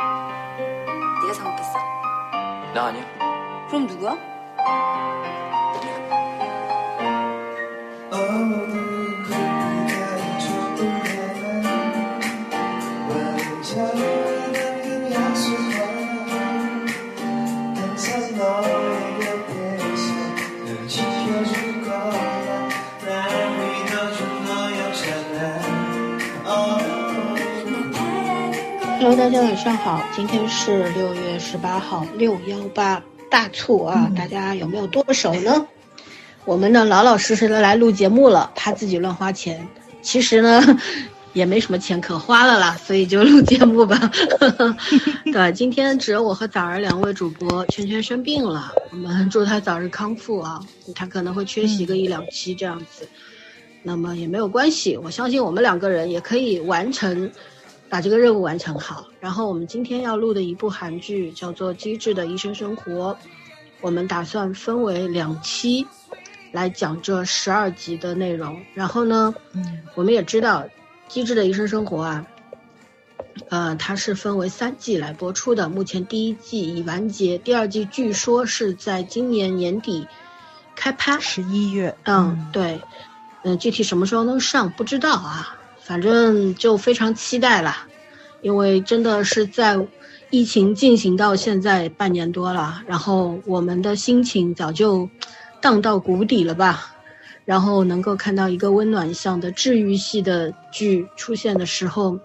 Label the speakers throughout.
Speaker 1: 네가 잘못했어?
Speaker 2: 나 아니야.
Speaker 1: 그럼 누구야?
Speaker 3: Hello，大家晚上好，今天是六月十八号，六幺八大促啊，大家有没有剁手呢？我们呢老老实实的来录节目了，怕自己乱花钱，其实呢 也没什么钱可花了啦，所以就录节目吧。对，今天只有我和早儿两位主播，圈圈生病了，我们祝他早日康复啊，他可能会缺席个一两期这样子，那么也没有关系，我相信我们两个人也可以完成。把这个任务完成好。然后我们今天要录的一部韩剧叫做《机智的医生生活》，我们打算分为两期来讲这十二集的内容。然后呢，嗯，我们也知道《机智的医生生活》啊，呃，它是分为三季来播出的。目前第一季已完结，第二季据说是在今年年底开拍，
Speaker 4: 十一月。
Speaker 3: 嗯，对，嗯，具体什么时候能上不知道啊。反正就非常期待了，因为真的是在疫情进行到现在半年多了，然后我们的心情早就荡到谷底了吧。然后能够看到一个温暖向的治愈系的剧出现的时候，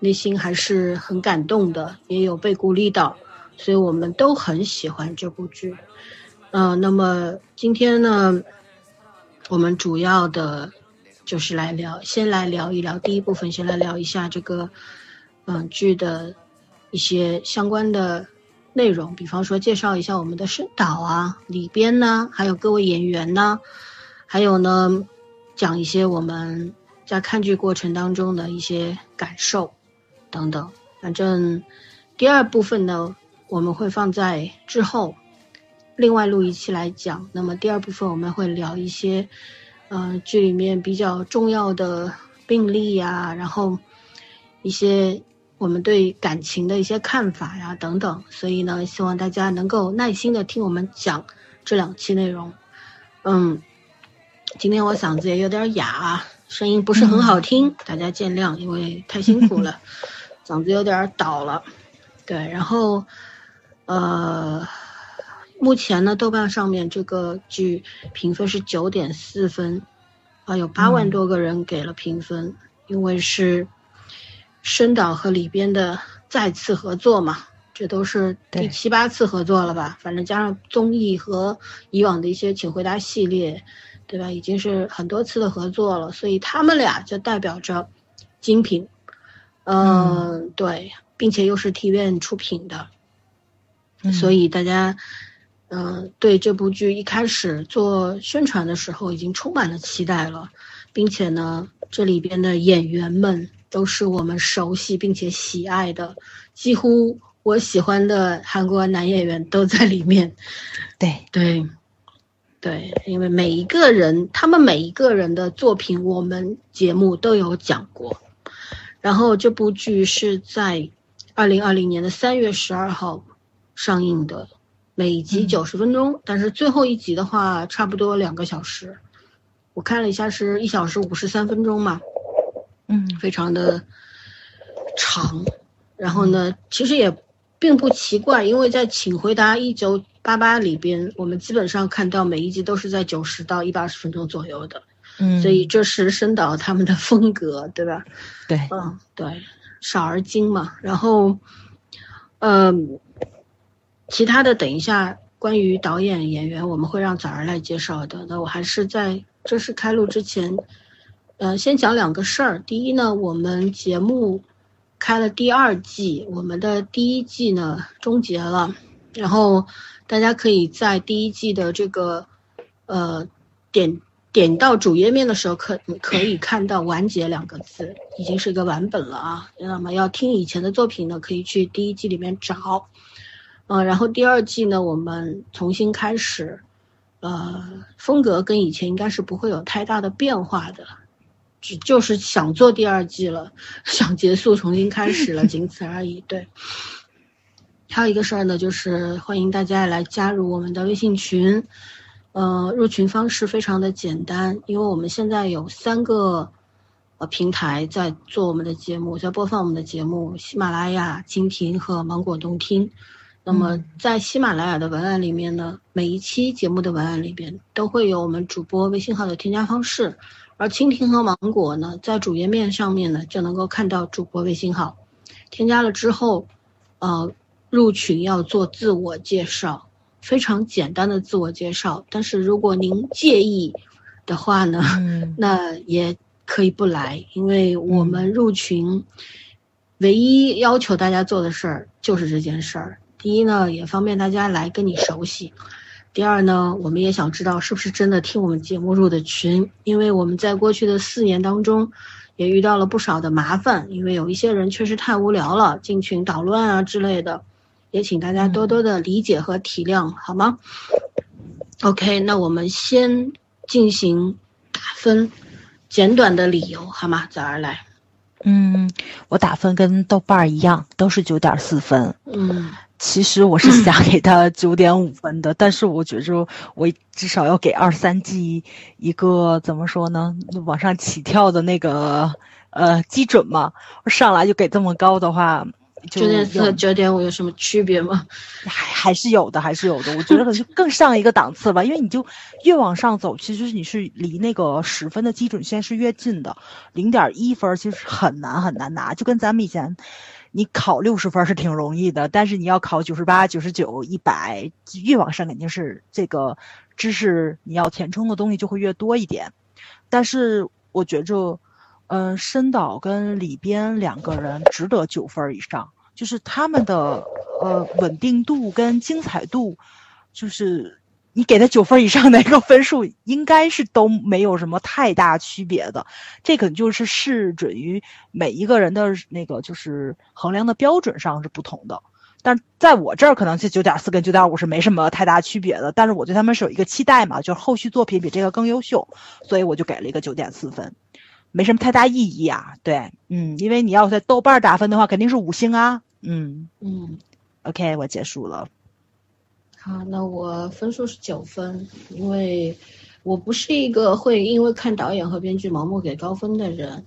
Speaker 3: 内心还是很感动的，也有被鼓励到，所以我们都很喜欢这部剧。嗯，那么今天呢，我们主要的。就是来聊，先来聊一聊第一部分，先来聊一下这个，嗯，剧的一些相关的内容，比方说介绍一下我们的声导啊、里边呢，还有各位演员呢，还有呢，讲一些我们在看剧过程当中的一些感受等等。反正第二部分呢，我们会放在之后，另外录一期来讲。那么第二部分我们会聊一些。嗯，剧里面比较重要的病例呀，然后一些我们对感情的一些看法呀等等，所以呢，希望大家能够耐心的听我们讲这两期内容。嗯，今天我嗓子也有点哑，声音不是很好听，大家见谅，因为太辛苦了，嗓子有点倒了。对，然后呃。目前呢，豆瓣上面这个剧评分是九点四分，啊，有八万多个人给了评分，因为是申导和里边的再次合作嘛，这都是第七八次合作了吧？反正加上综艺和以往的一些请回答系列，对吧？已经是很多次的合作了，所以他们俩就代表着精品，嗯，对，并且又是 T V N 出品的，所以大家。嗯，对这部剧一开始做宣传的时候已经充满了期待了，并且呢，这里边的演员们都是我们熟悉并且喜爱的，几乎我喜欢的韩国男演员都在里面。
Speaker 4: 对
Speaker 3: 对对，因为每一个人，他们每一个人的作品，我们节目都有讲过。然后这部剧是在二零二零年的三月十二号上映的。每集九十分钟，但是最后一集的话，差不多两个小时。我看了一下，是一小时五十三分钟嘛，
Speaker 4: 嗯，
Speaker 3: 非常的长。然后呢，其实也并不奇怪，因为在《请回答一九八八》里边，我们基本上看到每一集都是在九十到一百二十分钟左右的，
Speaker 4: 嗯，
Speaker 3: 所以这是申导他们的风格，对吧？
Speaker 4: 对，
Speaker 3: 嗯，对，少而精嘛。然后，嗯。其他的等一下，关于导演、演员，我们会让早儿来介绍的。那我还是在正式开录之前，呃，先讲两个事儿。第一呢，我们节目开了第二季，我们的第一季呢终结了，然后大家可以在第一季的这个呃点点到主页面的时候，可可以看到“完结”两个字，已经是一个完本了啊。那么要听以前的作品呢，可以去第一季里面找。嗯，然后第二季呢，我们重新开始，呃，风格跟以前应该是不会有太大的变化的，只就是想做第二季了，想结束重新开始了，仅此而已。对，还有一个事儿呢，就是欢迎大家来加入我们的微信群。呃，入群方式非常的简单，因为我们现在有三个呃平台在做我们的节目，在播放我们的节目：喜马拉雅、蜻蜓和芒果动听。那么在喜马拉雅的文案里面呢，每一期节目的文案里边都会有我们主播微信号的添加方式，而蜻蜓和芒果呢，在主页面上面呢就能够看到主播微信号。添加了之后，呃，入群要做自我介绍。非常简单的自我介绍，但是如果您介意的话呢，那也可以不来，因为我们入群唯一要求大家做的事儿就是这件事儿。第一呢，也方便大家来跟你熟悉；第二呢，我们也想知道是不是真的听我们节目入的群，因为我们在过去的四年当中也遇到了不少的麻烦，因为有一些人确实太无聊了，进群捣乱啊之类的。也请大家多多的理解和体谅，好吗？OK，那我们先进行打分，简短的理由，好吗？早儿来。
Speaker 4: 嗯，我打分跟豆瓣儿一样，都是九点四分。
Speaker 3: 嗯，
Speaker 4: 其实我是 想给他九点五分的，但是我觉着我至少要给二三季一个怎么说呢？往上起跳的那个呃基准嘛。上来就给这么高的话。
Speaker 3: 九点四、九点五有什么区别吗？
Speaker 4: 还还是有的，还是有的。我觉得可能就更上一个档次吧，因为你就越往上走，其实你是离那个十分的基准线是越近的。零点一分其实很难很难拿，就跟咱们以前，你考六十分是挺容易的，但是你要考九十八、九十九、一百，越往上肯定是这个知识你要填充的东西就会越多一点。但是我觉着，嗯，申导跟里边两个人值得九分以上。就是他们的呃稳定度跟精彩度，就是你给他九分以上的一个分数，应该是都没有什么太大区别的。这可能就是视准于每一个人的那个就是衡量的标准上是不同的。但在我这儿，可能是九点四跟九点五是没什么太大区别的。但是我对他们是有一个期待嘛，就是后续作品比这个更优秀，所以我就给了一个九点四分。没什么太大意义啊，对，嗯，因为你要在豆瓣打分的话，肯定是五星啊，
Speaker 3: 嗯嗯
Speaker 4: ，OK，我结束了。
Speaker 3: 好，那我分数是九分，因为我不是一个会因为看导演和编剧盲目给高分的人，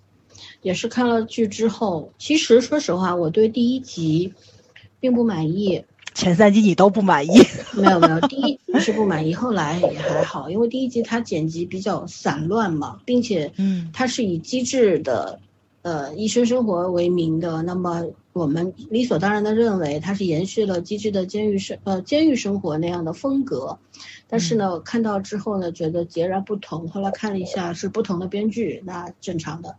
Speaker 3: 也是看了剧之后，其实说实话，我对第一集并不满意。
Speaker 4: 前三集你都不满意？
Speaker 3: 没有没有，第一集是不满意，后来也还好，因为第一集它剪辑比较散乱嘛，并且，
Speaker 4: 嗯，
Speaker 3: 它是以机智的，呃，医生生活为名的，那么我们理所当然的认为它是延续了机智的监狱生，呃，监狱生活那样的风格，但是呢，看到之后呢，觉得截然不同，后来看了一下是不同的编剧，那正常的。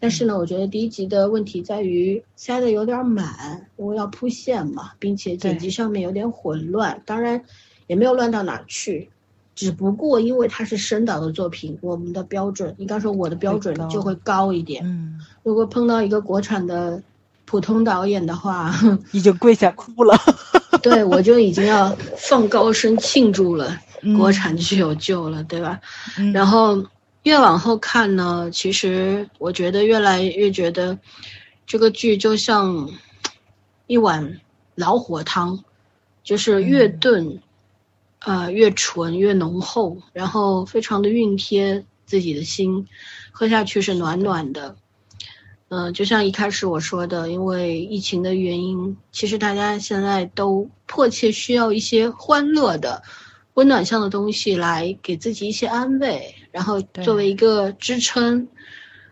Speaker 3: 但是呢，我觉得第一集的问题在于塞的有点满，因为要铺线嘛，并且剪辑上面有点混乱。当然，也没有乱到哪去，只不过因为它是深导的作品，我们的标准，应该说我的标准就会高一点。
Speaker 4: 嗯，
Speaker 3: 如果碰到一个国产的普通导演的话，
Speaker 4: 已经跪下哭了。
Speaker 3: 对，我就已经要放高声庆祝了，国产剧有救了，对吧？然后。越往后看呢，其实我觉得越来越觉得，这个剧就像一碗老火汤，就是越炖，呃越醇越浓厚，然后非常的熨贴自己的心，喝下去是暖暖的。嗯，就像一开始我说的，因为疫情的原因，其实大家现在都迫切需要一些欢乐的。温暖向的东西来给自己一些安慰，然后作为一个支撑，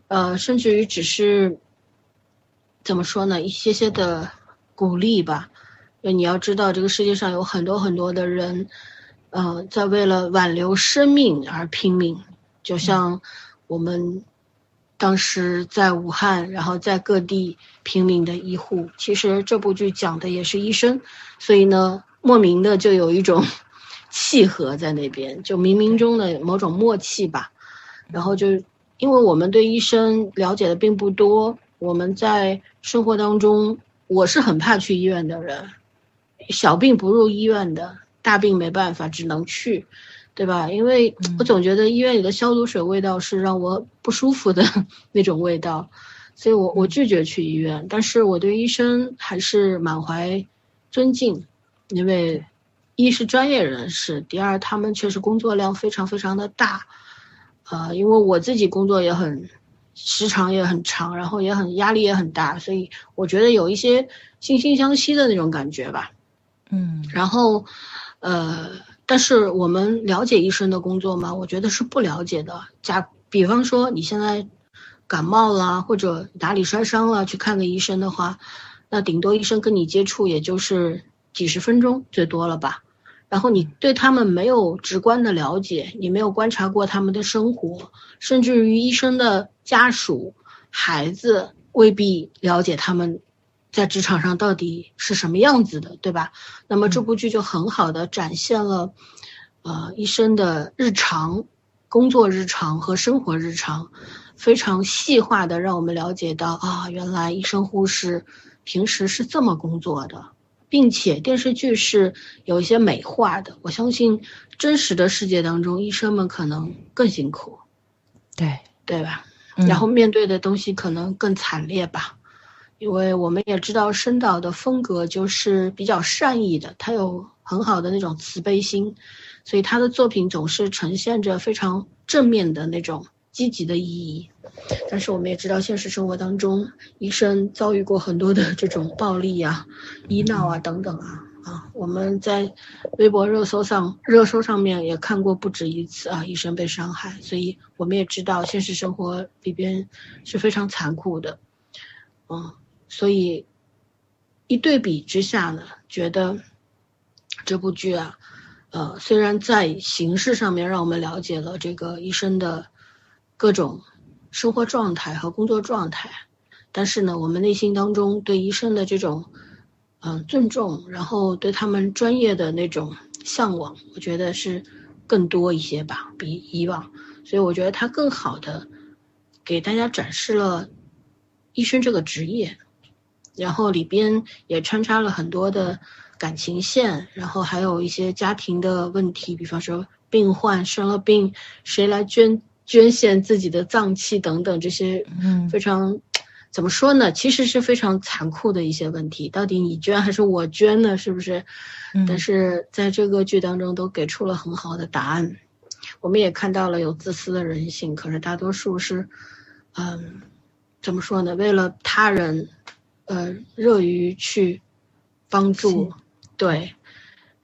Speaker 3: 呃，甚至于只是怎么说呢，一些些的鼓励吧。你要知道，这个世界上有很多很多的人，呃，在为了挽留生命而拼命，就像我们当时在武汉，然后在各地拼命的医护。其实这部剧讲的也是医生，所以呢，莫名的就有一种。契合在那边，就冥冥中的某种默契吧。然后就，因为我们对医生了解的并不多，我们在生活当中，我是很怕去医院的人，小病不入医院的，大病没办法只能去，对吧？因为我总觉得医院里的消毒水味道是让我不舒服的 那种味道，所以我我拒绝去医院。但是我对医生还是满怀尊敬，因为一是专业人士，第二他们确实工作量非常非常的大，呃，因为我自己工作也很时长也很长，然后也很压力也很大，所以我觉得有一些惺惺相惜的那种感觉吧。
Speaker 4: 嗯，
Speaker 3: 然后，呃，但是我们了解医生的工作吗？我觉得是不了解的。假比方说你现在感冒了或者哪里摔伤了，去看个医生的话，那顶多医生跟你接触也就是几十分钟最多了吧。然后你对他们没有直观的了解，你没有观察过他们的生活，甚至于医生的家属、孩子未必了解他们。在职场上到底是什么样子的，对吧？那么这部剧就很好的展现了，呃，医生的日常、工作日常和生活日常，非常细化的让我们了解到啊，原来医生护士平时是这么工作的，并且电视剧是有一些美化的。我相信真实的世界当中，医生们可能更辛苦，
Speaker 4: 对
Speaker 3: 对吧？然后面对的东西可能更惨烈吧。因为我们也知道申导的风格就是比较善意的，他有很好的那种慈悲心，所以他的作品总是呈现着非常正面的那种积极的意义。但是我们也知道，现实生活当中，医生遭遇过很多的这种暴力啊、医闹啊等等啊啊，我们在微博热搜上热搜上面也看过不止一次啊，医生被伤害，所以我们也知道现实生活里边是非常残酷的，嗯。所以，一对比之下呢，觉得这部剧啊，呃，虽然在形式上面让我们了解了这个医生的各种生活状态和工作状态，但是呢，我们内心当中对医生的这种嗯尊重，然后对他们专业的那种向往，我觉得是更多一些吧，比以往。所以我觉得他更好的给大家展示了医生这个职业。然后里边也穿插了很多的感情线，然后还有一些家庭的问题，比方说病患生了病，谁来捐捐献自己的脏器等等这些，嗯，非常怎么说呢？其实是非常残酷的一些问题。到底你捐还是我捐呢？是不是？但是在这个剧当中都给出了很好的答案。我们也看到了有自私的人性，可是大多数是，嗯，怎么说呢？为了他人。呃，热于去帮助，对，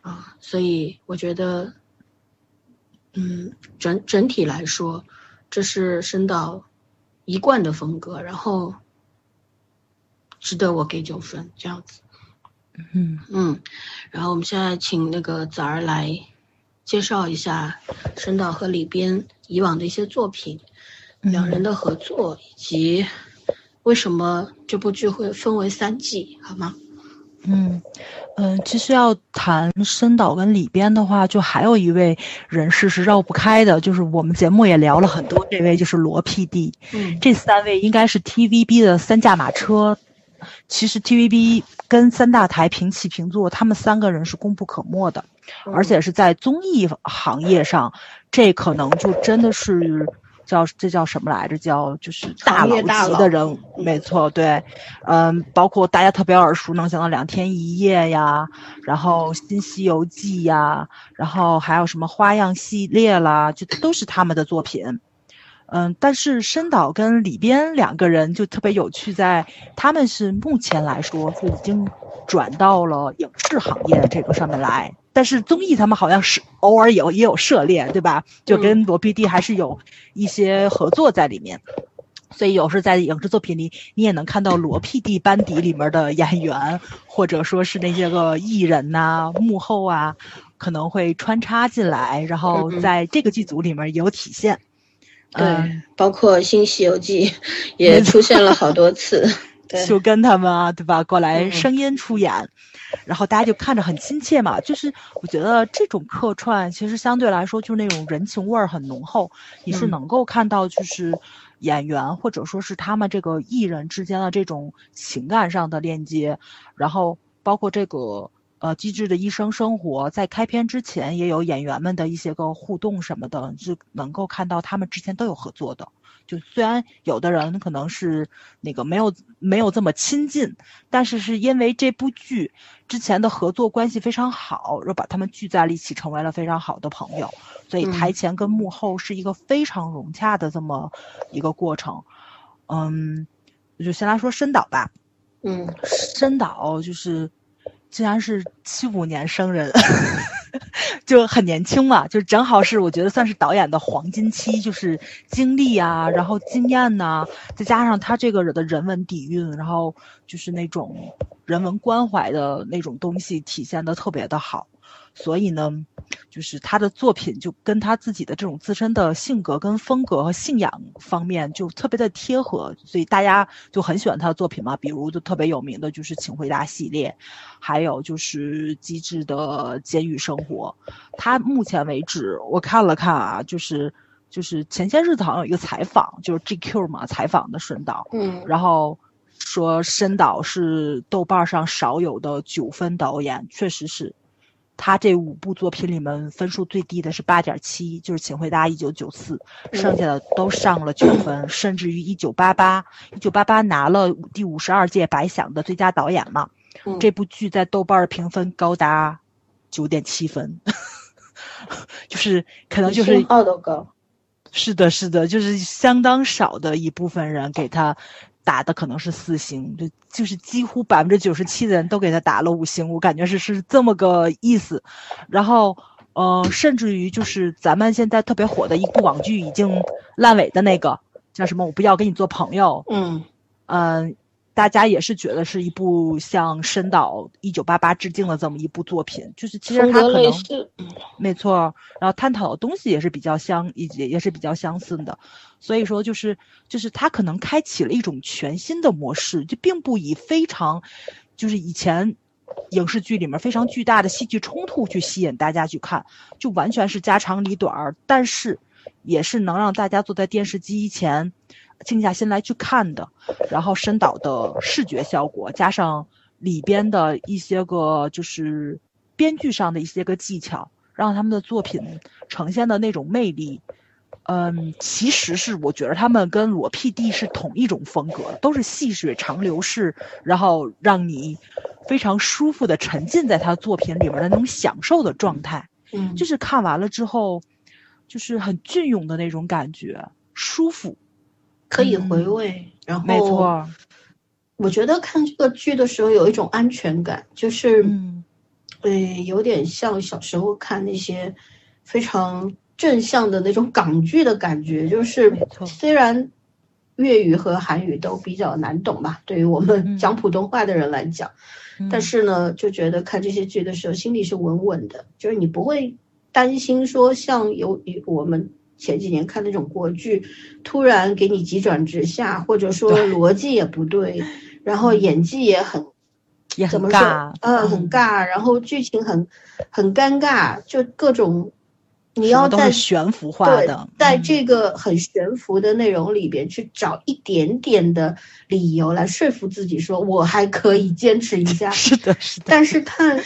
Speaker 3: 啊，所以我觉得，嗯，整整体来说，这是申导一贯的风格，然后值得我给九分这样子。
Speaker 4: 嗯
Speaker 3: 嗯，然后我们现在请那个子儿来介绍一下申导和里边以往的一些作品，两人的合作以及。为什么这部剧会分为三季？好吗？
Speaker 4: 嗯嗯，其实要谈申导跟里边的话，就还有一位人士是绕不开的，就是我们节目也聊了很多，这位就是罗 PD。
Speaker 3: 嗯，
Speaker 4: 这三位应该是 TVB 的三驾马车。其实 TVB 跟三大台平起平坐，他们三个人是功不可没的，而且是在综艺行业上，这可能就真的是。叫这叫什么来着？叫就是大佬级的人物，没错，对，嗯，包括大家特别耳熟能详的《两天一夜》呀，然后《新西游记》呀，然后还有什么花样系列啦，就都是他们的作品。嗯，但是申导跟里边两个人就特别有趣，在他们是目前来说是已经转到了影视行业这个上面来。但是综艺他们好像是偶尔有也有涉猎，对吧？就跟罗 PD 还是有一些合作在里面，所以有时在影视作品里，你也能看到罗 PD 班底里面的演员，或者说是那些个艺人呐、幕后啊，可能会穿插进来，然后在这个剧组里面有体现。
Speaker 3: 对，包括《新西游记》也出现了好多次，
Speaker 4: 就跟他们啊，对吧？过来声音出演。然后大家就看着很亲切嘛，就是我觉得这种客串其实相对来说就是那种人情味儿很浓厚，你是能够看到就是演员或者说是他们这个艺人之间的这种情感上的链接，然后包括这个呃，机智的医生生活在开篇之前也有演员们的一些个互动什么的，就能够看到他们之前都有合作的。就虽然有的人可能是那个没有没有这么亲近，但是是因为这部剧之前的合作关系非常好，然后把他们聚在了一起，成为了非常好的朋友。所以台前跟幕后是一个非常融洽的这么一个过程。嗯，就先来说申导吧。
Speaker 3: 嗯，
Speaker 4: 申导就是。竟然是七五年生人，就很年轻嘛，就正好是我觉得算是导演的黄金期，就是经历啊，然后经验呐，再加上他这个人的人文底蕴，然后就是那种人文关怀的那种东西体现的特别的好。所以呢，就是他的作品就跟他自己的这种自身的性格、跟风格和信仰方面就特别的贴合，所以大家就很喜欢他的作品嘛。比如就特别有名的就是《请回答》系列，还有就是《机智的监狱生活》。他目前为止我看了看啊，就是就是前些日子好像有一个采访，就是 GQ 嘛采访的申导，
Speaker 3: 嗯，
Speaker 4: 然后说申导是豆瓣上少有的九分导演，确实是。他这五部作品里面分数最低的是八点七，就是《请回答一九九四》，剩下的都上了九分，甚至于一九八八，一九八八拿了第五十二届白想的最佳导演嘛。这部剧在豆瓣的评分高达九点七分，就是可能就是
Speaker 3: 号都高。
Speaker 4: 是的，是的，就是相当少的一部分人给他。打的可能是四星，就就是几乎百分之九十七的人都给他打了五星，我感觉是是这么个意思。然后，呃，甚至于就是咱们现在特别火的一部网剧已经烂尾的那个叫什么？我不要跟你做朋友。
Speaker 3: 嗯
Speaker 4: 嗯。大家也是觉得是一部向深岛一九八八致敬的这么一部作品，就是其实它可能没错，然后探讨的东西也是比较相，也也是比较相似的，所以说就是就是它可能开启了一种全新的模式，就并不以非常就是以前影视剧里面非常巨大的戏剧冲突去吸引大家去看，就完全是家长里短儿，但是也是能让大家坐在电视机前。静下心来去看的，然后深导的视觉效果，加上里边的一些个就是编剧上的一些个技巧，让他们的作品呈现的那种魅力，嗯，其实是我觉得他们跟裸 PD 是同一种风格，都是细水长流式，然后让你非常舒服的沉浸在他作品里面的那种享受的状态，
Speaker 3: 嗯，
Speaker 4: 就是看完了之后，就是很隽永的那种感觉，舒服。
Speaker 3: 可以回味，然后
Speaker 4: 没错，
Speaker 3: 我觉得看这个剧的时候有一种安全感，就是，呃，有点像小时候看那些非常正向的那种港剧的感觉，就是虽然粤语和韩语都比较难懂吧，对于我们讲普通话的人来讲，但是呢，就觉得看这些剧的时候心里是稳稳的，就是你不会担心说像有我们。前几年看那种国剧，突然给你急转直下，或者说逻辑也不对，然后演技也很，怎么说？呃，很尬，然后剧情很很尴尬，就各种你要在
Speaker 4: 悬浮化的，
Speaker 3: 在这个很悬浮的内容里边去找一点点的理由来说服自己，说我还可以坚持一下。
Speaker 4: 是的，是的。
Speaker 3: 但是看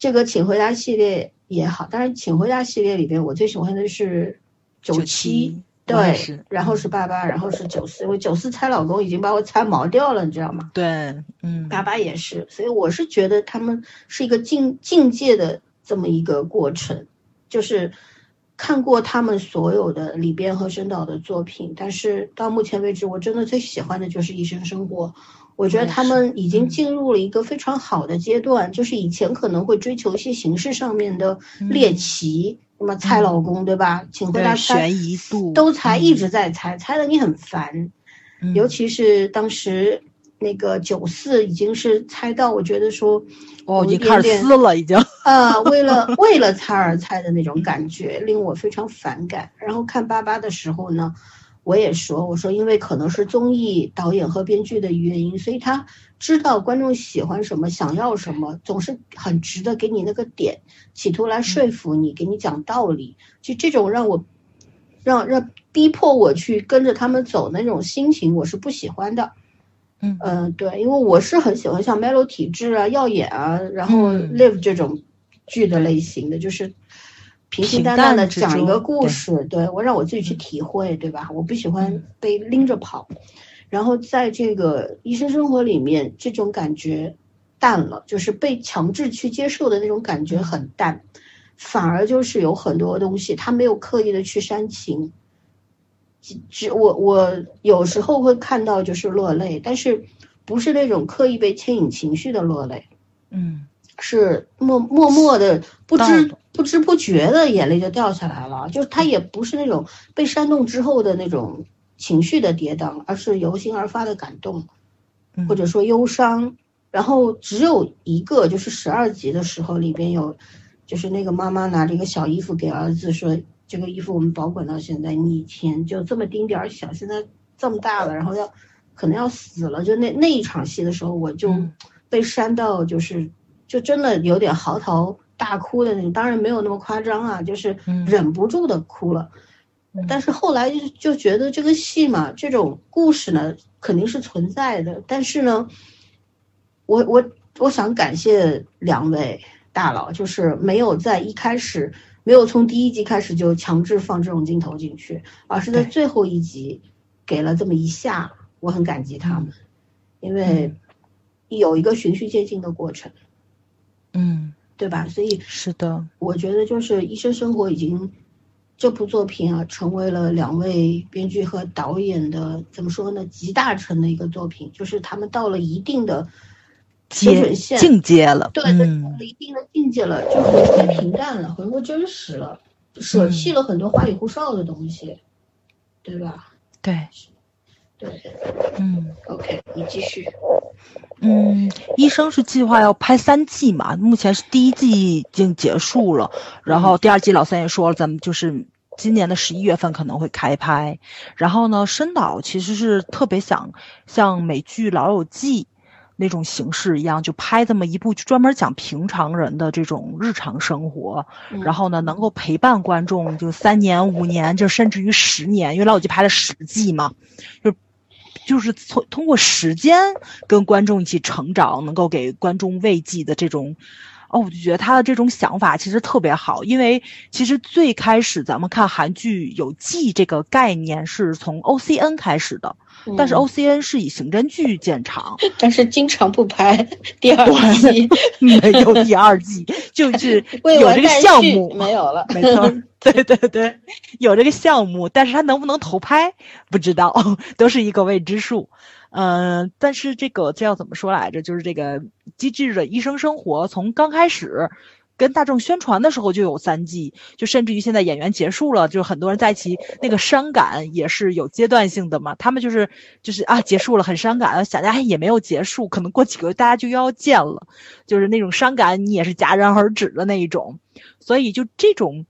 Speaker 3: 这个《请回答》系列也好，当然《请回答》系列里边我最喜欢的是。九七对，然后是八八，然后是九四，因为九四猜老公已经把我猜毛掉了，你知道吗？
Speaker 4: 对，嗯，
Speaker 3: 八八也是，所以我是觉得他们是一个境境界的这么一个过程，就是看过他们所有的里边和申导的作品，但是到目前为止，我真的最喜欢的就是《一生生活》，我觉得他们已经进入了一个非常好的阶段，就是以前可能会追求一些形式上面的猎奇。那么猜老公对吧？请回答
Speaker 4: 猜，悬疑度
Speaker 3: 都猜，一直在猜，猜的你很烦。尤其是当时那个九四已经是猜到，我觉得说
Speaker 4: 哦，你开始撕了已经
Speaker 3: 啊，为了为了猜而猜的那种感觉，令我非常反感。然后看八八的时候呢。我也说，我说因为可能是综艺导演和编剧的原因，所以他知道观众喜欢什么，想要什么，总是很值得给你那个点，企图来说服你，给你讲道理。就这种让我，让让逼迫我去跟着他们走那种心情，我是不喜欢的。
Speaker 4: 嗯
Speaker 3: 嗯，对，因为我是很喜欢像《Melo 体质》啊、《耀眼》啊，然后
Speaker 4: 嗯《
Speaker 3: Live》这种剧的类型的，就是平平淡
Speaker 4: 淡
Speaker 3: 淡的讲一个故事，对我让我自己去
Speaker 4: 嗯
Speaker 3: 体会，对吧？我不喜欢
Speaker 4: 嗯
Speaker 3: 被拎着跑。然后在这个医生生活里面，这种感觉淡了，就是被强制去接受的那种感觉很淡，反而就是有很多东西他没有刻意的去煽情。只只我我有时候会看到就是落泪，但是不是那种刻意被牵引情绪的落泪，
Speaker 4: 嗯
Speaker 3: 是默默默的不知不知不觉的眼泪就掉下来了，就是他也不是那种被煽动之后的那种情绪的跌宕，而是由心而发的感动，
Speaker 4: 嗯，
Speaker 3: 或者说忧伤。然后只有一个，就是十二集的时候里边有，就是那个妈妈拿着一个小衣服给儿子说：“这个衣服我们保管到现在，你以前就这么丁点儿小，现在这么大了，然后要可能要死了。”就那那一场戏的时候，我就
Speaker 4: 嗯
Speaker 3: 被煽到，就是就真的有点嚎啕大哭的那种。当然没有那么夸张啊，就是
Speaker 4: 嗯
Speaker 3: 忍不住的哭了。
Speaker 4: 嗯
Speaker 3: 但是后来就就觉得这个戏嘛，这种故事呢肯定是存在的，但是呢，我我我想感谢两位大佬，就是没有在一开始没有从第一集开始就强制放这种镜头进去，而是在最后一集给了这么一下，我很感激他们，因为有一个循序渐进的过程，
Speaker 4: 嗯，
Speaker 3: 对吧？所以
Speaker 4: 是的，
Speaker 3: 我觉得就是《医生生活》已经这部作品啊，成为了两位编剧和导演的怎么说呢，集大成的一个作品，就是他们到了一定的水
Speaker 4: 阶
Speaker 3: 准线，
Speaker 4: 境界了，
Speaker 3: 对，到
Speaker 4: 嗯
Speaker 3: 了一定的境界了，就回归平淡了，回归真实了，舍弃了很多花里胡哨的东西，对吧？
Speaker 4: 对嗯。
Speaker 3: ，OK，你继续。
Speaker 4: 嗯，医生是计划要拍三季嘛，目前是第一季已经结束了，然后第二季老三也说了，咱们就是今年的十一月份可能会开拍。然后呢，深岛其实是特别想像美剧《老友记》那种形式一样，就拍这么一部就专门讲平常人的这种日常生活，
Speaker 3: 嗯
Speaker 4: 然后呢，能够陪伴观众就三年、五年，就甚至于十年，因为《老友记》拍了十季嘛，就就是从通过时间跟观众一起成长，能够给观众慰藉的这种，哦，我就觉得他的这种想法其实特别好，因为其实最开始咱们看韩剧有季这个概念是从 OCN 开始的，但是
Speaker 3: 嗯
Speaker 4: OCN 是以刑侦剧见长，
Speaker 3: 但是经常不拍 第二季，
Speaker 4: 没有第二季，就 是
Speaker 3: 未完
Speaker 4: 有这个项目
Speaker 3: 没有了，
Speaker 4: 没错，对对对，有这个项目，但是它能不能投拍不知道，都是一个未知数。嗯、但是这个这要怎么说来着？就是这个《机智的医生生活》从刚开始跟大众宣传的时候就有三季，就甚至于现在演员结束了，就很多人在一起那个伤感也是有阶段性的嘛。他们就是就是啊结束了很伤感，想着哎也没有结束，可能过几个月大家就要见了，就是那种伤感你也是戛然而止的那一种。所以就这种，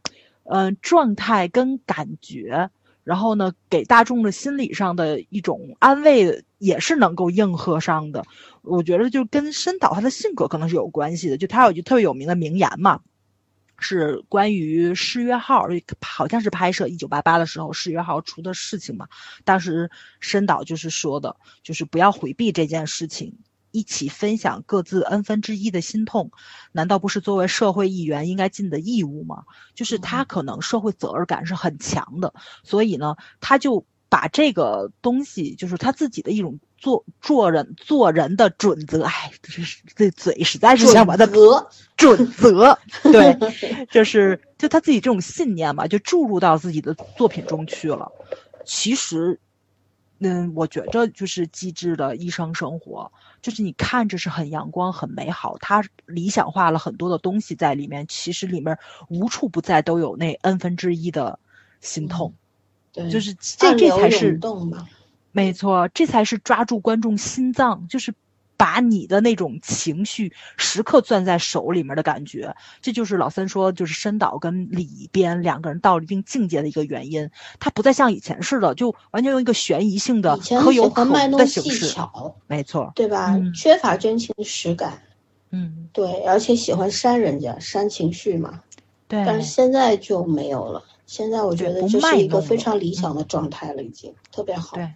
Speaker 4: 呃，状态跟感觉，然后呢，给大众的心理上的一种安慰，也是能够应和上的。我觉得就跟深岛他的性格可能是有关系的。就他有句特别有名的名言嘛，是关于失约号，好像是拍摄《一九八八》的时候失约号出的事情嘛。当时深岛就是说的，就是不要回避这件事情。一起分享各自 n 分之一的心痛，难道不是作为社会一员应该尽的义务吗？就是他可能社会责任感是很强的，所以呢，他就把这个东西，就是他自己的一种做做人做人的准则，哎，这是这嘴实在是想把它
Speaker 3: 则
Speaker 4: 准则，对，就是就他自己这种信念嘛，就注入到自己的作品中去了。其实，嗯，我觉着就是机智的医生生活，就是你看着是很阳光、很美好，他理想化了很多的东西在里面，其实里面无处不在都有那 n 分之一的心痛，
Speaker 3: 对，
Speaker 4: 就是这这才是没错，这才是抓住观众心脏，就是把你的那种情绪时刻攥在手里面的感觉。这就是老三说，就是深岛跟里边两个人到了一定境界的一个原因。他不再像以前似的，就完全用一个悬疑性的可有可无的形式。
Speaker 3: 巧，
Speaker 4: 没错，
Speaker 3: 对吧？
Speaker 4: 嗯
Speaker 3: 缺乏真情实感，
Speaker 4: 嗯，
Speaker 3: 对，而且喜欢煽人家，煽情绪嘛。
Speaker 4: 对，
Speaker 3: 但是现在就没有了，现在我觉得
Speaker 4: 不
Speaker 3: 这是一个非常理想的状态了，已经特别好。
Speaker 4: 对，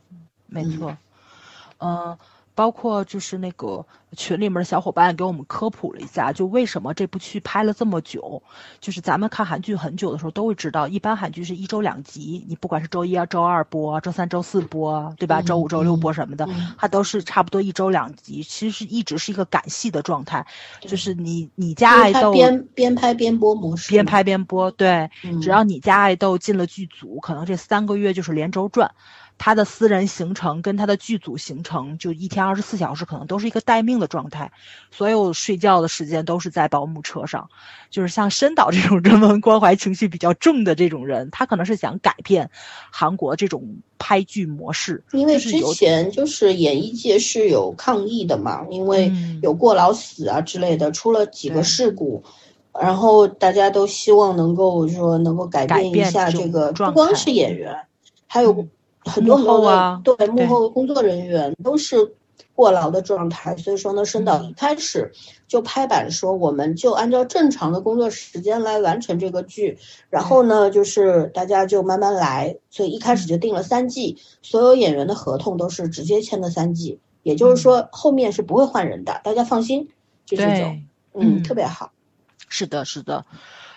Speaker 4: 没
Speaker 3: 嗯
Speaker 4: 错。嗯、包括就是那个群里面的小伙伴给我们科普了一下，就为什么这部剧拍了这么久。就是咱们看韩剧很久的时候都会知道，一般韩剧是一周两集，你不管是周一啊、周二播，周三、周四播，对吧？周五、周六播什么的，它都是差不多一周两集。其实是一直是一个赶戏的状态，就是你你家爱豆
Speaker 3: 边边拍边播模式，
Speaker 4: 边拍边播。对，只要你家爱豆进了剧组，可能这三个月就是连轴转。他的私人行程跟他的剧组行程，就一天二十四小时，可能都是一个待命的状态。所有睡觉的时间都是在保姆车上。就是像申导这种人文关怀情绪比较重的这种人，他可能是想改变韩国这种拍剧模式。
Speaker 3: 因为之前就是演艺界是有抗议的嘛，因为有过劳死啊之类的，出了几个事故，然后大家都希望能够说能够改变一下这个，不光是演员，还有。很多很多的对幕后工作人员都是过劳的状态，所以说呢，申导一开始就拍板说，我们就按照正常的工作时间来完成这个剧，然后呢，就是大家就慢慢来，所以一开始就定了三季，所有演员的合同都是直接签的三季，也就是说后面是不会换人的，大家放心，就这种，嗯，特别好，
Speaker 4: 是的，是的。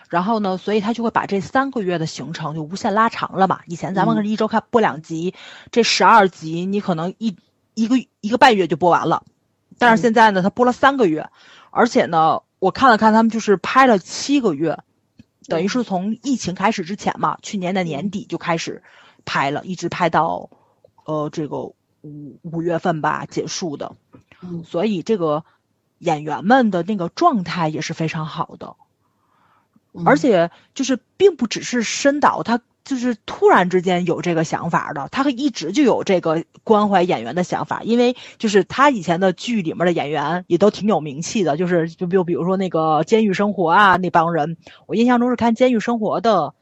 Speaker 4: 然后呢，所以他就会把这三个月的行程就无限拉长了嘛。以前咱们可是一周看播两集，这十二集你可能一一个一个半月就播完了，但是现在呢，他播了三个月，而且呢，我看了看他们就是拍了七个月，等于是从疫情开始之前嘛，去年的年底就开始拍了，一直拍到呃这个五五月份吧结束的。所以这个演员们的那个状态也是非常好的。而且就是并不只是申导，他就是突然之间有这个想法的，他一直就有这个关怀演员的想法，因为就是他以前的剧里面的演员也都挺有名气的，就是就比比如说那个《监狱生活》啊那帮人，我印象中是看《监狱生活》的，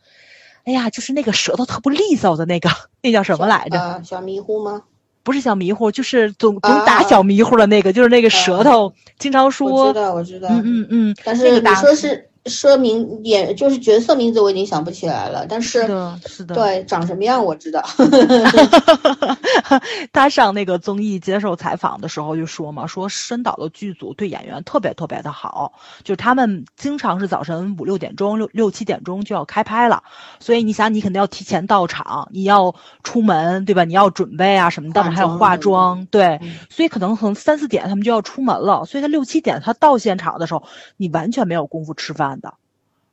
Speaker 4: 哎呀，就是那个舌头特不利索的那个，那叫什么来着？
Speaker 3: 小迷糊吗？
Speaker 4: 不是小迷糊，就是总总打小迷糊的那个，就是那个舌头经常说。
Speaker 3: 我知道，我知道。
Speaker 4: 嗯嗯嗯。
Speaker 3: 但是你说是。说明演就是角色名字我已经想不起来了，但是
Speaker 4: 是的，是的，
Speaker 3: 对，长什么样我知道。
Speaker 4: 他上那个综艺接受采访的时候就说嘛，说深导的剧组对演员特别特别的好，就他们经常是早晨五六点钟、六六七点钟就要开拍了，所以你想，你肯定要提前到场，你要出门，对吧？你要准备啊什么的，还有化妆，对，所以可能从三四点他们就要出门了，所以他六七点他到现场的时候，你完全没有功夫吃饭。的，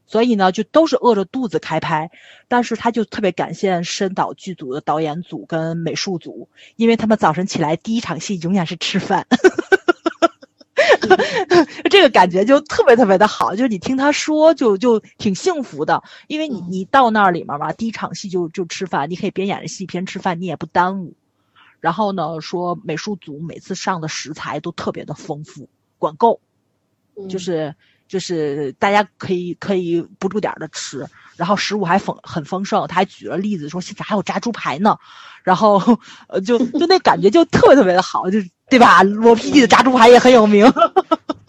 Speaker 4: 所以呢，就都是饿着肚子开拍，但是他就特别感谢深岛剧组的导演组跟美术组，因为他们早晨起来第一场戏永远是吃饭，这个感觉就特别特别的好，就是你听他说就就挺幸福的，因为你你到那里面嘛，第一场戏就就吃饭，你可以边演着戏边吃饭，你也不耽误。然后呢，说美术组每次上的食材都特别的丰富，管够，就是。就是大家可以可以不住点的吃，然后食物还丰很丰盛。他还举了例子说现在还有炸猪排呢，然后呃就就那感觉就特别特别的好，就对吧？罗 PD 的炸猪排也很有名，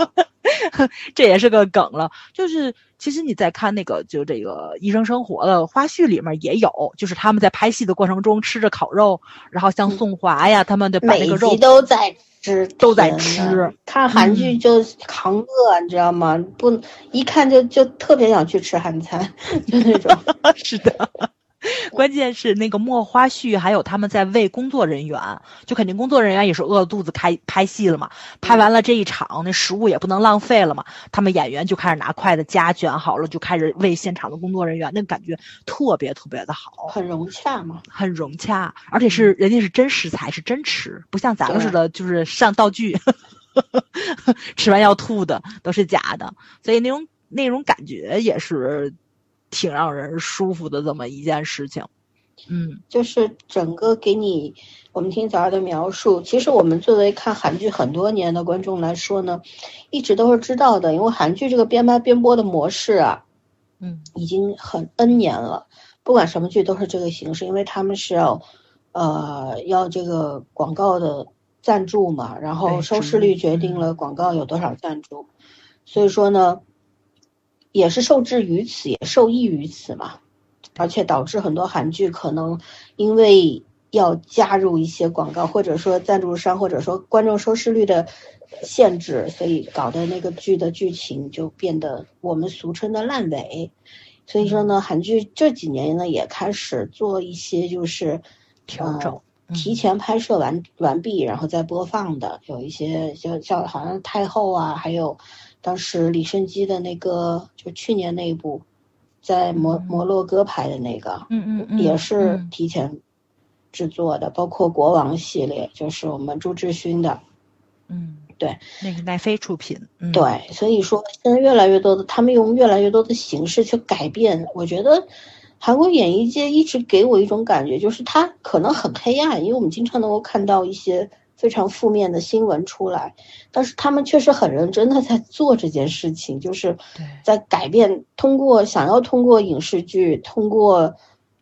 Speaker 4: 这也是个梗了。就是其实你在看那个就这个医生生活的花絮里面也有，就是他们在拍戏的过程中吃着烤肉，然后像宋华呀他们的把那个肉
Speaker 3: 都在。吃
Speaker 4: 都在吃，
Speaker 3: 看韩剧就扛饿，你知道吗？不一看就就特别想去吃韩餐，就那种。
Speaker 4: 是的。关键是那个莫花絮，还有他们在喂工作人员，就肯定工作人员也是饿肚子开拍戏了嘛。拍完了这一场，那食物也不能浪费了嘛。他们演员就开始拿筷子夹卷好了，就开始喂现场的工作人员，那感觉特别特别的好，
Speaker 3: 很融洽嘛，
Speaker 4: 很融洽，而且是人家是真食材，是真吃，不像咱们似的，就是上道具，吃完要吐的都是假的，所以那种那种感觉也是。挺让人舒服的这么一件事情，嗯，
Speaker 3: 就是整个给你我们听小二的描述，其实我们作为看韩剧很多年的观众来说呢，一直都是知道的，因为韩剧这个边拍边播的模式啊，
Speaker 4: 嗯，
Speaker 3: 已经很 N 年了，不管什么剧都是这个形式，因为他们是要，呃，要这个广告的赞助嘛，然后收视率决定了广告有多少赞助，所以说呢。也是受制于此，也受益于此嘛，而且导致很多韩剧可能因为要加入一些广告，或者说赞助商，或者说观众收视率的限制，所以搞得那个剧的剧情就变得我们俗称的烂尾。所以说呢，韩剧这几年呢也开始做一些就是
Speaker 4: 调整，
Speaker 3: 提前拍摄完完毕然后再播放的，有一些像像好像太后啊，还有当时李胜基的那个就去年那一部在摩摩洛哥拍的那个，
Speaker 4: 嗯嗯嗯，
Speaker 3: 也是提前。制作的包括国王系列，就是我们朱志勋的，
Speaker 4: 嗯，
Speaker 3: 对，
Speaker 4: 那个奈飞出品，
Speaker 3: 对，所以说现在越来越多的，他们用越来越多的形式去改变。我觉得韩国演艺界一直给我一种感觉，就是它可能很黑暗，因为我们经常能够看到一些非常负面的新闻出来，但是他们确实很认真的在做这件事情，就是在改变，通过想要通过影视剧，通过。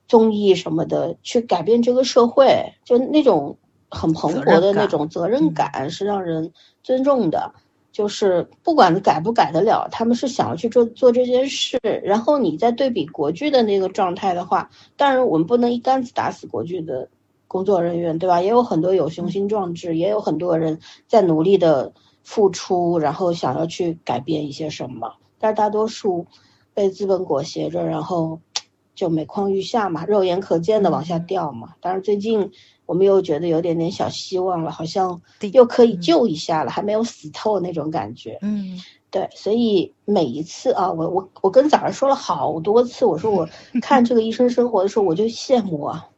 Speaker 3: 综艺什么的去改变这个社会，就那种很蓬勃的那种责任感是让人尊重的。就是不管改不改得了，他们是想要去做做这件事。然后你再对比国剧的那个状态的话，当然我们不能一竿子打死国剧的工作人员，对吧？也有很多有雄心壮志，也有很多人在努力的付出，然后想要去改变一些什么。但是大多数被资本裹挟着，然后。就每况愈下嘛，肉眼可见的往下掉嘛。但是最近我们又觉得有点点小希望了，好像又可以救一下了，还没有死透那种感觉。
Speaker 4: 嗯，
Speaker 3: 对，所以每一次啊，我我我跟早上说了好多次，我说我 看这个医生生活的时候，我就羡慕啊，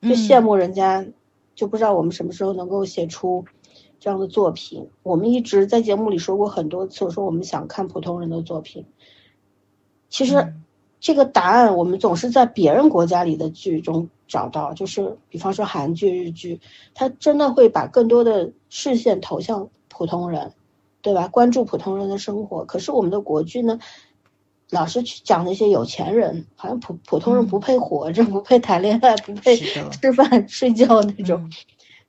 Speaker 3: 就羡慕人家，就不知道我们什么时候能够写出这样的作品。我们一直在节目里说过很多次，我说我们想看普通人的作品，其实。这个答案我们总是在别人国家里的剧中找到，就是比方说韩剧、日剧，它真的会把更多的视线投向普通人，对吧？关注普通人的生活。可是我们的国剧呢，老是去讲那些有钱人，好像普普通人不配活着，不配谈恋爱，不配吃饭睡觉那种。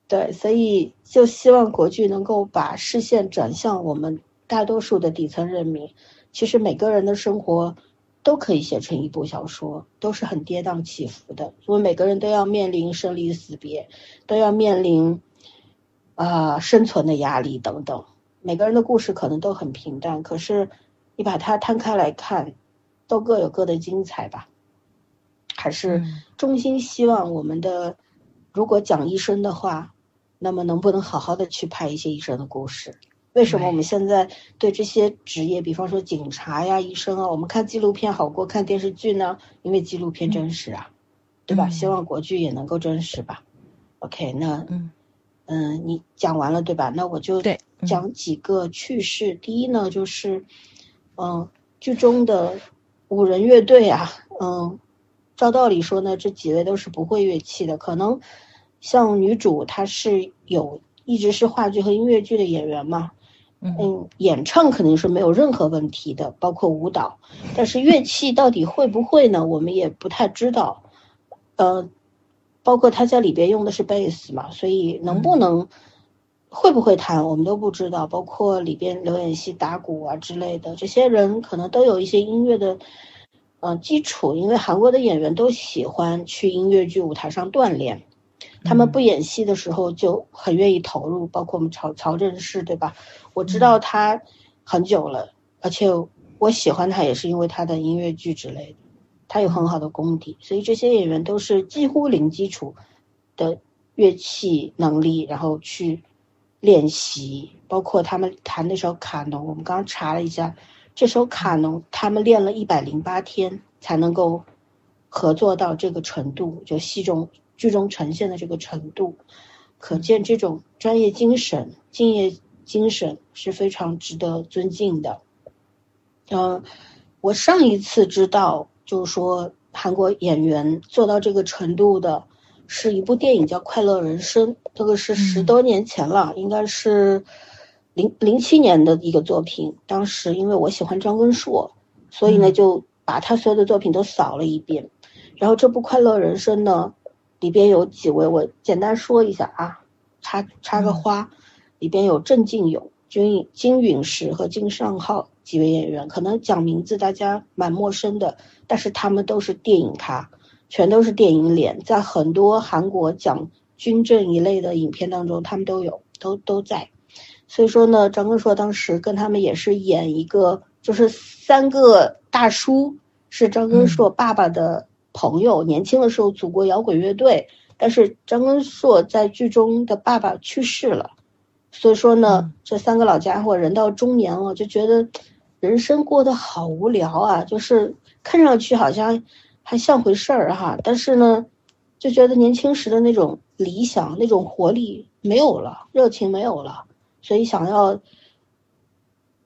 Speaker 3: 对，所以就希望国剧能够把视线转向我们大多数的底层人民。其实每个人的生活。都可以写成一部小说，都是很跌宕起伏的，因为每个人都要面临生离死别，都要面临啊生存的压力等等。每个人的故事可能都很平淡，可是你把它摊开来看，都各有各的精彩吧。还是衷心希望我们的，如果讲医生的话，那么能不能好好的去拍一些医生的故事？为什么我们现在对这些职业，比方说警察呀、医生啊，我们看纪录片好过看电视剧呢？因为纪录片真实啊，对吧？希望国剧也能够真实吧。OK，那嗯嗯，你讲完了对吧？那我就讲几个趣事。第一呢，就是嗯，剧中的五人乐队啊，嗯，照道理说呢，这几位都是不会乐器的，可能像女主她是有一直是话剧和音乐剧的演员嘛。嗯，演唱肯定是没有任何问题的，包括舞蹈。但是乐器到底会不会呢？我们也不太知道。呃，包括他在里边用的是贝斯嘛，所以能不能会不会弹，我们都不知道。包括里边刘演熙打鼓啊之类的，这些人可能都有一些音乐的嗯基础，因为韩国的演员都喜欢去音乐剧舞台上锻炼。他们不演戏的时候就很愿意投入，包括我们曹曹政奭，对吧？我知道他很久了，而且我喜欢他也是因为他的音乐剧之类的，他有很好的功底，所以这些演员都是几乎零基础的乐器能力，然后去练习，包括他们弹那首卡农，我们刚刚查了一下，这首卡农他们练了一百零八天才能够合作到这个程度，就戏中。剧中呈现的这个程度，可见这种专业精神、敬业精神是非常值得尊敬的。嗯，我上一次知道，就是说韩国演员做到这个程度的，是一部电影叫《快乐人生》，这个是十多年前了，应该是零零七年的一个作品。当时因为我喜欢张根硕，所以呢就把他所有的作品都扫了一遍。然后这部《快乐人生》呢。里边有几位，我简单说一下啊，插插个花。里边有郑敬勇、金金允石和金尚浩几位演员，可能讲名字大家蛮陌生的，但是他们都是电影咖，全都是电影脸，在很多韩国讲军政一类的影片当中，他们都有，都都在。所以说呢，张根硕当时跟他们也是演一个，就是三个大叔是张根硕爸爸的朋友，年轻的时候组过摇滚乐队，但是张根硕在剧中的爸爸去世了，所以说呢，这三个老家伙人到中年了，就觉得人生过得好无聊啊，就是看上去好像还像回事儿哈，但是呢，就觉得年轻时的那种理想、那种活力没有了，热情没有了。所以想要，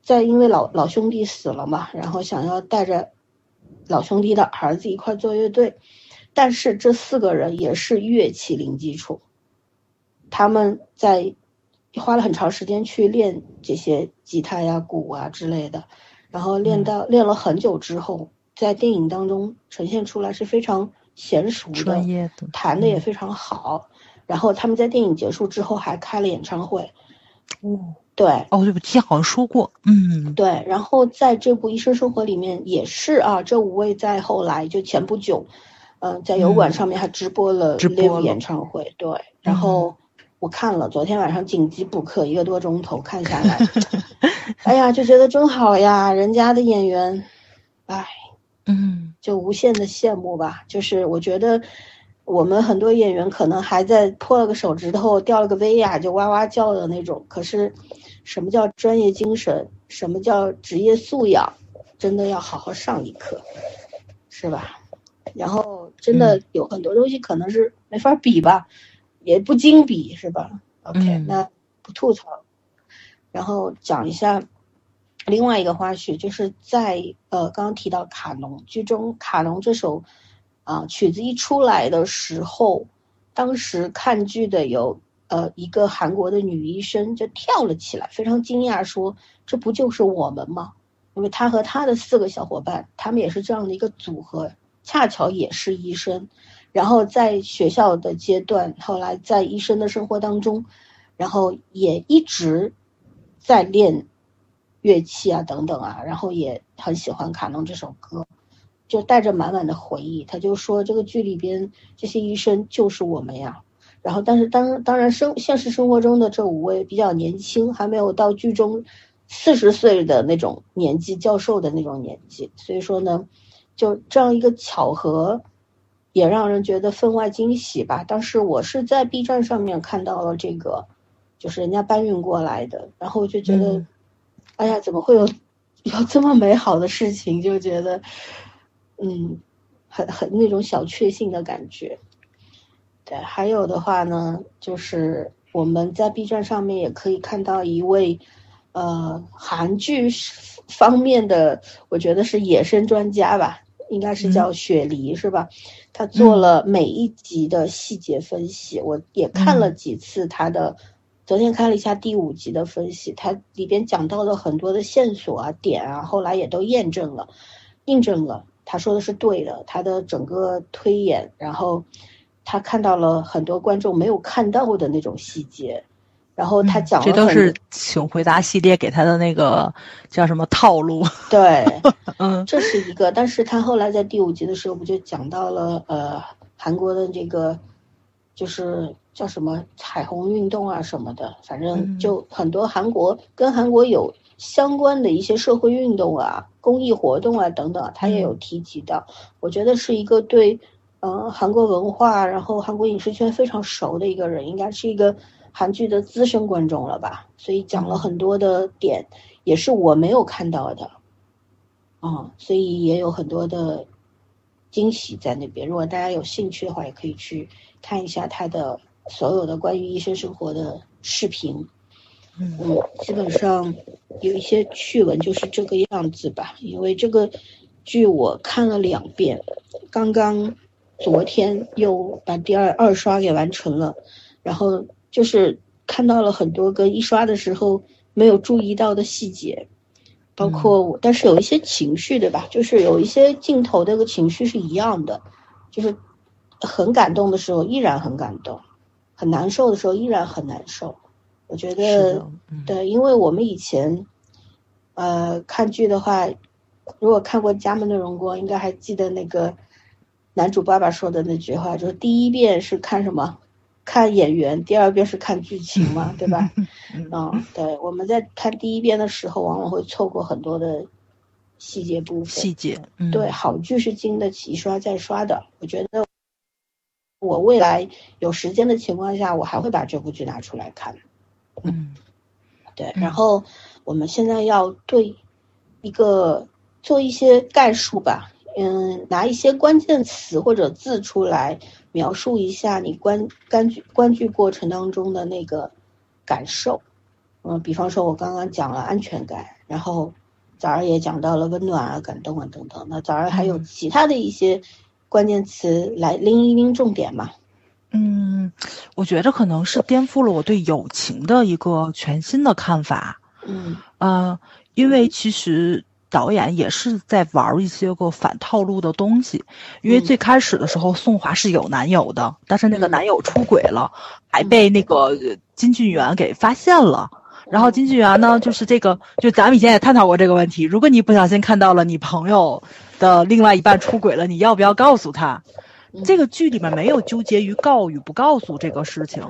Speaker 3: 在因为老老兄弟死了嘛，然后想要带着老兄弟的儿子一块做乐队，但是这四个人也是乐器零基础，他们在花了很长时间去练这些吉他呀、鼓啊之类的，然后练到练了很久之后，在电影当中呈现出来是非常娴熟的，
Speaker 4: 专业的，
Speaker 3: 弹的也非常好。然后他们在电影结束之后还开了演唱会。
Speaker 4: 哦，
Speaker 3: 对，
Speaker 4: 哦，对不起，好像说过，嗯，
Speaker 3: 对，然后在这部《医生生活》里面也是啊，这五位在后来就前不久，嗯，在油管上面还直播了
Speaker 4: 直播
Speaker 3: 演唱会，对，然后我看了，昨天晚上紧急补课一个多钟头看下来，哎呀，就觉得真好呀，人家的演员，哎，
Speaker 4: 嗯，
Speaker 3: 就无限的羡慕吧，就是我觉得。我们很多演员可能还在破了个手指头、掉了个威亚就哇哇叫的那种，可是，什么叫专业精神？什么叫职业素养？真的要好好上一课，是吧？然后真的有很多东西可能是没法比吧，也不经比，是吧？OK，那不吐槽，然后讲一下另外一个花絮，就是在呃刚刚提到卡农剧中，卡农这首。啊，曲子一出来的时候，当时看剧的有呃一个韩国的女医生就跳了起来，非常惊讶，说这不就是我们吗？因为她和她的四个小伙伴，他们也是这样的一个组合，恰巧也是医生，然后在学校的阶段，后来在医生的生活当中，然后也一直在练乐器啊等等啊，然后也很喜欢卡农这首歌。就带着满满的回忆，他就说这个剧里边这些医生就是我们呀。然后，但是当当然生现实生活中的这五位比较年轻，还没有到剧中四十岁的那种年纪，教授的那种年纪。所以说呢，就这样一个巧合，也让人觉得分外惊喜吧。当时我是在 B 站上面看到了这个，就是人家搬运过来的，然后就觉得，哎呀，怎么会有有这么美好的事情？就觉得。嗯，很很那种小确幸的感觉。对，还有的话呢，就是我们在 B 站上面也可以看到一位，呃，韩剧方面的，我觉得是野生专家吧，应该是叫雪梨是吧？他做了每一集的细节分析，我也看了几次他的，昨天看了一下第五集的分析，它里边讲到了很多的线索啊点啊，后来也都验证了，印证了。他说的是对的，他的整个推演，然后他看到了很多观众没有看到的那种细节，然后他讲
Speaker 4: 这都是请回答系列给他的那个叫什么套路？
Speaker 3: 对，
Speaker 4: 嗯，
Speaker 3: 这是一个。但是他后来在第五集的时候不就讲到了呃韩国的这个就是叫什么彩虹运动啊什么的，反正就很多韩国跟韩国有。相关的一些社会运动啊、公益活动啊等等，他也有提及到。我觉得是一个对，嗯，韩国文化，然后韩国影视圈非常熟的一个人，应该是一个韩剧的资深观众了吧。所以讲了很多的点，也是我没有看到的，啊，所以也有很多的惊喜在那边。如果大家有兴趣的话，也可以去看一下他的所有的关于医生生活的视频。嗯，基本上有一些趣闻就是这个样子吧。因为这个剧我看了两遍，刚刚昨天又把第二二刷给完成了，然后就是看到了很多跟一刷的时候没有注意到的细节，包括我但是有一些情绪，对吧？就是有一些镜头那个情绪是一样的，就是很感动的时候依然很感动，很难受的时候依然很难受。我觉得对，因为我们以前，呃，看剧的话，如果看过《家门的荣光》，应该还记得那个男主爸爸说的那句话，就是第一遍是看什么，看演员，第二遍是看剧情嘛，对吧？嗯，对，我们在看第一遍的时候，往往会错过很多的细节部分。
Speaker 4: 细节，
Speaker 3: 对，好剧是经得起一刷再刷的。我觉得我未来有时间的情况下，我还会把这部剧拿出来看。
Speaker 4: 嗯，
Speaker 3: 对。然后我们现在要对一个做一些概述吧。嗯，拿一些关键词或者字出来描述一下你观观剧观剧过程当中的那个感受。嗯，比方说，我刚刚讲了安全感，然后早儿也讲到了温暖啊、感动啊等等。那早儿还有其他的一些关键词来拎一拎重点嘛？
Speaker 4: 嗯，我觉得可能是颠覆了我对友情的一个全新的看法。
Speaker 3: 嗯
Speaker 4: 呃，因为其实。导演也是在玩一些个反套路的东西，因为最开始的时候宋华是有男友的，但是那个男友出轨了，还被那个金俊元给发现了。然后金俊元呢，就是这个，就咱们以前也探讨过这个问题：如果你不小心看到了你朋友的另外一半出轨了，你要不要告诉他？这个剧里面没有纠结于告与不告诉这个事情，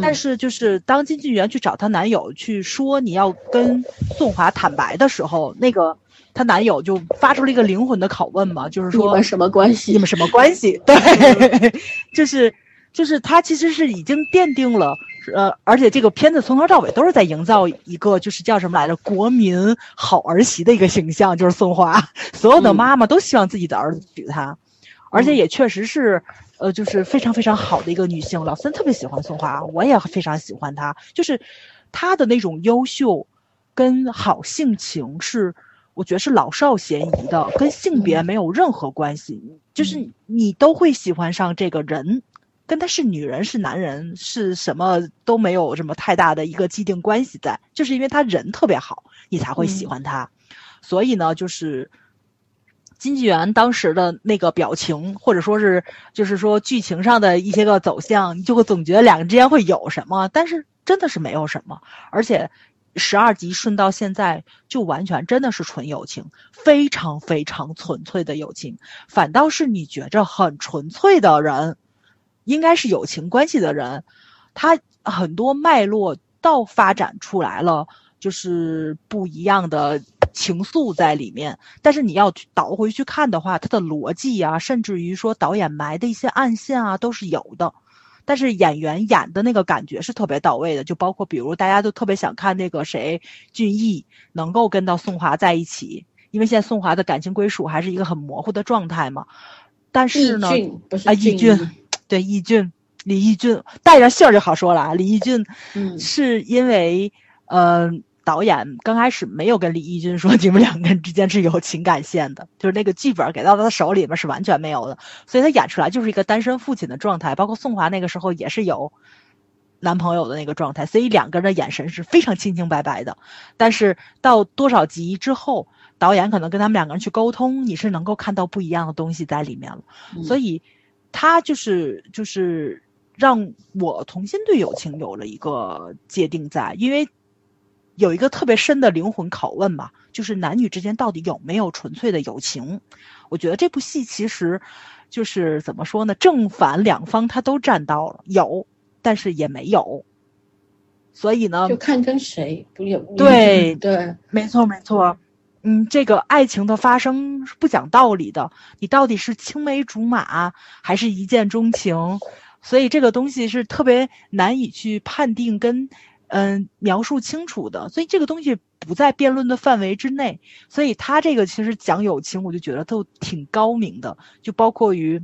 Speaker 4: 但是就是当金俊元去找她男友去说你要跟宋华坦白的时候，那个。她男友就发出了一个灵魂的拷问嘛，就是说
Speaker 3: 你们什么关系？
Speaker 4: 你们什么关系？对，就是就是他其实是已经奠定了，呃，而且这个片子从头到尾都是在营造一个就是叫什么来着，国民好儿媳的一个形象，就是宋华，所有的妈妈都希望自己的儿子娶她，而且也确实是，呃，就是非常非常好的一个女性。老三特别喜欢宋华，我也非常喜欢她，就是她的那种优秀跟好性情是。我觉得是老少咸宜的，跟性别没有任何关系，就是你都会喜欢上这个人，跟他是女人是男人是什么都没有什么太大的一个既定关系在，就是因为他人特别好，你才会喜欢他。所以呢，就是金纪元当时的那个表情，或者说是就是说剧情上的一些个走向，你就会总觉得两个之间会有什么，但是真的是没有什么，而且。十二集顺到现在，就完全真的是纯友情，非常非常纯粹的友情。反倒是你觉着很纯粹的人，应该是友情关系的人，他很多脉络倒发展出来了，就是不一样的情愫在里面。但是你要倒回去看的话，他的逻辑啊，甚至于说导演埋的一些暗线啊，都是有的。但是演员演的那个感觉是特别到位的，就包括比如大家都特别想看那个谁俊逸能够跟到宋华在一起，因为现在宋华的感情归属还是一个很模糊的状态嘛。但是呢，啊，
Speaker 3: 易
Speaker 4: 俊，对，易俊，李易俊带着姓儿就好说了啊。李易俊，
Speaker 3: 嗯，
Speaker 4: 是因为，嗯。导演刚开始没有跟李义俊说你们两个人之间是有情感线的，就是那个剧本给到他手里面是完全没有的，所以他演出来就是一个单身父亲的状态。包括宋华那个时候也是有男朋友的那个状态，所以两个人的眼神是非常清清白白的。但是到多少集之后，导演可能跟他们两个人去沟通，你是能够看到不一样的东西在里面了。所以他就是就是让我重新对友情有了一个界定在，因为。有一个特别深的灵魂拷问吧，就是男女之间到底有没有纯粹的友情？我觉得这部戏其实，就是怎么说呢？正反两方他都占到了，有，但是也没有。所以呢，
Speaker 3: 就看跟谁不有
Speaker 4: 对
Speaker 3: 对，
Speaker 4: 没错没错。嗯，这个爱情的发生是不讲道理的，你到底是青梅竹马还是一见钟情？所以这个东西是特别难以去判定跟。嗯，描述清楚的，所以这个东西不在辩论的范围之内。所以他这个其实讲友情，我就觉得都挺高明的。就包括于，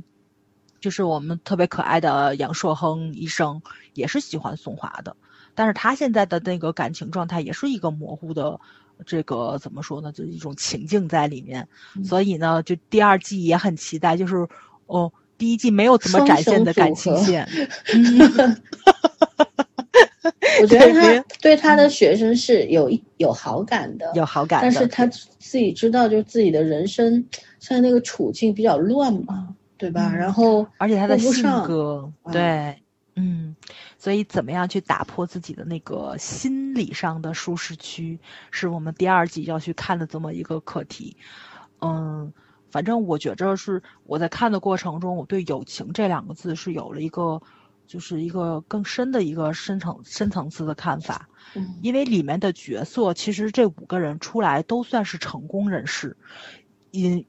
Speaker 4: 就是我们特别可爱的杨硕亨医生，也是喜欢宋华的，但是他现在的那个感情状态也是一个模糊的，这个怎么说呢？就是一种情境在里面。所以呢，就第二季也很期待，就是哦，第一季没有怎么展现的感情线。
Speaker 3: 我觉得他对他的学生是有有好感的，
Speaker 4: 有好感，
Speaker 3: 但是他自己知道，就是自己的人生现在那个处境比较乱嘛，对吧？然后
Speaker 4: 而且他的性格，对，嗯，所以怎么样去打破自己的那个心理上的舒适区，是我们第二季要去看的这么一个课题。嗯，反正我觉着是我在看的过程中，我对友情这两个字是有了一个。就是一个更深的一个深层深层次的看法。
Speaker 3: 嗯，
Speaker 4: 因为里面的角色其实这五个人出来都算是成功人士，因。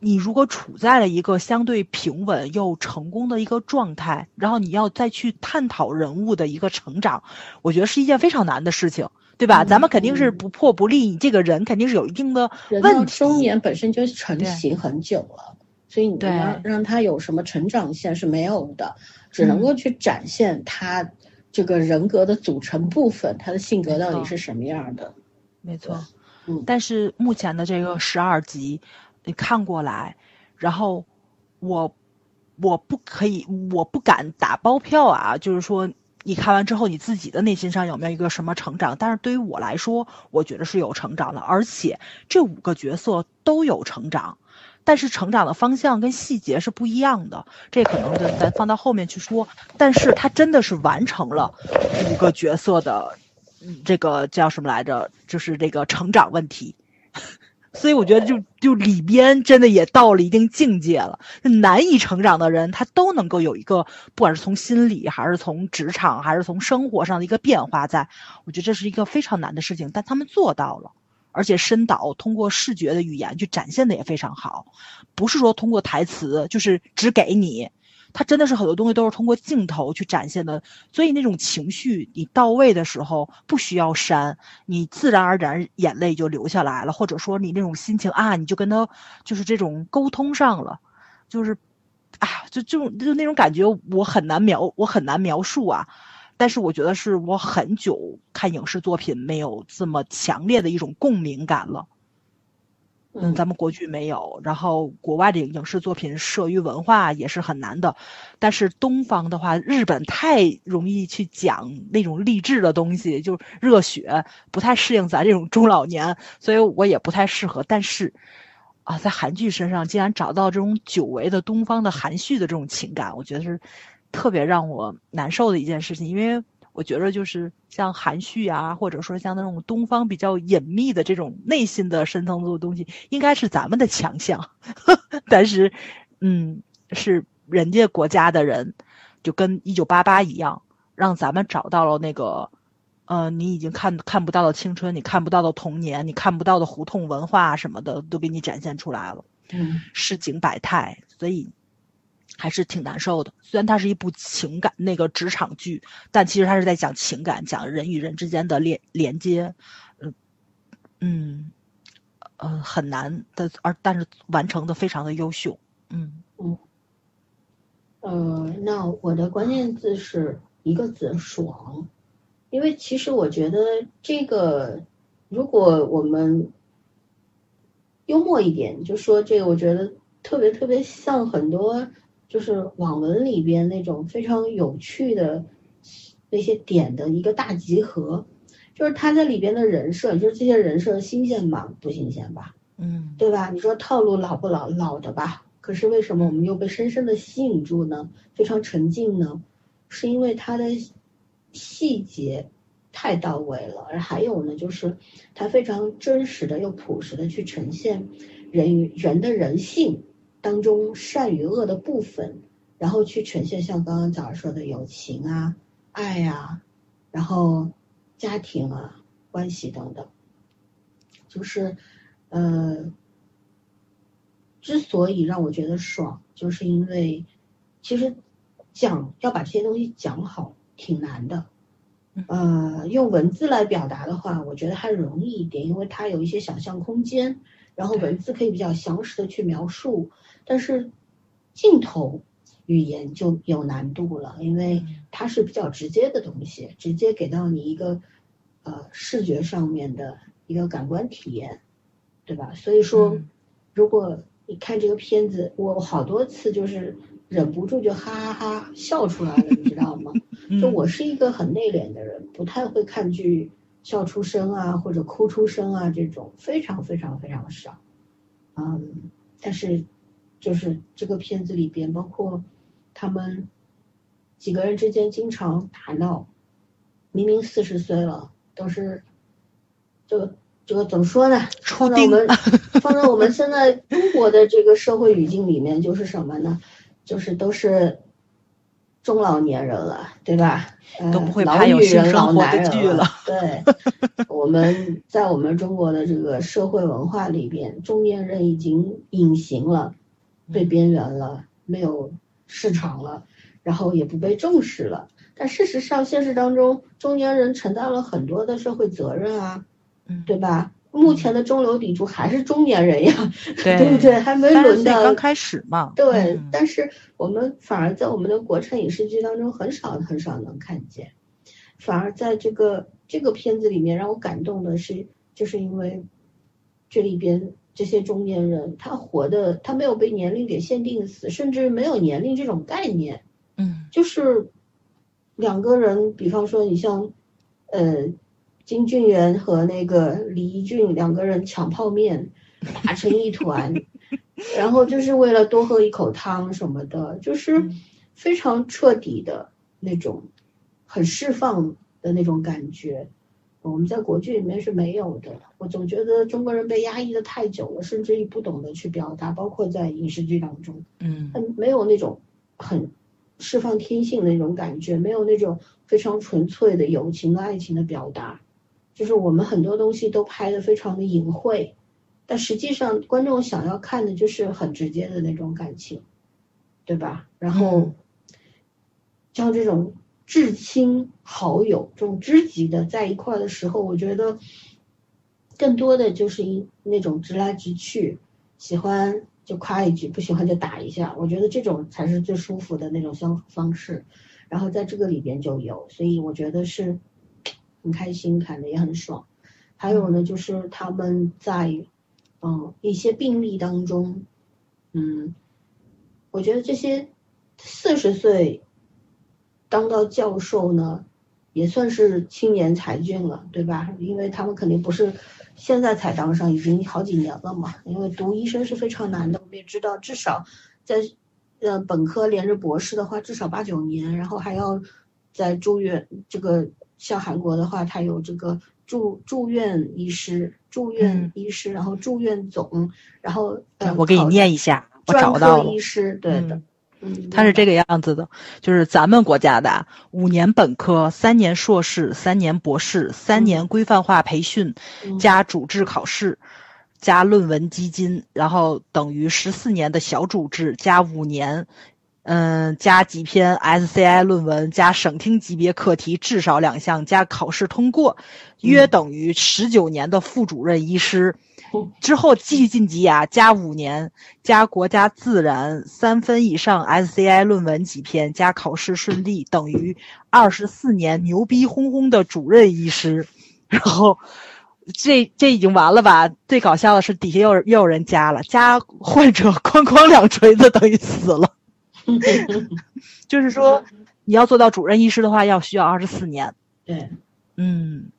Speaker 4: 你如果处在了一个相对平稳又成功的一个状态，然后你要再去探讨人物的一个成长，我觉得是一件非常难的事情，对吧？咱们肯定是不破不立，你这个人肯定是有一定的问题。
Speaker 3: 中年本身就成型很久了，所以你要让他有什么成长线是没有的，只能够去展现他这个人格的组成部分，他的性格到底是什么样的。
Speaker 4: 没错，嗯，但是目前的这个十二集。你看过来，然后我我不可以，我不敢打包票啊。就是说，你看完之后，你自己的内心上有没有一个什么成长？但是对于我来说，我觉得是有成长的，而且这五个角色都有成长，但是成长的方向跟细节是不一样的。这可能咱咱放到后面去说。但是他真的是完成了五个角色的这个叫什么来着？就是这个成长问题。所以我觉得，就就里边真的也到了一定境界了。难以成长的人，他都能够有一个，不管是从心理，还是从职场，还是从生活上的一个变化。在，我觉得这是一个非常难的事情，但他们做到了，而且深导通过视觉的语言去展现的也非常好，不是说通过台词，就是只给你。他真的是很多东西都是通过镜头去展现的，所以那种情绪你到位的时候不需要删，你自然而然眼泪就流下来了，或者说你那种心情啊，你就跟他就是这种沟通上了，就是，哎呀，就就就那种感觉我很难描，我很难描述啊，但是我觉得是我很久看影视作品没有这么强烈的一种共鸣感了。嗯，咱们国剧没有，然后国外的影视作品摄于文化也是很难的，但是东方的话，日本太容易去讲那种励志的东西，就是热血，不太适应咱这种中老年，所以我也不太适合。但是，啊，在韩剧身上竟然找到这种久违的东方的含蓄的这种情感，我觉得是特别让我难受的一件事情，因为。我觉得就是像含蓄啊，或者说像那种东方比较隐秘的这种内心的深层次的东西，应该是咱们的强项。但是，嗯，是人家国家的人，就跟一九八八一样，让咱们找到了那个，呃，你已经看看不到的青春，你看不到的童年，你看不到的胡同文化什么的，都给你展现出来了。
Speaker 3: 嗯，
Speaker 4: 市井百态，所以。还是挺难受的。虽然它是一部情感那个职场剧，但其实它是在讲情感，讲人与人之间的连连接。嗯嗯呃，很难的，而但是完成的非常的优秀。
Speaker 3: 嗯嗯呃，那我的关键字是一个字爽，因为其实我觉得这个，如果我们幽默一点，就说这个，我觉得特别特别像很多。就是网文里边那种非常有趣的那些点的一个大集合，就是他在里边的人设，就是这些人设新鲜吗？不新鲜吧？
Speaker 4: 嗯，
Speaker 3: 对吧？你说套路老不老？老的吧？可是为什么我们又被深深的吸引住呢？非常沉浸呢？是因为它的细节太到位了，而还有呢，就是他非常真实的又朴实的去呈现人与人的人性。当中善与恶的部分，然后去呈现像刚刚早上说的友情啊、爱啊，然后家庭啊、关系等等，就是呃，之所以让我觉得爽，就是因为其实讲要把这些东西讲好挺难的，呃，用文字来表达的话，我觉得还容易一点，因为它有一些想象空间，然后文字可以比较详实的去描述。但是镜头语言就有难度了，因为它是比较直接的东西，直接给到你一个呃视觉上面的一个感官体验，对吧？所以说，如果你看这个片子，我好多次就是忍不住就哈哈哈笑出来了，你知道吗？就我是一个很内敛的人，不太会看剧笑出声啊或者哭出声啊这种非常非常非常少，嗯，但是。就是这个片子里边，包括他们几个人之间经常打闹，明明四十岁了，都是这个这个怎么说呢？放在我们 放在我们现在中国的这个社会语境里面，就是什么呢？就是都是中老年人了，对吧？
Speaker 4: 都不会
Speaker 3: 老
Speaker 4: 拍有
Speaker 3: 女人、
Speaker 4: 性生活的剧了。
Speaker 3: 对，我们在我们中国的这个社会文化里边，中年人已经隐形了，被边缘了，没有市场了，然后也不被重视了。但事实上，现实当中，中年人承担了很多的社会责任啊，
Speaker 4: 嗯，
Speaker 3: 对吧？目前的中流砥柱还是中年人呀，
Speaker 4: 对
Speaker 3: 对不对？还没轮到
Speaker 4: 刚开始嘛。
Speaker 3: 对，
Speaker 4: 嗯
Speaker 3: 但是我们反而在我们的国产影视剧当中很少很少能看见，反而在这个这个片子里面让我感动的是，就是因为这里边这些中年人他活的他没有被年龄给限定死，甚至没有年龄这种概念，
Speaker 4: 嗯
Speaker 3: 就是两个人，比方说你像呃金俊元和那个李一俊两个人抢泡面，打成一团，然后就是为了多喝一口汤什么的，就是
Speaker 4: 嗯
Speaker 3: 非常彻底的那种，很释放的那种感觉。我们在国剧里面是没有的，我总觉得中国人被压抑的太久了，甚至于不懂得去表达，包括在影视剧当中。
Speaker 4: 嗯
Speaker 3: 他没有那种很释放天性的那种感觉，没有那种非常纯粹的友情的爱情的表达，就是我们很多东西都拍的非常的隐晦，但实际上观众想要看的就是很直接的那种感情，对吧？然后
Speaker 4: 嗯
Speaker 3: 像这种至亲好友、这种知己的在一块儿的时候，我觉得更多的就是一那种直来直去，喜欢就夸一句，不喜欢就打一下。我觉得这种才是最舒服的那种相处方式。然后在这个里边就有，所以我觉得是很开心，看的也很爽。还有呢，就是他们在嗯一些病例当中，嗯，我觉得这些四十岁当到教授呢，也算是青年才俊了，对吧？因为他们肯定不是现在才当上，已经好几年了嘛。因为读医生是非常难的，我们也知道，至少在呃本科连着博士的话，至少八九年，然后还要在住院。这个像韩国的话，它有这个住住院医师、住院
Speaker 4: 嗯
Speaker 3: 医师，然后住院总，然后呃，
Speaker 4: 我给你念一下，我
Speaker 3: 专
Speaker 4: 找到了
Speaker 3: 科医。师，对的
Speaker 4: 嗯，
Speaker 3: 嗯，
Speaker 4: 它是这个样子的，就是咱们国家的啊五年本科、三年硕士、三年博士、三年规范化培训
Speaker 3: 嗯。
Speaker 4: 加主治考试加论文基金，然后等于十四年的小主治加五年，嗯，加几篇 SCI 论文加省厅级别课题至少两项加考试通过，约
Speaker 3: 嗯
Speaker 4: 等于十九年的副主任医师。
Speaker 3: 嗯
Speaker 4: 之后继续晋级啊，加五年，加国家自然三分以上 SCI 论文几篇，加考试顺利，等于二十四年牛逼哄哄的主任医师。然后这这已经完了吧？最搞笑的是底下又又有人加了，加患者哐哐两锤子等于死了。就是说，你要做到主任医师的话，要需要二十四年。
Speaker 3: 对。
Speaker 4: 嗯，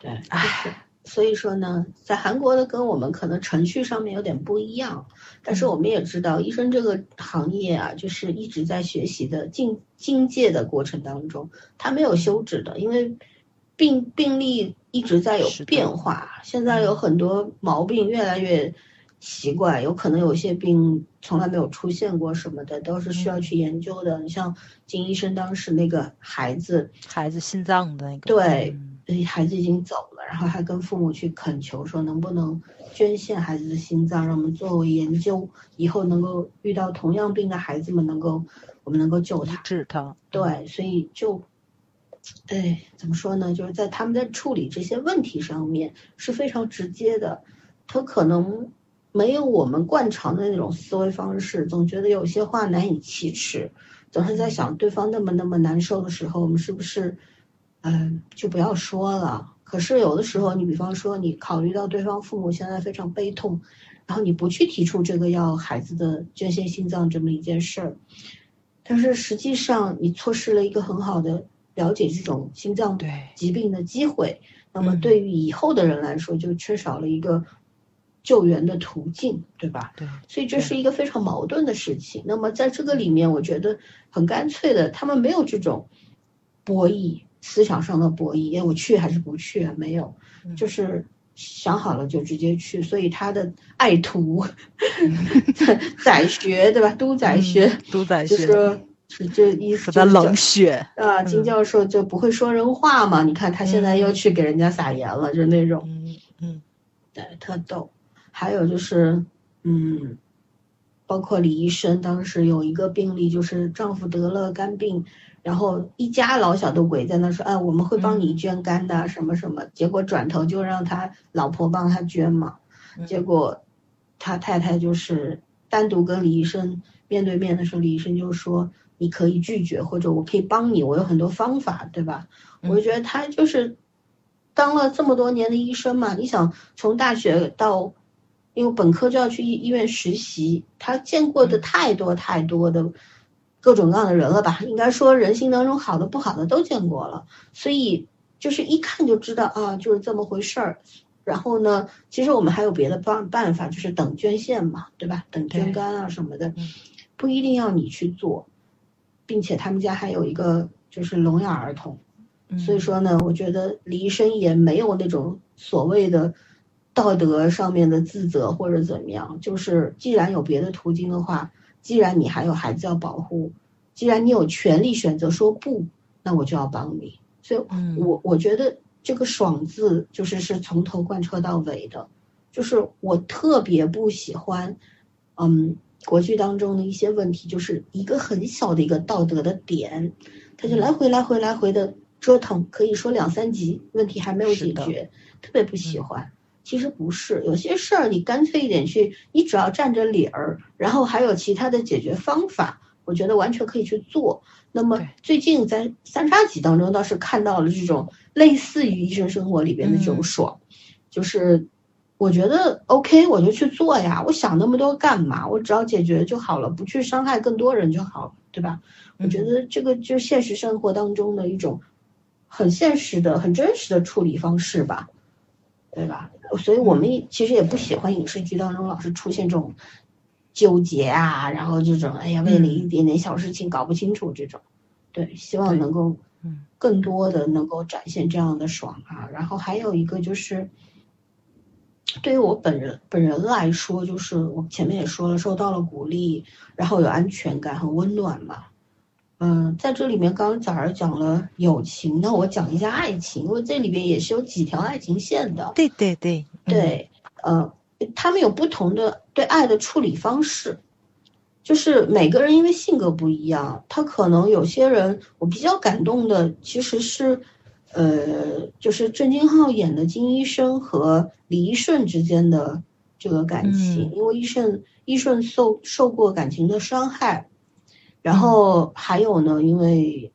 Speaker 3: 对，
Speaker 4: 唉，
Speaker 3: 所以说呢，在韩国的跟我们可能程序上面有点不一样，但是我们也知道，医生这个行业啊，就是一直在学习的进进阶的过程当中，它没有休止的，因为病病例一直在有变化，现在有很多毛病越来越奇怪，有可能有些病从来没有出现过什么的，都是需要去研究的。你像金医生当时那个孩子，
Speaker 4: 孩子心脏的那个，
Speaker 3: 对孩子已经走了，然后还跟父母去恳求说，能不能捐献孩子的心脏，让我们作为研究，以后能够遇到同样病的孩子们，能够我们能够救他。
Speaker 4: 治他。
Speaker 3: 对，所以就，哎，怎么说呢？就是在他们在处理这些问题上面是非常直接的，他可能没有我们惯常的那种思维方式，总觉得有些话难以启齿，总是在想对方那么那么难受的时候，我们是不是，嗯、就不要说了。可是有的时候，你比方说你考虑到对方父母现在非常悲痛，然后你不去提出这个要孩子的捐献心脏这么一件事儿，但是实际上你错失了一个很好的了解这种心脏
Speaker 4: 对
Speaker 3: 疾病的机会。那么
Speaker 4: 嗯
Speaker 3: 对于以后的人来说，就缺少了一个救援的途径，对吧？
Speaker 4: 对，
Speaker 3: 所以这是一个非常矛盾的事情。那么在这个里面，我觉得很干脆的，他们没有这种博弈思想上的博弈，哎，我去还是不去啊？没有，
Speaker 4: 嗯
Speaker 3: 就是想好了就直接去。所以他的爱徒 宰学，对吧？都宰学。
Speaker 4: 嗯都宰学。
Speaker 3: 就是是这意思？
Speaker 4: 的冷血
Speaker 3: 啊！金教授就不会说人话嘛？你看他现在又去给人家撒盐了，就那种，
Speaker 4: 嗯嗯，
Speaker 3: 对，特逗。还有就是，嗯，包括李医生当时有一个病例，就是丈夫得了肝病，然后一家老小都围在那说：“哎，我们会帮你捐肝的，什么什么。”结果转头就让他老婆帮他捐嘛。结果他太太就是单独跟李医生面对面的时候，李医生就说。你可以拒绝，或者我可以帮你，我有很多方法，对吧？我就觉得他就是当了这么多年的医生嘛。你想从大学到，因为本科就要去医医院实习，他见过的太多太多的各种各样的人了吧？应该说人性当中好的不好的都见过了，所以就是一看就知道啊，就是这么回事儿。然后呢，其实我们还有别的办办法，就是等捐献嘛，对吧？等捐肝啊什么的，不一定要你去做。并且他们家还有一个就是聋哑儿童，所以说呢，我觉得李医生也没有那种所谓的道德上面的自责或者怎么样。就是既然有别的途径的话，既然你还有孩子要保护，既然你有权利选择说不，那我就要帮你。所以，我我觉得这个“爽”字就是是从头贯彻到尾的，就是我特别不喜欢，嗯。国剧当中的一些问题，就是一个很小的一个道德的点，他就来回来回来回的折腾，可以说两三集问题还没有解决，特别不喜欢。其实不是，有些事儿你干脆一点去，你只要占着理儿，然后还有其他的解决方法，我觉得完全可以去做。那么最近在三叉戟当中倒是看到了这种类似于《医生生活》里边的这种爽，就是。我觉得 OK，我就去做呀。我想那么多干嘛？我只要解决就好了，不去伤害更多人就好了，对吧？我觉得这个就是现实生活当中的一种很现实的、很真实的处理方式吧，对吧？所以我们其实也不喜欢影视剧当中老是出现这种纠结啊，然后这种哎呀，为了一点点小事情搞不清楚这种。对，希望能够更多的能够展现这样的爽啊。然后还有一个就是。对于我本人本人来说，就是我前面也说了，受到了鼓励，然后有安全感，很温暖嘛。嗯，在这里面刚刚早上讲了友情，那我讲一下爱情，因为这里边也是有几条爱情线的。
Speaker 4: 对对对
Speaker 3: 对，呃，他们有不同的对爱的处理方式，就是每个人因为性格不一样，他可能有些人我比较感动的其实是。呃，就是郑敬浩演的金医生和李医顺之间的这个感情，因为医顺医顺受受过感情的伤害，然后还有呢，因为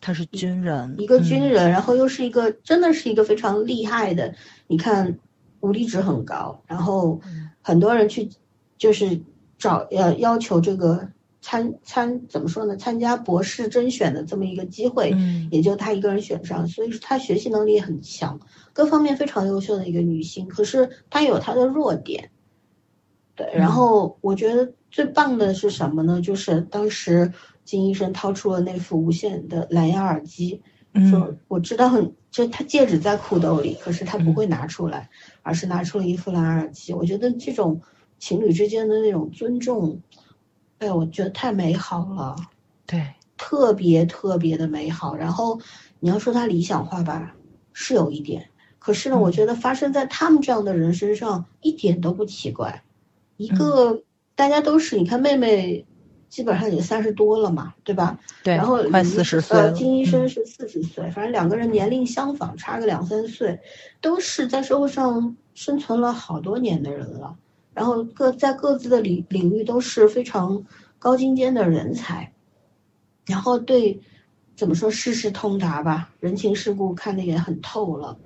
Speaker 4: 他是军人，
Speaker 3: 一个军人，然后又是一个真的是一个非常厉害的，你看武力值很高，然后很多人去就是找要要求这个。参参怎么说呢？参加博士甄选的这么一个机会，也就她一个人选上，所以说她学习能力也很强，各方面非常优秀的一个女性。可是她有她的弱点，对。然后我觉得最棒的是什么呢？就是当时金医生掏出了那副无线的蓝牙耳机，说我知道很，就他戒指在裤兜里，可是他不会拿出来，而是拿出了一副蓝牙耳机。我觉得这种情侣之间的那种尊重。哎，我觉得太美好了，
Speaker 4: 对，
Speaker 3: 特别特别的美好。然后你要说他理想化吧，是有一点。可是呢，我觉得发生在他们这样的人身上一点都不奇怪。一个大家都是，你看妹妹基本上也三十多了嘛，对吧？
Speaker 4: 对。
Speaker 3: 然后
Speaker 4: 快四十岁
Speaker 3: 呃，金医生是四十岁，反正两个人年龄相仿，差个两三岁，都是在社会上生存了好多年的人了。然后各在各自的领领域都是非常高精尖的人才，然后对怎么说世事通达吧，人情世故看得也很透了。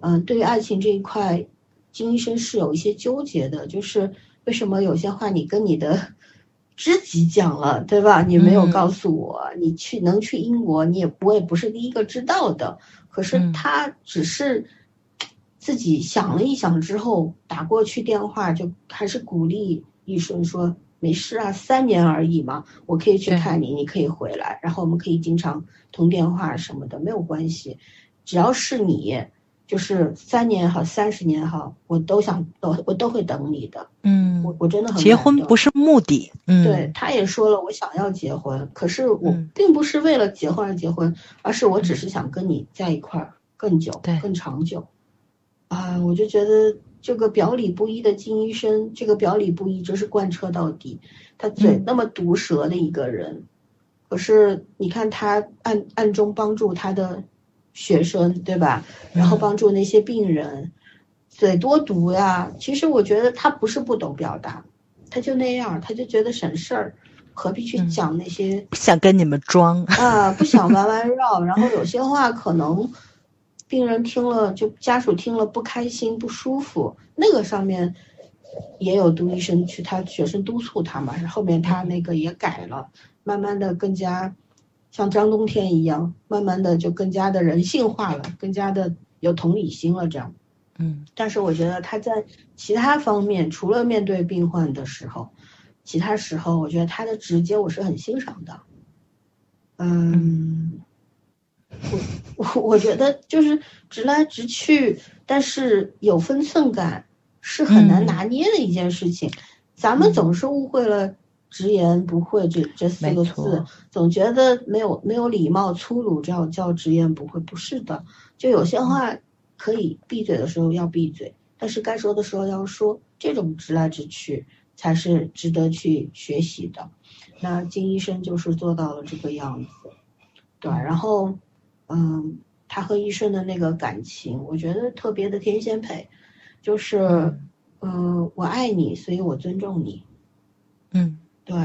Speaker 3: 嗯，对于爱情这一块，金医生是有一些纠结的，就是为什么有些话你跟你的 知己讲了，对吧？你没有告诉我，你去能去英国，你也我也不是第一个知道的。可是他只是。自己想了一想之后，打过去电话，就还是鼓励医生说：“没事啊，三年而已嘛，我可以去看你，你可以回来，然后我们可以经常通电话什么的，没有关系，只要是你就是三年也好，三十年也好，我都想都我都会等你的。
Speaker 4: 嗯，
Speaker 3: 我我真的很
Speaker 4: 结婚不是目的。嗯，
Speaker 3: 对，他也说了，我想要结婚，可是我
Speaker 4: 嗯
Speaker 3: 并不是为了结婚而结婚，而是我只是想跟你在一块儿更久
Speaker 4: 对、
Speaker 3: 更长久。啊，我就觉得这个表里不一的金医生，这个表里不一真是贯彻到底。他嘴
Speaker 4: 嗯
Speaker 3: 那么毒舌的一个人，可是你看他暗暗中帮助他的学生，对吧？然后
Speaker 4: 嗯
Speaker 3: 帮助那些病人，嘴多毒呀！其实我觉得他不是不懂表达，他就那样，他就觉得省事儿，何必去
Speaker 4: 嗯
Speaker 3: 讲那些、
Speaker 4: 不想跟你们装。
Speaker 3: 啊？不想弯弯绕，然后有些话可能病人听了，就家属听了不开心、不舒服，那个上面也有杜医生去他学生督促他嘛，后面他那个也改了，慢慢的更加像张冬天一样，慢慢的就更加的人性化了，更加的有同理心了，这样。
Speaker 4: 嗯
Speaker 3: 但是我觉得他在其他方面，除了面对病患的时候，其他时候我觉得他的直接我是很欣赏的。嗯，我我 我觉得就是直来直去，但是有分寸感是很难
Speaker 4: 嗯
Speaker 3: 拿捏的一件事情。咱们总是误会了“直言不讳”这这四个字，总觉得没有没有礼貌、粗鲁这样叫直言不讳，不是的。就有些话可以闭嘴的时候要闭嘴，但是该说的时候要说，这种直来直去才是值得去学习的。那金医生就是做到了这个样子，对，然后，嗯，他和医生的那个感情，我觉得特别的天仙配，就是，嗯、我爱你，所以我尊重你，
Speaker 4: 嗯
Speaker 3: 对，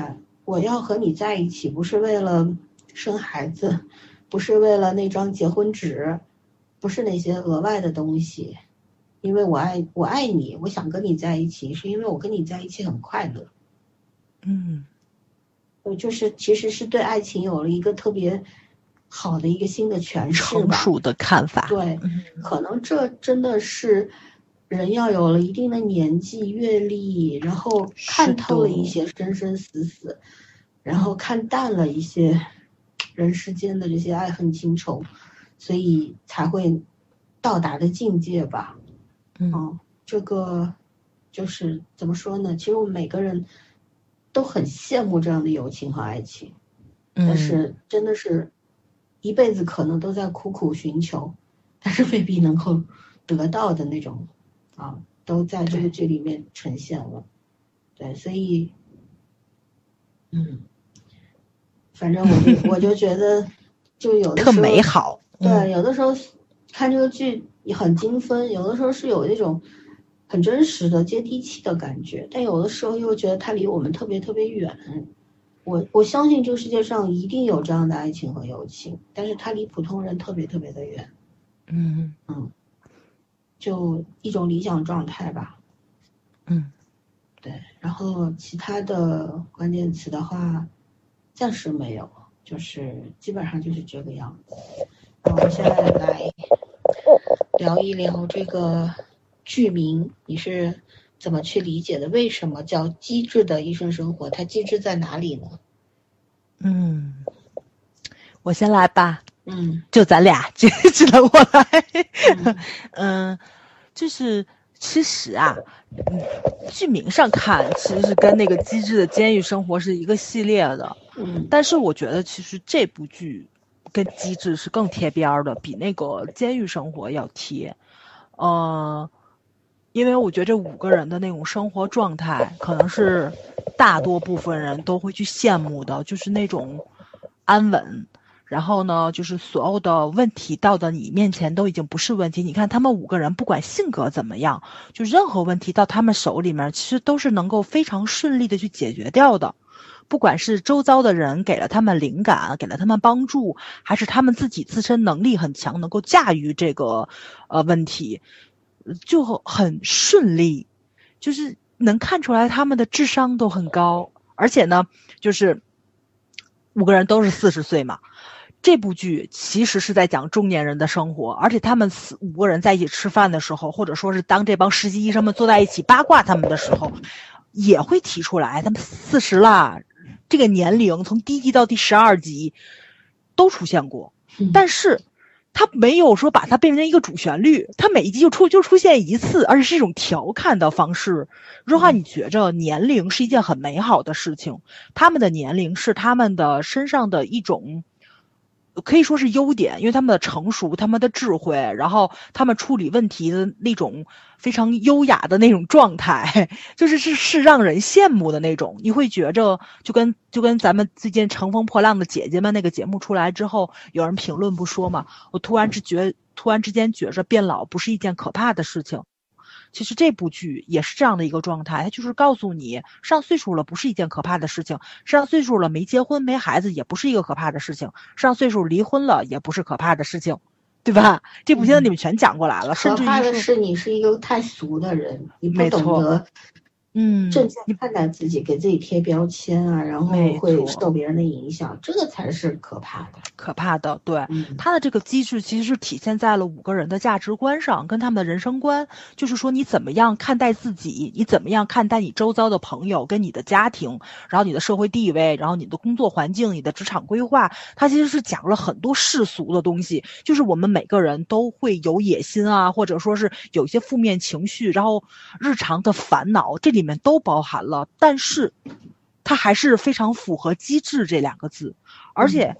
Speaker 3: 我要和你在一起，不是为了生孩子，不是为了那张结婚纸，不是那些额外的东西，因为我爱我爱你，我想跟你在一起，是因为我跟你在一起很快乐。
Speaker 4: 嗯
Speaker 3: 我，就是其实是对爱情有了一个特别好的一个新的诠释吧。
Speaker 4: 成熟的看法。
Speaker 3: 对，
Speaker 4: 嗯
Speaker 3: 可能这真的是人要有了一定的年纪、阅历，然后看透了一些生生死死，然后看淡了一些人世间的这些爱恨情仇，所以才会到达的境界吧。
Speaker 4: 嗯
Speaker 3: 嗯，这个就是怎么说呢？其实我们每个人都很羡慕这样的友情和爱情。但
Speaker 4: 嗯
Speaker 3: 是真的是一辈子可能都在苦苦寻求，但是未必能够得到的那种啊，都在这个剧里面呈现了。对，所以，嗯，反正我就我就觉得，就有的时
Speaker 4: 特
Speaker 3: 候
Speaker 4: 美好。
Speaker 3: 对，
Speaker 4: 嗯
Speaker 3: 有的时候看这个剧也很精分，有的时候是有那种很真实的、接地气的感觉，但有的时候又觉得它离我们特别特别远。我我相信这个世界上一定有这样的爱情和友情，但是它离普通人特别特别的远，
Speaker 4: 嗯嗯
Speaker 3: 就一种理想状态吧。
Speaker 4: 嗯
Speaker 3: 对，然后其他的关键词的话，暂时没有，就是基本上就是这个样子。那我们现在来聊一聊这个剧名，你是怎么去理解的？为什么叫《机智的医生生活》？它机智在哪里呢？
Speaker 4: 嗯，我先来吧。
Speaker 3: 嗯
Speaker 4: 就咱俩，只只能我来。
Speaker 3: 嗯
Speaker 4: 嗯，就是其实啊，嗯，剧名上看其实是跟那个《机智的监狱生活》是一个系列的，
Speaker 3: 嗯
Speaker 4: 但是我觉得其实这部剧跟《机智》是更贴边儿的，比那个《监狱生活》要贴。呃，因为我觉得这五个人的那种生活状态，可能是大多部分人都会去羡慕的，就是那种安稳。然后呢，就是所有的问题到的你面前都已经不是问题。你看他们五个人，不管性格怎么样，就任何问题到他们手里面，其实都是能够非常顺利的去解决掉的。不管是周遭的人给了他们灵感，给了他们帮助，还是他们自己自身能力很强，能够驾驭这个呃问题，就很顺利，就是能看出来他们的智商都很高，而且呢，就是五个人都是四十岁嘛。这部剧其实是在讲中年人的生活，而且他们四五个人在一起吃饭的时候，或者说是当这帮实习医生们坐在一起八卦他们的时候，也会提出来，他们四十啦，这个年龄从第一集到第十二集都出现过。
Speaker 3: 嗯
Speaker 4: 但是他没有说把它变成一个主旋律，他每一集就出就出现一次，而且是一种调侃的方式。若话，你觉着年龄是一件很美好的事情，他们的年龄是他们的身上的一种。可以说是优点，因为他们的成熟，他们的智慧，然后他们处理问题的那种非常优雅的那种状态，就是是是让人羡慕的那种。你会觉着就跟就跟咱们最近《乘风破浪的姐姐们》那个节目出来之后，有人评论不说嘛？我突然之觉，突然之间觉着变老不是一件可怕的事情。其实这部剧也是这样的一个状态，它就是告诉你，上岁数了不是一件可怕的事情，上岁数了没结婚没孩子也不是一个可怕的事情，上岁数离婚了也不是可怕的事情，对吧？这部现你们全讲过来了。可
Speaker 3: 怕的是你是一个太俗的人，你不懂得。
Speaker 4: 嗯，
Speaker 3: 正确看待自己，给自己贴标签啊，然后会受别人的影响，这个才是可怕的。
Speaker 4: 可怕的，对，他的这个机制其实是体现在了五个人的价值观上，跟他们的人生观，就是说你怎么样看待自己，你怎么样看待你周遭的朋友跟你的家庭，然后你的社会地位，然后你的工作环境，你的职场规划，他其实是讲了很多世俗的东西，就是我们每个人都会有野心啊，或者说是有一些负面情绪，然后日常的烦恼，这里。里面都包含了，但是，它还是非常符合机制这两个字，而且，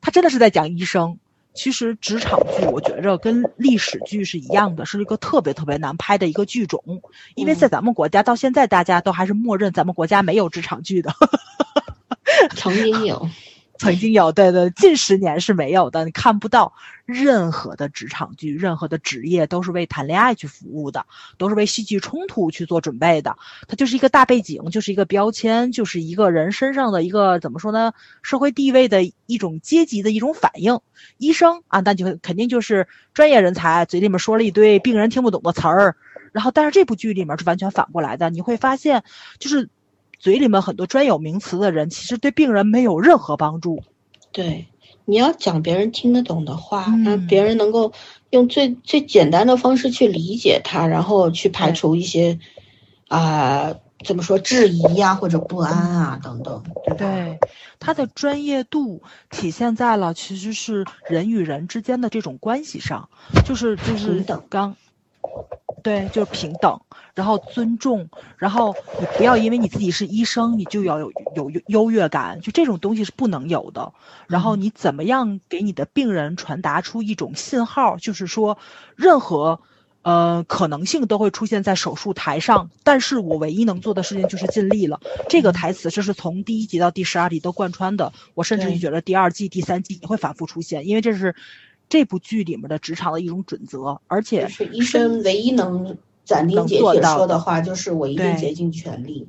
Speaker 4: 它真的是在讲医生。其实职场剧，我觉着跟历史剧是一样的，是一个特别特别难拍的一个剧种，因为在咱们国家到现在，大家都还是默认咱们国家没有职场剧的。
Speaker 3: 曾经有。
Speaker 4: 曾经有，对对，近十年是没有的。你看不到任何的职场剧，任何的职业都是为谈恋爱去服务的，都是为戏剧冲突去做准备的。它就是一个大背景，就是一个标签，就是一个人身上的一个怎么说呢？社会地位的一种阶级的一种反应。医生啊，那就肯定就是专业人才，嘴里面说了一堆病人听不懂的词儿。然后，但是这部剧里面是完全反过来的，你会发现，就是。嘴里面很多专有名词的人，其实对病人没有任何帮助。
Speaker 3: 对，你要讲别人听得懂的话，让别人能够用最最简单的方式去理解他，然后去排除一些啊，怎么说质疑呀或者不安啊等等。
Speaker 4: 对，他的专业度体现在了其实是人与人之间的这种关系上，就是就是刚。对，就是平等，然后尊重，然后你不要因为你自己是医生，你就要有有优越感，就这种东西是不能有的。然后你怎么样给你的病人传达出一种信号，就是说，任何，呃，可能性都会出现在手术台上，但是我唯一能做的事情就是尽力了。这个台词这是从第一集到第十二集都贯穿的，我甚至于觉得第二季、第三季也会反复出现，因为这是。这部剧里面的职场的一种准则，而且
Speaker 3: 是医生唯一能斩钉截铁说的话，就是我一定竭尽全力。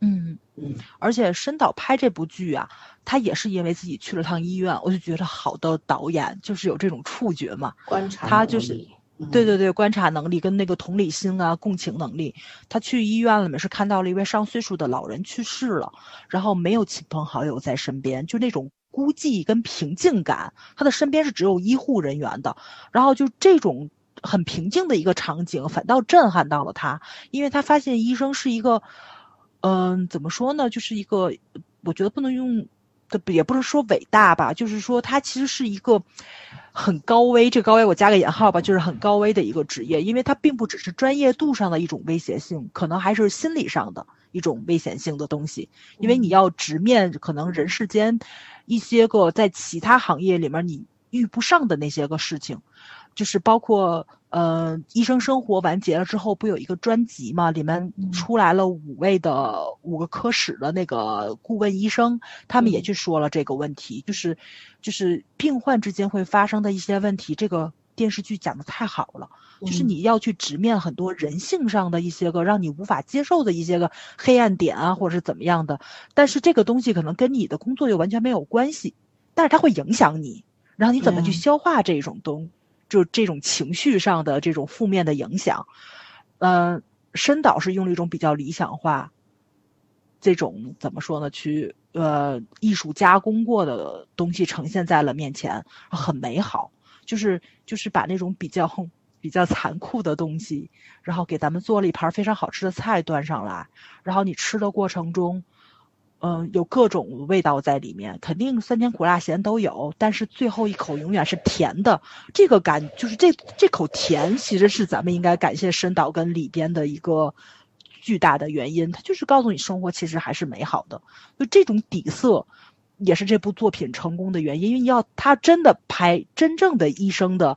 Speaker 4: 嗯嗯，而且申导拍这部剧啊，他也是因为自己去了趟医院，我就觉得好的导演就是有这种触觉嘛，
Speaker 3: 观察
Speaker 4: 他就是对对对，观察能力跟那个同理心啊、共情能力。他去医院里面是看到了一位上岁数的老人去世了，然后没有亲朋好友在身边，就那种。孤寂跟平静感，他的身边是只有医护人员的，然后就这种很平静的一个场景，反倒震撼到了他，因为他发现医生是一个，嗯，怎么说呢，就是一个，我觉得不能用的，也不是说伟大吧，就是说他其实是一个很高危，这高危我加个引号吧，就是很高危的一个职业，因为他并不只是专业度上的一种威胁性，可能还是心理上的一种危险性的东西，因为你要直面可能人世间。一些个在其他行业里面你遇不上的那些个事情，就是包括呃，医生生活完结了之后，不有一个专辑嘛？里面出来了五位的五个科室的那个顾问医生，他们也去说了这个问题，就是就是病患之间会发生的一些问题，这个。电视剧讲的太好了，就是你要去直面很多人性上的一些个让你无法接受的一些个黑暗点啊，或者是怎么样的。但是这个东西可能跟你的工作又完全没有关系，但是它会影响你，然后你怎么去消化这种东，就这种情绪上的这种负面的影响。嗯，申导是用了一种比较理想化，这种怎么说呢？去呃艺术加工过的东西呈现在了面前，很美好。就是就是把那种比较比较残酷的东西，然后给咱们做了一盘非常好吃的菜端上来，然后你吃的过程中，嗯，有各种味道在里面，肯定酸甜苦辣咸都有，但是最后一口永远是甜的。这个感就是这这口甜，其实是咱们应该感谢深岛跟里边的一个巨大的原因，它就是告诉你生活其实还是美好的。就这种底色，也是这部作品成功的原因。因为你要他真的拍真正的医生的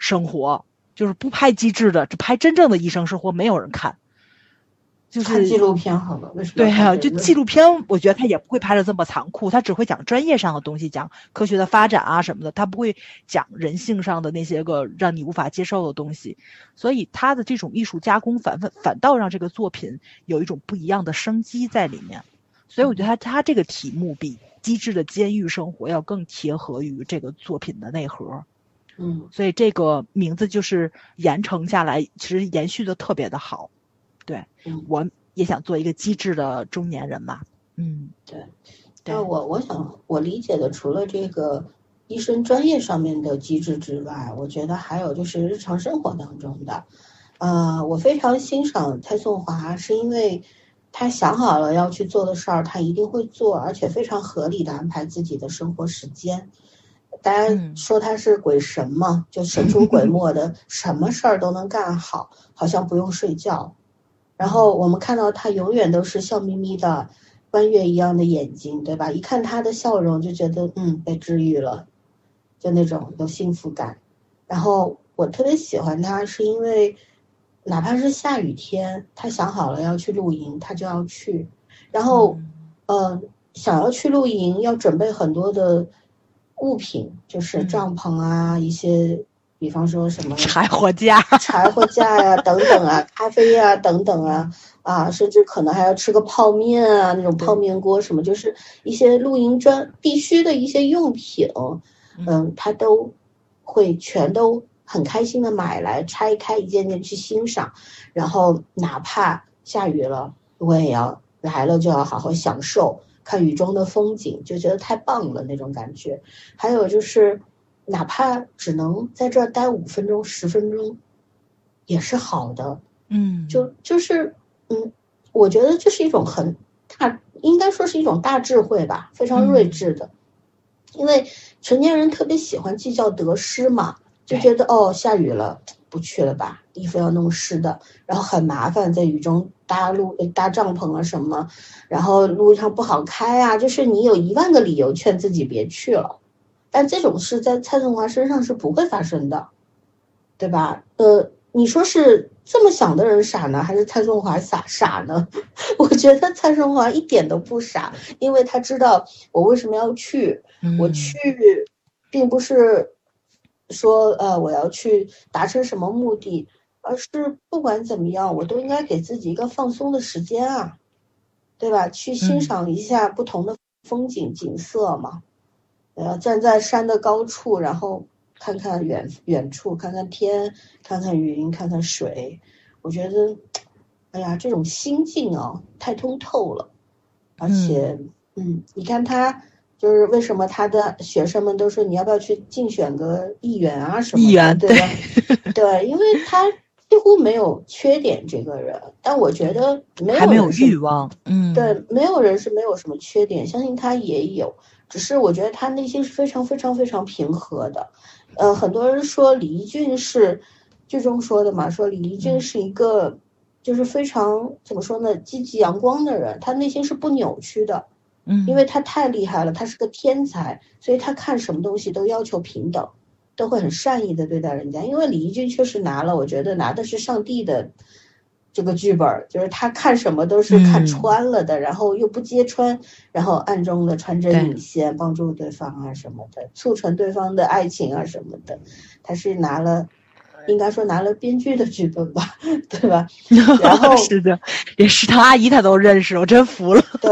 Speaker 4: 生活，就是不拍机智的，只拍真正的医生生活，没有人看。就是
Speaker 3: 纪录片好了，为什么
Speaker 4: 对啊，就纪录片，我觉得他也不会拍的这么残酷，他只会讲专业上的东西，讲科学的发展啊什么的，他不会讲人性上的那些个让你无法接受的东西，所以他的这种艺术加工反反反倒让这个作品有一种不一样的生机在里面，所以我觉得他他这个题目比《机智的监狱生活》要更贴合于这个作品的内核，
Speaker 3: 嗯，
Speaker 4: 所以这个名字就是延承下来，其实延续的特别的好。对，我也想做一个机智的中年人嘛。嗯，
Speaker 3: 对。那我我想我理解的，除了这个医生专业上面的机制之外，我觉得还有就是日常生活当中的。呃，我非常欣赏蔡颂华，是因为他想好了要去做的事儿，他一定会做，而且非常合理的安排自己的生活时间。大家说他是鬼神嘛，就神出鬼没的，什么事儿都能干好，好像不用睡觉。然后我们看到他永远都是笑眯眯的，弯月一样的眼睛，对吧？一看他的笑容就觉得，嗯，被治愈了，就那种有幸福感。然后我特别喜欢他，是因为哪怕是下雨天，他想好了要去露营，他就要去。然后，呃，想要去露营，要准备很多的物品，就是帐篷啊，一些。比方说什么
Speaker 4: 柴火架、
Speaker 3: 柴火架呀，等等啊，咖啡呀，等等啊，啊，甚至可能还要吃个泡面啊，那种泡面锅什么，就是一些露营专必须的一些用品，嗯，他都会全都很开心的买来拆开一件件去欣赏，然后哪怕下雨了，我也要来了就要好好享受看雨中的风景，就觉得太棒了那种感觉。还有就是。哪怕只能在这儿待五分钟、十分钟，也是好的。
Speaker 4: 嗯，
Speaker 3: 就就是，嗯，我觉得这是一种很大，应该说是一种大智慧吧，非常睿智的。因为成年人特别喜欢计较得失嘛，就觉得哦，下雨了，不去了吧，衣服要弄湿的，然后很麻烦，在雨中搭路、搭帐篷啊什么，然后路上不好开啊，就是你有一万个理由劝自己别去了。但这种事在蔡振华身上是不会发生的，对吧？呃，你说是这么想的人傻呢，还是蔡振华傻傻呢？我觉得蔡振华一点都不傻，因为他知道我为什么要去。我去，并不是说呃我要去达成什么目的，而是不管怎么样，我都应该给自己一个放松的时间啊，对吧？去欣赏一下不同的风景景色嘛。呃，站在山的高处，然后看看远远处，看看天，看看云，看看水，我觉得，哎呀，这种心境啊，太通透了。而且，嗯，你看他，就是为什么他的学生们都说你要不要去竞选个议员啊什么？
Speaker 4: 议员
Speaker 3: 对吧？对，因为他几乎没有缺点，这个人。但我觉得没有
Speaker 4: 还没有欲望，嗯，
Speaker 3: 对，没有人是没有什么缺点，相信他也有。只是我觉得他内心是非常非常非常平和的，呃，很多人说李一俊是剧中说的嘛，说李一俊是一个就是非常怎么说呢，积极阳光的人，他内心是不扭曲的，
Speaker 4: 嗯，
Speaker 3: 因为他太厉害了，他是个天才，所以他看什么东西都要求平等，都会很善意的对待人家，因为李翊君确实拿了，我觉得拿的是上帝的。这个剧本就是他看什么都是看穿了的，然后又不揭穿，然后暗中的穿针引线，帮助对方啊什么的，促成对方的爱情啊什么的。他是拿了，应该说拿了编剧的剧本吧，对吧？然后
Speaker 4: 是的，连食堂阿姨他都认识，我真服了。
Speaker 3: 对，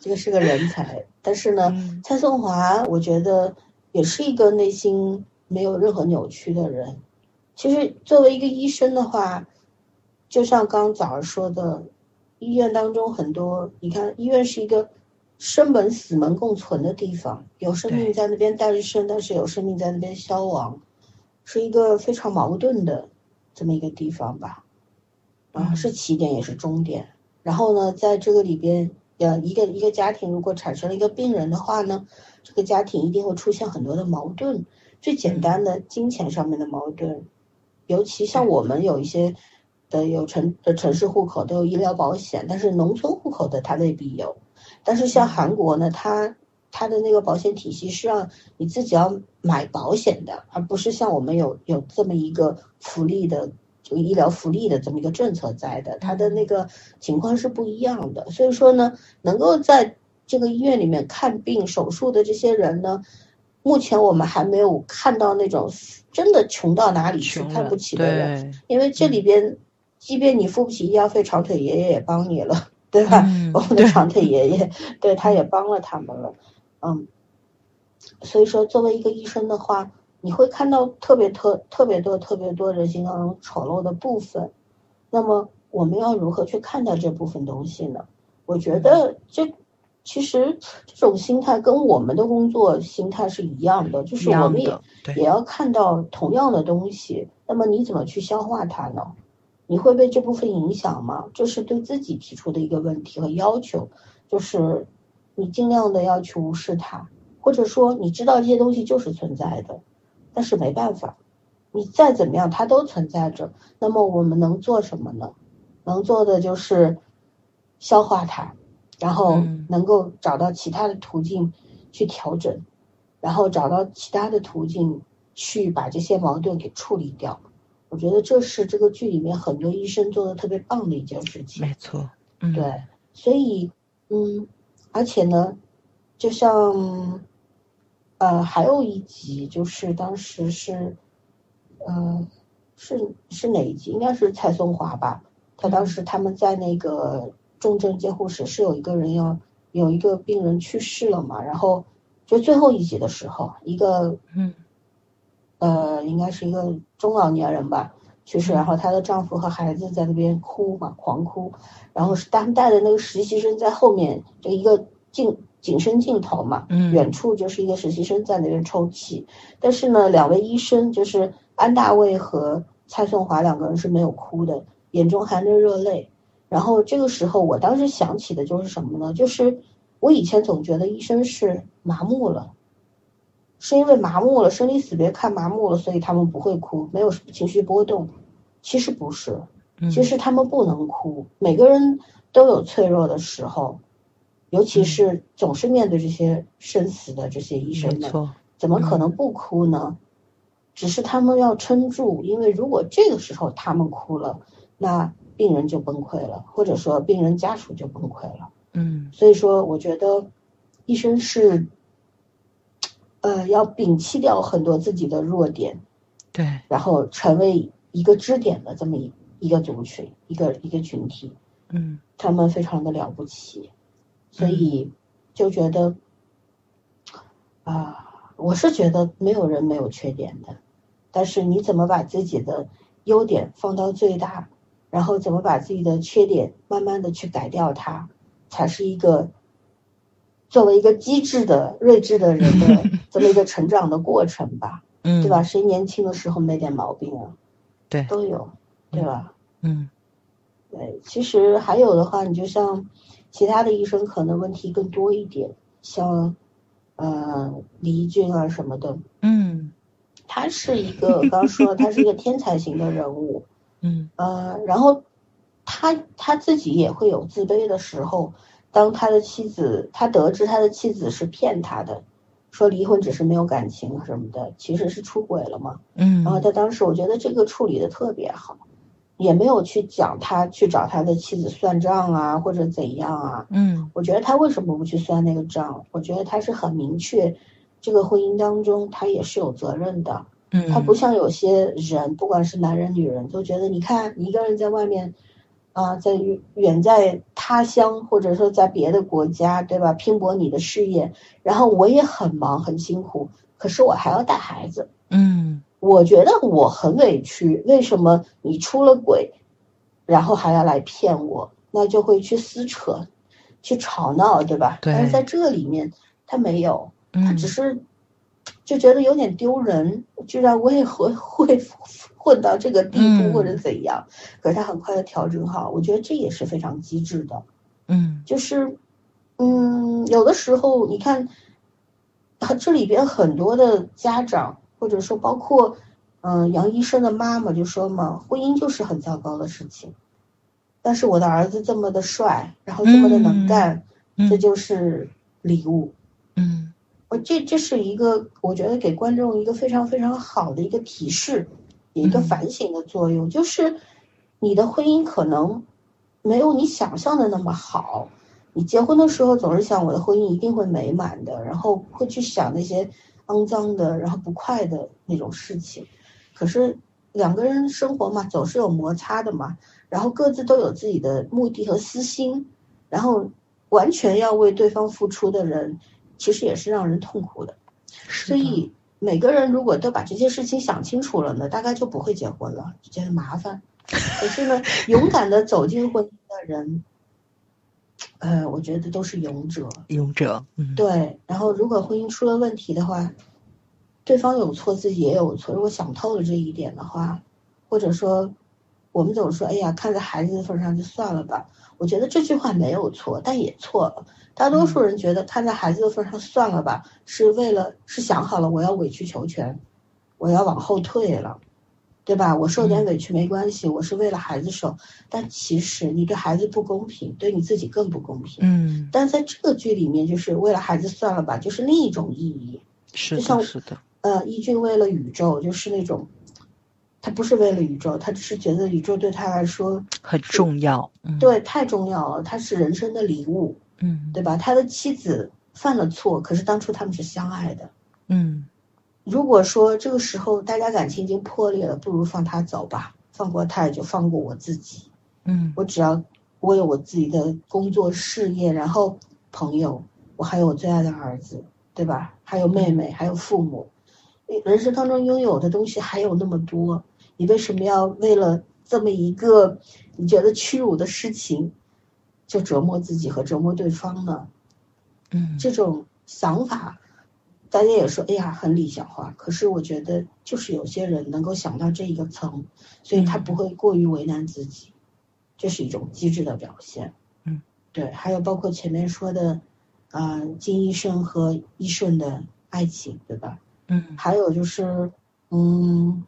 Speaker 3: 这个是个人才。但是呢，蔡颂华我觉得也是一个内心没有任何扭曲的人。其实作为一个医生的话。就像刚早上说的，医院当中很多，你看医院是一个生门死门共存的地方，有生命在那边诞生，但是有生命在那边消亡，是一个非常矛盾的这么一个地方吧，啊，是起点也是终点。然后呢，在这个里边呃一个一个家庭如果产生了一个病人的话呢，这个家庭一定会出现很多的矛盾。最简单的金钱上面的矛盾，尤其像我们有一些的有城的城市户口都有医疗保险，但是农村户口的他未必有。但是像韩国呢，它它的那个保险体系是让你自己要买保险的，而不是像我们有有这么一个福利的就医疗福利的这么一个政策在的，它的那个情况是不一样的。所以说呢，能够在这个医院里面看病手术的这些人呢。目前我们还没有看到那种真的穷到哪里去看不起的人，因为这里边，即便你付不起医药费，长腿爷爷也帮你了，对吧？我们的长腿 爷爷，对，他也帮了他们了，嗯。所以说，作为一个医生的话，你会看到特别特特别多特别多人性当中丑陋的部分，那么我们要如何去看待这部分东西呢？我觉得这。其实这种心态跟我们的工作心态是一样的，就是我们也也要看到同样的东西。那么你怎么去消化它呢？你会被这部分影响吗？这是对自己提出的一个问题和要求，就是你尽量的要去无视它，或者说你知道这些东西就是存在的，但是没办法，你再怎么样它都存在着。那么我们能做什么呢？能做的就是消化它。然后能够找到其他的途径去调整，然后找到其他的途径去把这些矛盾给处理掉。我觉得这是这个剧里面很多医生做的特别棒的一件事情。
Speaker 4: 没错，
Speaker 3: 对，所以嗯，而且呢，就像呃，还有一集就是当时是呃，是是哪一集？应该是蔡松华吧？他当时他们在那个。重症监护室是有一个人要有一个病人去世了嘛，然后就最后一集的时候，一个
Speaker 4: 嗯
Speaker 3: 呃应该是一个中老年人吧去世，然后她的丈夫和孩子在那边哭嘛，狂哭，然后是他们带的那个实习生在后面，就一个镜景深镜头嘛，远处就是一个实习生在那边抽泣，但是呢，两位医生就是安大卫和蔡颂华两个人是没有哭的，眼中含着热泪。然后这个时候，我当时想起的就是什么呢？就是我以前总觉得医生是麻木了，是因为麻木了，生离死别看麻木了，所以他们不会哭，没有情绪波动。其实不是，其实他们不能哭。每个人都有脆弱的时候，尤其是总是面对这些生死的这些医生们，怎么可能不哭呢？只是他们要撑住，因为如果这个时候他们哭了，那。病人就崩溃了，或者说病人家属就崩溃了。
Speaker 4: 嗯，
Speaker 3: 所以说我觉得医生是，呃，要摒弃掉很多自己的弱点，
Speaker 4: 对，
Speaker 3: 然后成为一个支点的这么一一个族群，一个一个群体。
Speaker 4: 嗯，
Speaker 3: 他们非常的了不起，所以就觉得啊，我是觉得没有人没有缺点的，但是你怎么把自己的优点放到最大？然后怎么把自己的缺点慢慢的去改掉它，才是一个作为一个机智的睿智的人的 这么一个成长的过程吧，
Speaker 4: 嗯，
Speaker 3: 对吧？谁年轻的时候没点毛病啊？
Speaker 4: 对，
Speaker 3: 都有，对吧？
Speaker 4: 嗯，
Speaker 3: 对，其实还有的话，你就像其他的医生可能问题更多一点，像呃李俊啊什么的，
Speaker 4: 嗯，
Speaker 3: 他是一个刚说他是一个天才型的人物。
Speaker 4: 嗯
Speaker 3: 呃，然后他他自己也会有自卑的时候。当他的妻子，他得知他的妻子是骗他的，说离婚只是没有感情什么的，其实是出轨了嘛。
Speaker 4: 嗯，
Speaker 3: 然后他当时我觉得这个处理的特别好，也没有去讲他去找他的妻子算账啊，或者怎样啊。
Speaker 4: 嗯，
Speaker 3: 我觉得他为什么不去算那个账？我觉得他是很明确，这个婚姻当中他也是有责任的。嗯他不像有些人，不管是男人女人，都觉得你看你一个人在外面，啊，在远在他乡或者说在别的国家，对吧？拼搏你的事业，然后我也很忙很辛苦，可是我还要带孩子。
Speaker 4: 嗯，
Speaker 3: 我觉得我很委屈，为什么你出了轨，然后还要来骗我？那就会去撕扯，去吵闹，对吧？
Speaker 4: 对。
Speaker 3: 但是在这里面他没有，他只是。就觉得有点丢人，居然我也会会混到这个地步或者怎样，可是他很快的调整好，我觉得这也是非常机智的。
Speaker 4: 嗯，
Speaker 3: 就是嗯，有的时候你看，这里边很多的家长，或者说包括，嗯，杨医生的妈妈就说嘛，婚姻就是很糟糕的事情。但是我的儿子这么的帅，然后这么的能干，这就是礼物。
Speaker 4: 嗯，
Speaker 3: 我这这是一个，我觉得给观众一个非常非常好的一个提示，一个反省的作用，就是你的婚姻可能没有你想象的那么好。你结婚的时候总是想我的婚姻一定会美满的，然后会去想那些肮脏的，然后不快的那种事情。可是两个人生活嘛，总是有摩擦的嘛。然后各自都有自己的目的和私心，然后完全要为对方付出的人，其实也是让人痛苦的。所以每个人如果都把这些事情想清楚了呢，大概就不会结婚了，就觉得麻烦。可是呢，勇敢的走进婚姻的人，呃，我觉得都是勇者。
Speaker 4: 勇者，嗯，
Speaker 3: 对。然后如果婚姻出了问题的话，对方有错，自己也有错。如果想透了这一点的话，或者说。我们总说，哎呀，看在孩子的份上就算了吧。我觉得这句话没有错，但也错了。大多数人觉得看在孩子的份上算了吧，是为了是想好了我要委曲求全，我要往后退了，对吧？我受点委屈没关系，我是为了孩子受。但其实你对孩子不公平，对你自己更不公平。
Speaker 4: 嗯。
Speaker 3: 但在这个剧里面，就是为了孩子算了吧，就是另一种意义。
Speaker 4: 是
Speaker 3: 的，
Speaker 4: 是的。
Speaker 3: 呃，一俊为了宇宙，就是那种。他不是为了宇宙，他只是觉得宇宙对他来说
Speaker 4: 很重要，
Speaker 3: 对，太重要了，他是人生的礼物，
Speaker 4: 嗯，
Speaker 3: 对吧？他的妻子犯了错，可是当初他们是相爱的，
Speaker 4: 嗯。
Speaker 3: 如果说这个时候大家感情已经破裂了，不如放他走吧，放过他也就放过我自己，
Speaker 4: 嗯。
Speaker 3: 我只要我有我自己的工作事业，然后朋友，我还有我最爱的儿子，对吧？还有妹妹，还有父母，人生当中拥有的东西还有那么多。你为什么要为了这么一个你觉得屈辱的事情，就折磨自己和折磨对方呢？
Speaker 4: 嗯，
Speaker 3: 这种想法，大家也说，哎呀，很理想化。可是我觉得，就是有些人能够想到这一个层，所以他不会过于为难自己，这是一种机智的表现。
Speaker 4: 嗯，
Speaker 3: 对。还有包括前面说的，啊，金医生和医顺的爱情，对吧？
Speaker 4: 嗯。
Speaker 3: 还有就是，嗯。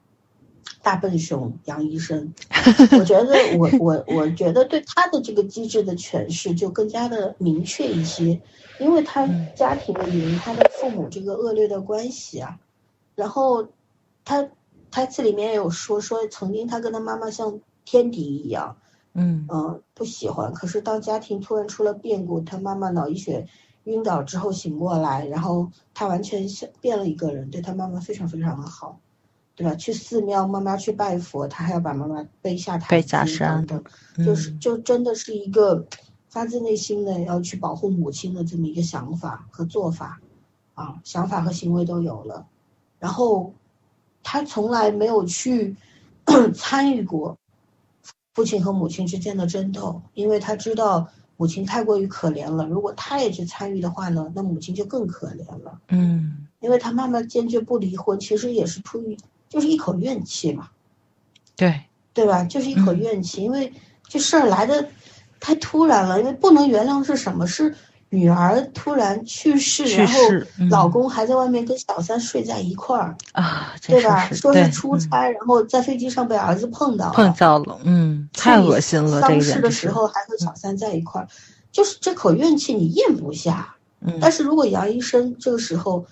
Speaker 3: 大笨熊杨医生，我觉得我我我觉得对他的这个机制的诠释就更加的明确一些，因为他家庭的原因，他的父母这个恶劣的关系啊，然后他台词里面也有说说曾经他跟他妈妈像天敌一样，
Speaker 4: 嗯。
Speaker 3: 嗯不喜欢，可是当家庭突然出了变故，他妈妈脑溢血晕倒之后醒过来，然后他完全像变了一个人，对他妈妈非常非常的好。对吧？去寺庙，妈妈去拜佛，他还要把妈妈背下台阶等等，就是就真的是一个发自内心的要去保护母亲的这么一个想法和做法，啊，想法和行为都有了。然后他从来没有去 参与过父亲和母亲之间的争斗，因为他知道母亲太过于可怜了。如果他也去参与的话呢，那母亲就更可怜了。
Speaker 4: 嗯，
Speaker 3: 因为他妈妈坚决不离婚，其实也是出于。就是一口怨气嘛，
Speaker 4: 对
Speaker 3: 对吧？就是一口怨气，因为这事儿来的太突然了。因为不能原谅是什么？是女儿突然去世，然后老公还在外面跟小三睡在一块儿
Speaker 4: 啊，
Speaker 3: 对吧？说是出差，然后在飞机上被儿子碰到，
Speaker 4: 碰到了，嗯，太恶心了。
Speaker 3: 丧事的时候还和小三在一块儿，就是这口怨气你咽不下。
Speaker 4: 嗯，
Speaker 3: 但是如果杨医生这个时候。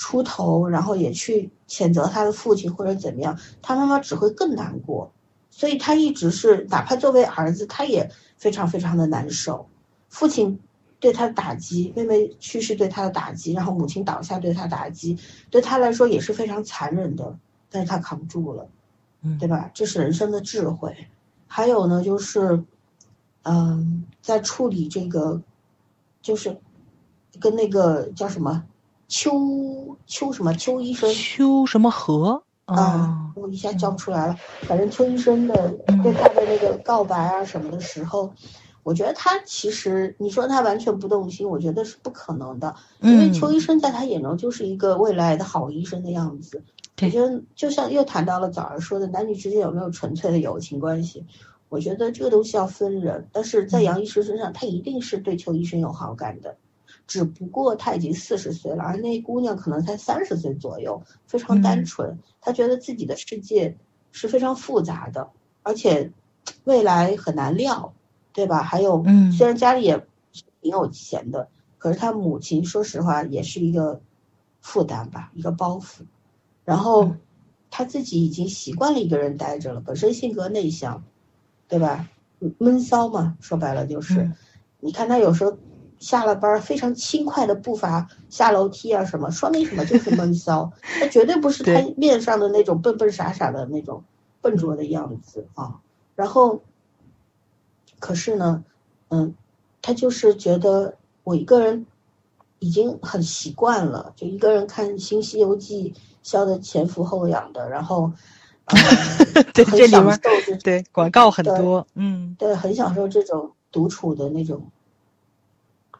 Speaker 3: 出头，然后也去谴责他的父亲或者怎么样，他妈妈只会更难过，所以他一直是，哪怕作为儿子，他也非常非常的难受。父亲对他的打击，妹妹去世对他的打击，然后母亲倒下对他打击，对他来说也是非常残忍的，但是他扛住了，对吧？这是人生的智慧。还有呢，就是，嗯，在处理这个，就是跟那个叫什么？邱邱什么邱医生？
Speaker 4: 邱什么和
Speaker 3: 啊？我一下叫不出来了。反正邱医生的对他的那个告白啊什么的时候，我觉得他其实你说他完全不动心，我觉得是不可能的。因为邱医生在他眼中就是一个未来的好医生的样子。我觉得就像又谈到了早上说的男女之间有没有纯粹的友情关系，我觉得这个东西要分人，但是在杨医师身上，他一定是对邱医生有好感的，只不过他已经四十岁了，而那姑娘可能才三十岁左右，非常单纯，她觉得自己的世界是非常复杂的，而且未来很难料，对吧？还有，虽然家里也挺有钱的，可是她母亲说实话也是一个负担吧，一个包袱，然后他自己已经习惯了一个人待着了，本身性格内向。对吧？闷骚嘛，说白了就是，你看他有时候下了班非常轻快的步伐下楼梯啊什么，说明什么就是闷骚，他绝对不是他面上的那种笨笨傻傻的那种笨拙的样子啊。然后，可是呢，嗯，他就是觉得我一个人已经很习惯了，就一个人看《新西游记》笑得前俯后仰的，然后。
Speaker 4: 对，这里面对广告很多，嗯，
Speaker 3: 对，很享受这种独处的那种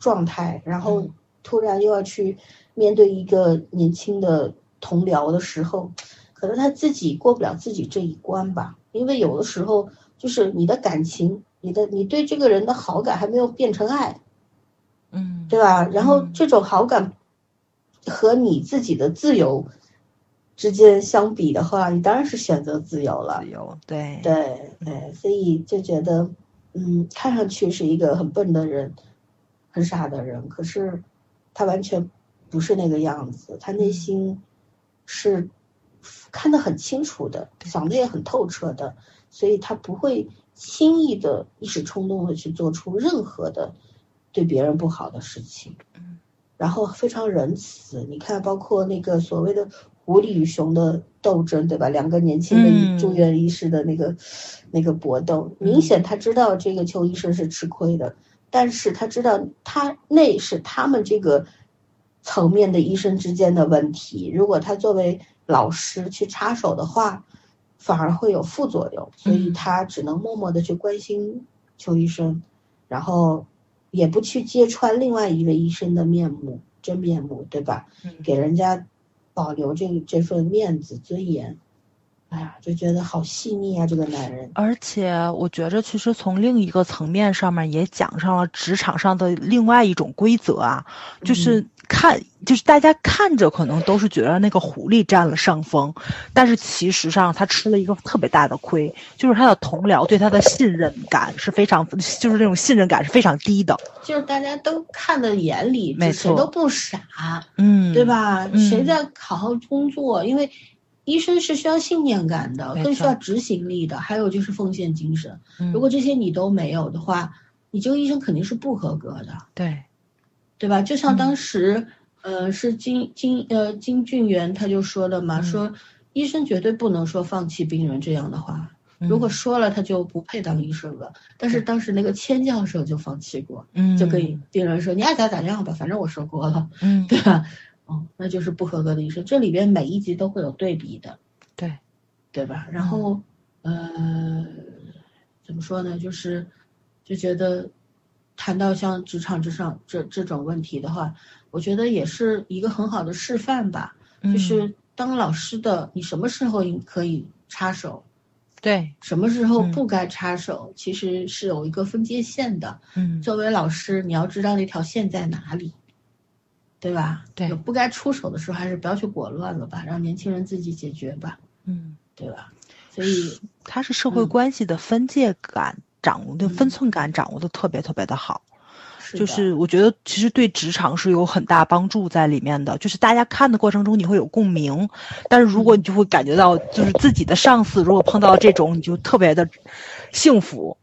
Speaker 3: 状态。然后突然又要去面对一个年轻的同僚的时候，可能他自己过不了自己这一关吧。因为有的时候，就是你的感情，你的你对这个人的好感还没有变成爱，
Speaker 4: 嗯，
Speaker 3: 对吧？然后这种好感和你自己的自由。之间相比的话，你当然是选择自由了。
Speaker 4: 自由，对
Speaker 3: 对对，所以就觉得，嗯，看上去是一个很笨的人，很傻的人，可是他完全不是那个样子，他内心是看得很清楚的，想的也很透彻的，所以他不会轻易的一时冲动的去做出任何的对别人不好的事情。嗯，然后非常仁慈，你看，包括那个所谓的。狐狸与熊的斗争，对吧？两个年轻的住院医师的那个那个搏斗，明显他知道这个邱医生是吃亏的，但是他知道他那是他们这个层面的医生之间的问题。如果他作为老师去插手的话，反而会有副作用，所以他只能默默的去关心邱医生，然后也不去揭穿另外一位医生的面目真面目，对吧？给人家。保留这这份面子尊严，哎呀，就觉得好细腻啊，这个男人。
Speaker 4: 而且我觉着，其实从另一个层面上面也讲上了职场上的另外一种规则啊，就是看，就是大家看着可能都是觉得那个狐狸占了上风，但是其实上他吃了一个特别大的亏，就是他的同僚对他的信任感是非常，就是那种信任感是非常低的。
Speaker 3: 就是大家都看在眼里，谁都不傻，
Speaker 4: 嗯，
Speaker 3: 对吧？谁在好好工作？因为医生是需要信念感的，更需要执行力的，还有就是奉献精神。如果这些你都没有的话，你这个医生肯定是不合格的。
Speaker 4: 对，
Speaker 3: 对吧？就像当时，呃，是金金呃金俊元他就说的嘛，说医生绝对不能说放弃病人这样的话。如果说了，他就不配当医生了。但是当时那个千教授就放弃过，就跟病人说：“你爱咋咋样吧，反正我说过了，嗯对吧？”哦，那就是不合格的医生。这里边每一集都会有对比的，
Speaker 4: 对，
Speaker 3: 对吧？然后，呃，怎么说呢？就是就觉得谈到像职场之上这这种问题的话，我觉得也是一个很好的示范吧。就是当老师的，你什么时候可以插手？
Speaker 4: 对，
Speaker 3: 什么时候不该插手，其实是有一个分界线的。
Speaker 4: 嗯，
Speaker 3: 作为老师，你要知道那条线在哪里，对吧？
Speaker 4: 对，
Speaker 3: 有不该出手的时候，还是不要去裹乱了吧，让年轻人自己解决吧。
Speaker 4: 嗯，
Speaker 3: 对吧？所以，
Speaker 4: 他是社会关系的分界感掌握的分寸感掌握的特别特别的好。就是我觉得其实对职场是有很大帮助在里面的，就是大家看的过程中你会有共鸣，但是如果你就会感觉到就是自己的上司如果碰到这种你就特别的幸福，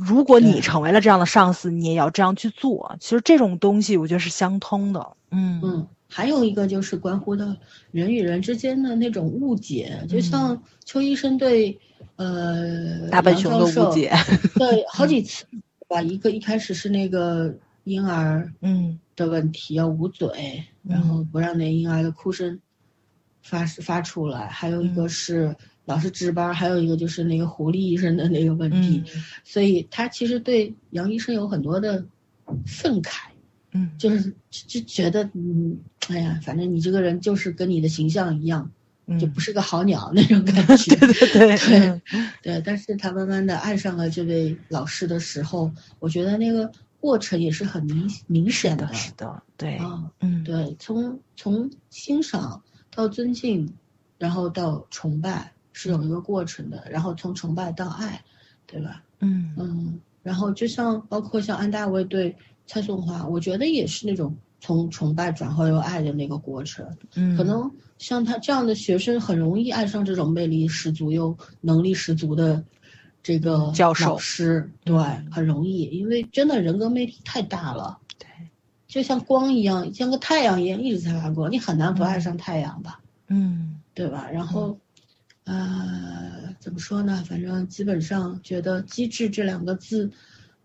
Speaker 4: 如果你成为了这样的上司，你也要这样去做。其实这种东西我觉得是相通的。
Speaker 3: 嗯嗯，还有一个就是关乎到人与人之间的那种误解，就像邱医生对呃
Speaker 4: 大笨熊的误解，
Speaker 3: 对 好几次。吧，一个一开始是那个婴儿
Speaker 4: 嗯
Speaker 3: 的问题，要捂嘴，然后不让那婴儿的哭声发发出来。还有一个是老师值班，还有一个就是那个狐狸医生的那个问题。所以他其实对杨医生有很多的愤慨，
Speaker 4: 嗯，
Speaker 3: 就是就觉得嗯，哎呀，反正你这个人就是跟你的形象一样，就不是个好鸟那种感 觉。
Speaker 4: 对对对
Speaker 3: 对对，但是他慢慢的爱上了这位老师的时候，我觉得那个过程也是很明明显
Speaker 4: 的。是的，对，
Speaker 3: 嗯，对，从从欣赏到尊敬，然后到崇拜是有一个过程的，然后从崇拜到爱，对吧？
Speaker 4: 嗯。
Speaker 3: 嗯，然后就像包括像安大卫对蔡颂华，我觉得也是那种。从崇拜转化为爱的那个过程，
Speaker 4: 嗯，
Speaker 3: 可能像他这样的学生很容易爱上这种魅力十足又能力十足的这个
Speaker 4: 教授
Speaker 3: 老师，对，很容易，因为真的人格魅力太大了，
Speaker 4: 对，
Speaker 3: 就像光一样，像个太阳一样一直在发光，你很难不爱上太阳吧，
Speaker 4: 嗯，
Speaker 3: 对吧？然后，呃，怎么说呢？反正基本上觉得“机智”这两个字，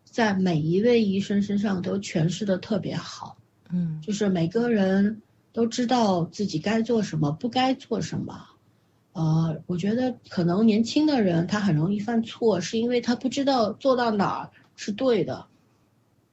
Speaker 3: 在每一位医生身上都诠释的特别好。
Speaker 4: 嗯，
Speaker 3: 就是每个人都知道自己该做什么，不该做什么。呃，我觉得可能年轻的人他很容易犯错，是因为他不知道做到哪儿是对的，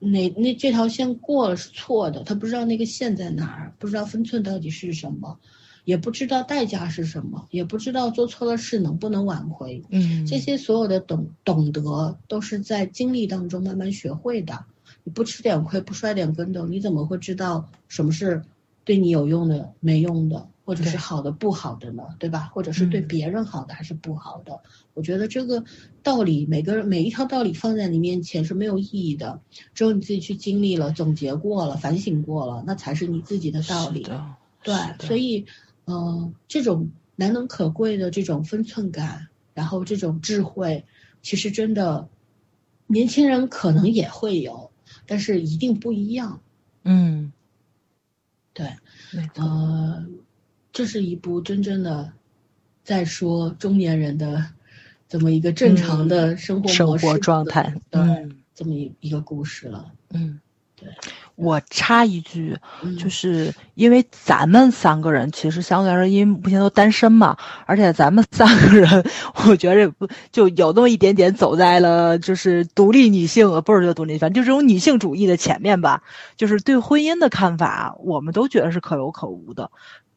Speaker 3: 哪那这条线过了是错的，他不知道那个线在哪儿，不知道分寸到底是什么，也不知道代价是什么，也不知道做错了事能不能挽回。
Speaker 4: 嗯，
Speaker 3: 这些所有的懂懂得都是在经历当中慢慢学会的。你不吃点亏，不摔点跟头，你怎么会知道什么是对你有用的、没用的，或者是好的、不好的呢？对吧？或者是对别人好的还是不好的？我觉得这个道理，每个人每一条道理放在你面前是没有意义的，只有你自己去经历了、总结过了、反省过了，那才是你自己的道理。对，所以，嗯，这种难能可贵的这种分寸感，然后这种智慧，其实真的，年轻人可能也会有。但是一定不一样，
Speaker 4: 嗯，
Speaker 3: 对，呃，这是一部真正的在说中年人的这么一个正常的生活
Speaker 4: 生活状态，
Speaker 3: 嗯，这么一一个故事了，
Speaker 4: 嗯，
Speaker 3: 对。
Speaker 4: 我插一句，就是因为咱们三个人其实相对来说，因为目前都单身嘛，而且咱们三个人，我觉着不就有那么一点点走在了就是独立女性，呃，不是叫独立，反正就这种女性主义的前面吧。就是对婚姻的看法，我们都觉得是可有可无的。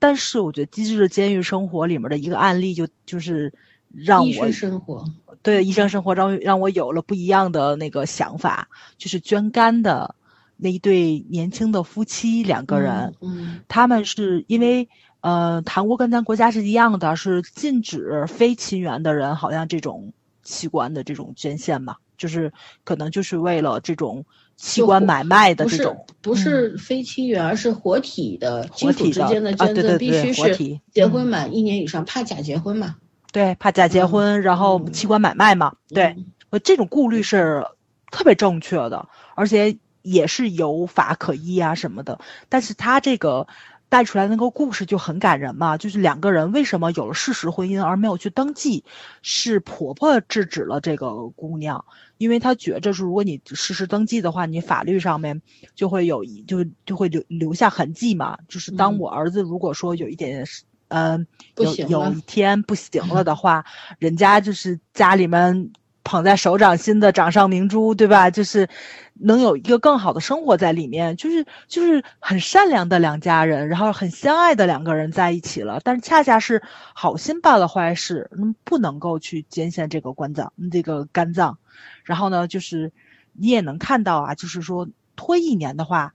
Speaker 4: 但是我觉得《机智的监狱生活》里面的一个案例，就就是让我
Speaker 3: 生活
Speaker 4: 对医生生活让让我有了不一样的那个想法，就是捐肝的。那一对年轻的夫妻两个人，
Speaker 3: 嗯，
Speaker 4: 他们是因为，呃，韩国跟咱国家是一样的，是禁止非亲缘的人，好像这种器官的这种捐献嘛，就是可能就是为了这种器官买卖的这种，
Speaker 3: 不是非亲缘，而是活体的
Speaker 4: 亲
Speaker 3: 属之间
Speaker 4: 的
Speaker 3: 捐
Speaker 4: 赠，
Speaker 3: 必须是结婚满一年以上，怕假结婚嘛？
Speaker 4: 对，怕假结婚，然后器官买卖嘛？对，我这种顾虑是特别正确的，而且。也是有法可依啊什么的，但是他这个带出来那个故事就很感人嘛，就是两个人为什么有了事实婚姻而没有去登记，是婆婆制止了这个姑娘，因为她觉着是如果你事实登记的话，你法律上面就会有一就就会留留下痕迹嘛，就是当我儿子如果说有一点嗯有有一天不行了 的话，人家就是家里面。捧在手掌心的掌上明珠，对吧？就是能有一个更好的生活在里面，就是就是很善良的两家人，然后很相爱的两个人在一起了。但是恰恰是好心办了坏事，嗯，不能够去捐献这个肝脏，这个肝脏。然后呢，就是你也能看到啊，就是说拖一年的话，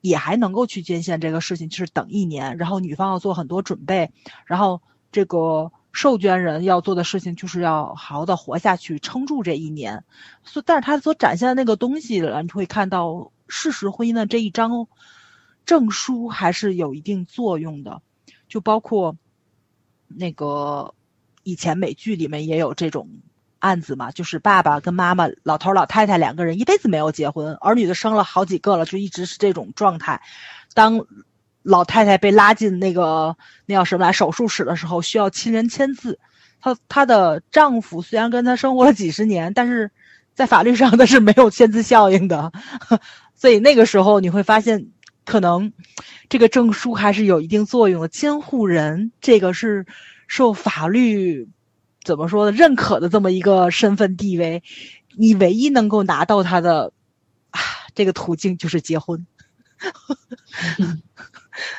Speaker 4: 也还能够去捐献这个事情，就是等一年，然后女方要做很多准备，然后这个。受捐人要做的事情就是要好好的活下去，撑住这一年。所，但是他所展现的那个东西，你会看到事实婚姻的这一张证书还是有一定作用的。就包括那个以前美剧里面也有这种案子嘛，就是爸爸跟妈妈、老头老太太两个人一辈子没有结婚，儿女都生了好几个了，就一直是这种状态。当老太太被拉进那个那叫什么来手术室的时候，需要亲人签字。她她的丈夫虽然跟她生活了几十年，但是在法律上她是没有签字效应的。所以那个时候你会发现，可能这个证书还是有一定作用的。监护人这个是受法律怎么说的认可的这么一个身份地位，你唯一能够拿到他的这个途径就是结婚。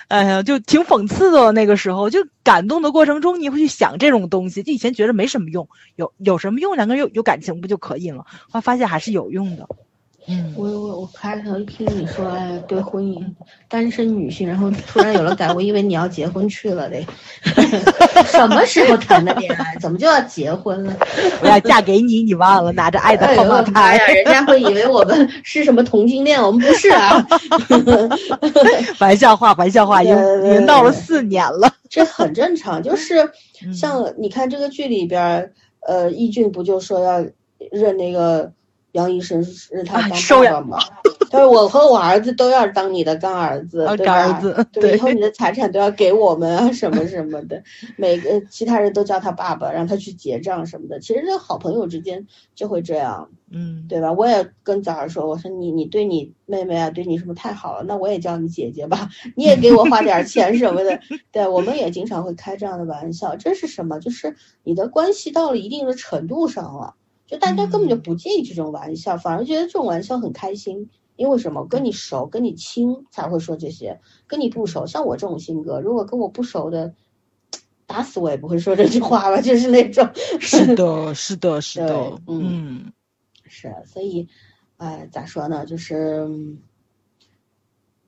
Speaker 4: 哎呀，就挺讽刺的。那个时候，就感动的过程中，你会去想这种东西。就以前觉得没什么用，有有什么用？两个人有有感情不就可以了？后来发现还是有用的。
Speaker 3: 嗯，我我我开头听你说，哎，对婚姻，单身女性，然后突然有了改，我以为你要结婚去了嘞。什么时候谈的恋爱？怎么就要结婚了？
Speaker 4: 我要嫁给你，你忘了？拿着爱的号码
Speaker 3: 牌呀，人家会以为我们是什么同性恋，我们不是啊。
Speaker 4: 玩笑话，玩笑话，已经已经闹了四年了，
Speaker 3: 这很正常。就是像你看这个剧里边，呃，易俊不就说要认那个。杨医生是他当爸爸嘛？他说：“我和我儿子都要当你的干儿子，对吧？对，以后你的财产都要给我们啊，什么什么的。每个其他人都叫他爸爸，让他去结账什么的。其实这好朋友之间就会这样，
Speaker 4: 嗯，
Speaker 3: 对吧？我也跟早儿说，我说你你对你妹妹啊，对你什么太好了，那我也叫你姐姐吧，你也给我花点钱什么的。对，我们也经常会开这样的玩笑。这是什么？就是你的关系到了一定的程度上了。”就大家根本就不介意这种玩笑，反而觉得这种玩笑很开心。因为什么？跟你熟、跟你亲才会说这些，跟你不熟，像我这种性格，如果跟我不熟的，打死我也不会说这句话吧，就是那种。
Speaker 4: 是的，是的，是的，嗯，
Speaker 3: 是。所以，哎，咋说呢？就是，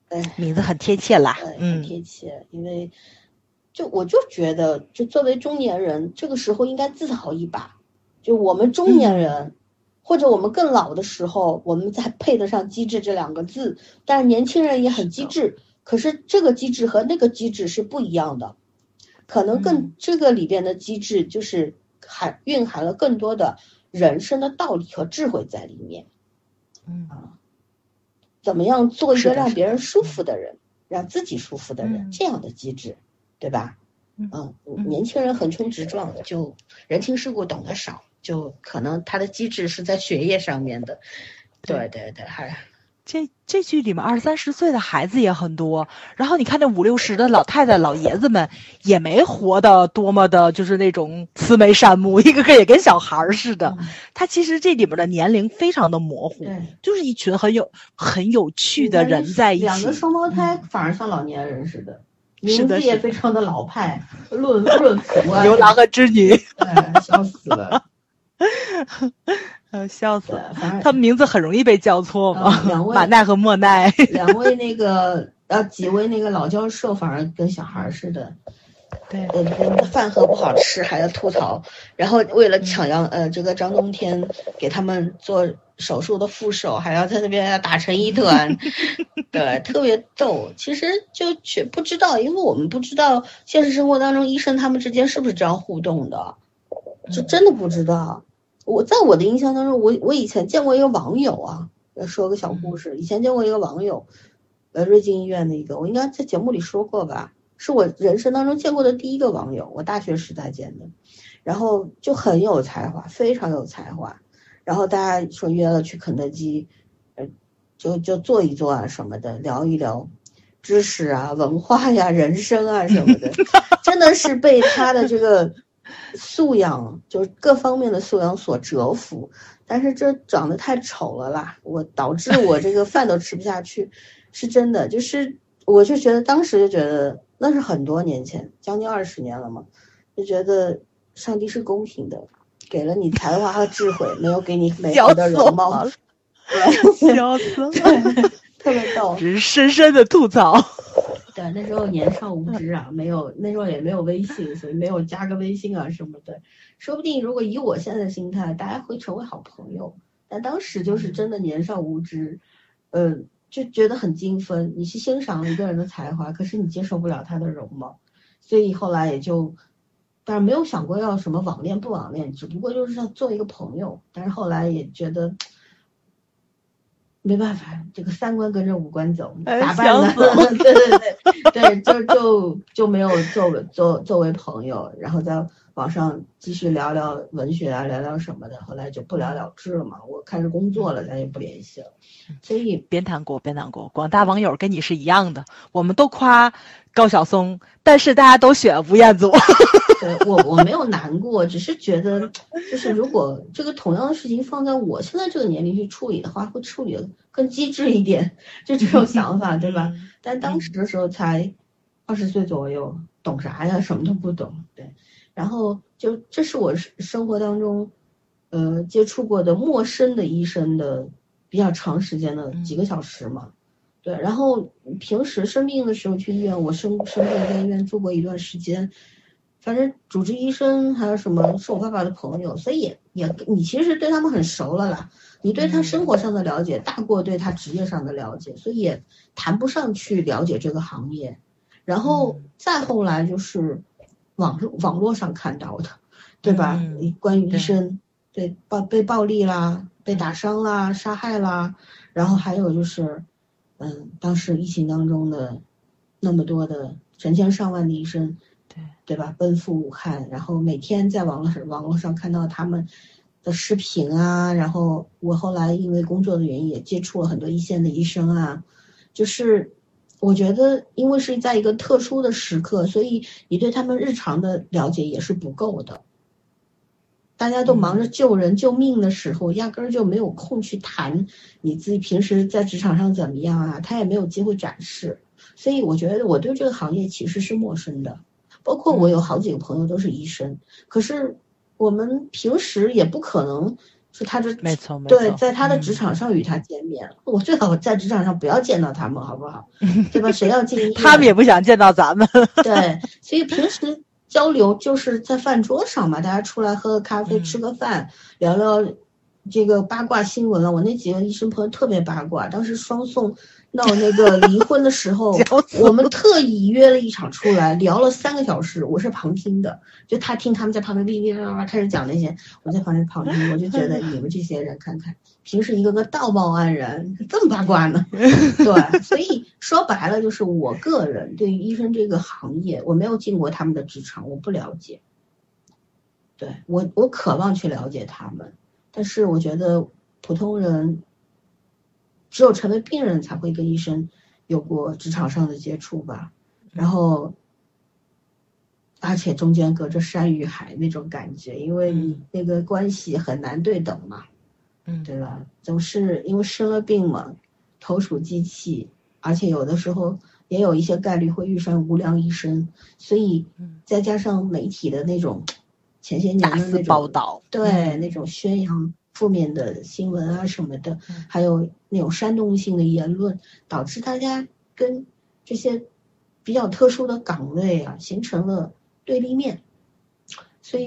Speaker 3: 哎，
Speaker 4: 名字很贴切啦，
Speaker 3: 很贴切。因为，就我就觉得，就作为中年人，这个时候应该自豪一把。就我们中年人，或者我们更老的时候，我们才配得上机智这两个字。但是年轻人也很机智，可是这个机智和那个机智是不一样的。可能更这个里边的机智，就是含蕴含了更多的人生的道理和智慧在里面。
Speaker 4: 嗯
Speaker 3: 啊，怎么样做一个让别人舒服的人，让自己舒服的人，这样的机智，对吧？嗯，年轻人横冲直撞，就人情世故懂得少。就可能他的机制是在学业上面的，对。对对，还
Speaker 4: 这这剧里面二三十岁的孩子也很多，然后你看那五六十的老太太老爷子们也没活的多么的，就是那种慈眉善目，一个个也跟小孩儿似的。他其实这里边的年龄非常的模糊，就是一群很有很有趣的人在一起。
Speaker 3: 两个双胞胎反而像老年人似的，名字也非常的老派，论论福啊，
Speaker 4: 牛郎和织女，
Speaker 3: 笑死了。
Speaker 4: 呃，笑死了！他们名字很容易被叫错嘛。
Speaker 3: 两位
Speaker 4: 马奈和莫奈，
Speaker 3: 两位那个呃几位那个老教授，反而跟小孩似的。
Speaker 4: 对，
Speaker 3: 呃，饭盒不好吃还要吐槽，然后为了抢杨呃这个张冬天给他们做手术的副手，还要在那边要打成一团，对，特别逗。其实就却不知道，因为我们不知道现实生活当中医生他们之间是不是这样互动的，就真的不知道。我在我的印象当中，我我以前见过一个网友啊，说个小故事。以前见过一个网友，呃，瑞金医院的一个，我应该在节目里说过吧，是我人生当中见过的第一个网友，我大学时代见的，然后就很有才华，非常有才华。然后大家说约了去肯德基，呃，就就坐一坐啊什么的，聊一聊知识啊、文化呀、人生啊什么的，真的是被他的这个。素养就是各方面的素养所折服，但是这长得太丑了啦，我导致我这个饭都吃不下去，是真的。就是我就觉得当时就觉得那是很多年前，将近二十年了嘛，就觉得上帝是公平的，给了你才华和智慧，没有给你美好的容貌，
Speaker 4: 笑死了，
Speaker 3: 特别逗，
Speaker 4: 只是深深的吐槽。
Speaker 3: 对，那时候年少无知啊，没有那时候也没有微信，所以没有加个微信啊什么的。说不定如果以我现在的心态，大家会成为好朋友。但当时就是真的年少无知，嗯，就觉得很精分。你是欣赏了一个人的才华，可是你接受不了他的容貌，所以后来也就，但是没有想过要什么网恋不网恋，只不过就是要做一个朋友。但是后来也觉得。没办法，这个三观跟着五官走，咋办呢？对对对对，就就就没有作为作作为朋友，然后在网上继续聊聊文学啊，聊聊什么的，后来就不了了之了嘛。我开始工作了，咱也不联系了。所以
Speaker 4: 别难过，别难过，广大网友跟你是一样的，我们都夸高晓松，但是大家都选吴彦祖。
Speaker 3: 对我我没有难过，只是觉得，就是如果这个同样的事情放在我现在这个年龄去处理的话，会处理的更机智一点，就这种想法，对吧？但当时的时候才二十岁左右，懂啥呀？什么都不懂。对，然后就这是我生活当中，呃，接触过的陌生的医生的比较长时间的几个小时嘛。对，然后平时生病的时候去医院，我生生病在医院住过一段时间。反正主治医生还有什么是我爸爸的朋友，所以也也你其实对他们很熟了啦。你对他生活上的了解大过对他职业上的了解，所以也谈不上去了解这个行业。然后再后来就是网络网络上看到的，对吧？关于医生对暴被暴力啦、被打伤啦、杀害啦，然后还有就是，嗯，当时疫情当中的那么多的成千上万的医生。
Speaker 4: 对
Speaker 3: 对吧？奔赴武汉，然后每天在网络上网络上看到他们的视频啊，然后我后来因为工作的原因也接触了很多一线的医生啊，就是我觉得因为是在一个特殊的时刻，所以你对他们日常的了解也是不够的。大家都忙着救人救命的时候，压根儿就没有空去谈你自己平时在职场上怎么样啊，他也没有机会展示，所以我觉得我对这个行业其实是陌生的。包括我有好几个朋友都是医生，可是我们平时也不可能说他这
Speaker 4: 没错，
Speaker 3: 对，在他的职场上与他见面，我最好在职场上不要见到他们，好不好？对吧？谁要进医院？
Speaker 4: 他们也不想见到咱们。
Speaker 3: 对，所以平时交流就是在饭桌上嘛，大家出来喝个咖啡，吃个饭，聊聊这个八卦新闻了。我那几个医生朋友特别八卦，当时双宋。闹那个 离婚的时候，我们特意约了一场出来聊了三个小时，我是旁听的，就他听他们在旁边哔哔叭叭开始讲那些，我在旁边旁听，我就觉得你们这些人看看，平时一个个道貌岸然，这么八卦呢？对，所以说白了就是我个人对于医生这个行业，我没有进过他们的职场，我不了解。对我，我渴望去了解他们，但是我觉得普通人。只有成为病人才会跟医生有过职场上的接触吧，然后，而且中间隔着山与海那种感觉，因为你那个关系很难对等嘛，
Speaker 4: 嗯，
Speaker 3: 对吧？总是因为生了病嘛，投鼠忌器，而且有的时候也有一些概率会遇上无良医生，所以再加上媒体的那种前些年的那种
Speaker 4: 报道，
Speaker 3: 对那种宣扬。负面的新闻啊什么的，还有那种煽动性的言论，导致大家跟这些比较特殊的岗位啊形成了对立面，所以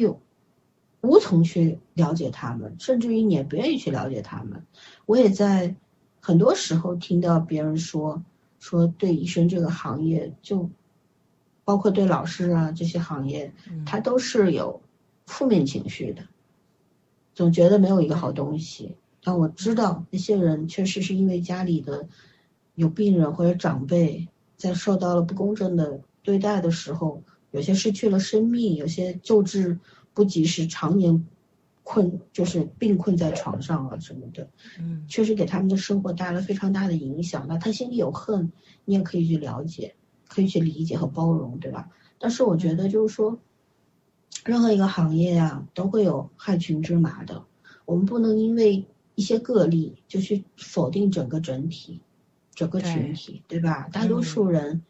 Speaker 3: 无从去了解他们，甚至于你也不愿意去了解他们。我也在很多时候听到别人说，说对医生这个行业，就包括对老师啊这些行业，他都是有负面情绪的。总觉得没有一个好东西，但我知道那些人确实是因为家里的有病人或者长辈在受到了不公正的对待的时候，有些失去了生命，有些救治不及时，常年困就是病困在床上啊什么的，
Speaker 4: 嗯，
Speaker 3: 确实给他们的生活带来非常大的影响。那他心里有恨，你也可以去了解，可以去理解和包容，对吧？但是我觉得就是说。任何一个行业啊，都会有害群之马的。我们不能因为一些个例就去否定整个整体、整个群体，对吧？大多数人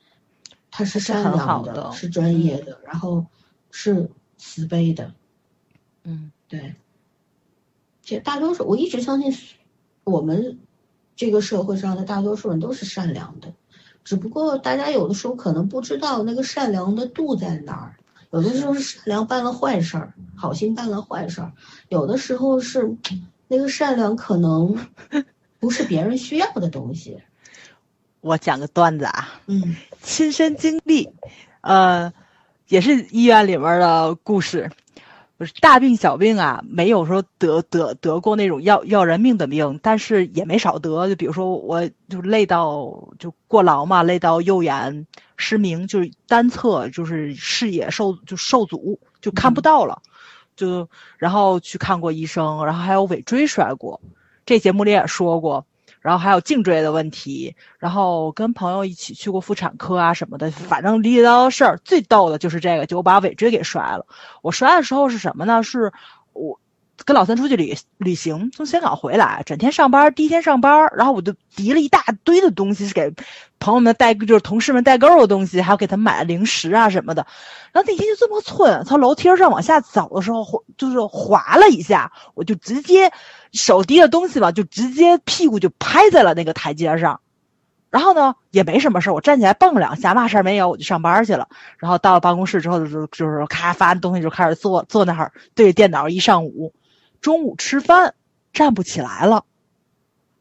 Speaker 3: 他是善良的，是专业的，然后是慈悲的。
Speaker 4: 嗯，
Speaker 3: 对。其实大多数，我一直相信，我们这个社会上的大多数人都是善良的，只不过大家有的时候可能不知道那个善良的度在哪儿。有的时候是善良办了坏事儿，好心办了坏事儿；有的时候是那个善良可能不是别人需要的东西。
Speaker 4: 我讲个段子啊，
Speaker 3: 嗯，
Speaker 4: 亲身经历，呃，也是医院里面的故事。不是大病小病啊，没有说得得得过那种要要人命的病，但是也没少得。就比如说，我就累到就过劳嘛，累到右眼失明，就是单侧就是视野受就受阻，就看不到了。就然后去看过医生，然后还有尾椎摔过，这节目里也说过。然后还有颈椎的问题，然后跟朋友一起去过妇产科啊什么的，反正离奇的事儿最逗的就是这个，就我把尾椎给摔了。我摔的时候是什么呢？是跟老三出去旅旅行，从香港回来，整天上班，第一天上班，然后我就提了一大堆的东西，是给朋友们代，就是同事们代购的东西，还有给他们买零食啊什么的。然后那天就这么寸，从楼梯上往下走的时候，就是滑了一下，我就直接手提着东西吧，就直接屁股就拍在了那个台阶上。然后呢，也没什么事我站起来蹦两下，嘛事儿没有，我就上班去了。然后到了办公室之后，就就是咔发东西就开始坐坐那儿对着电脑一上午。中午吃饭站不起来了，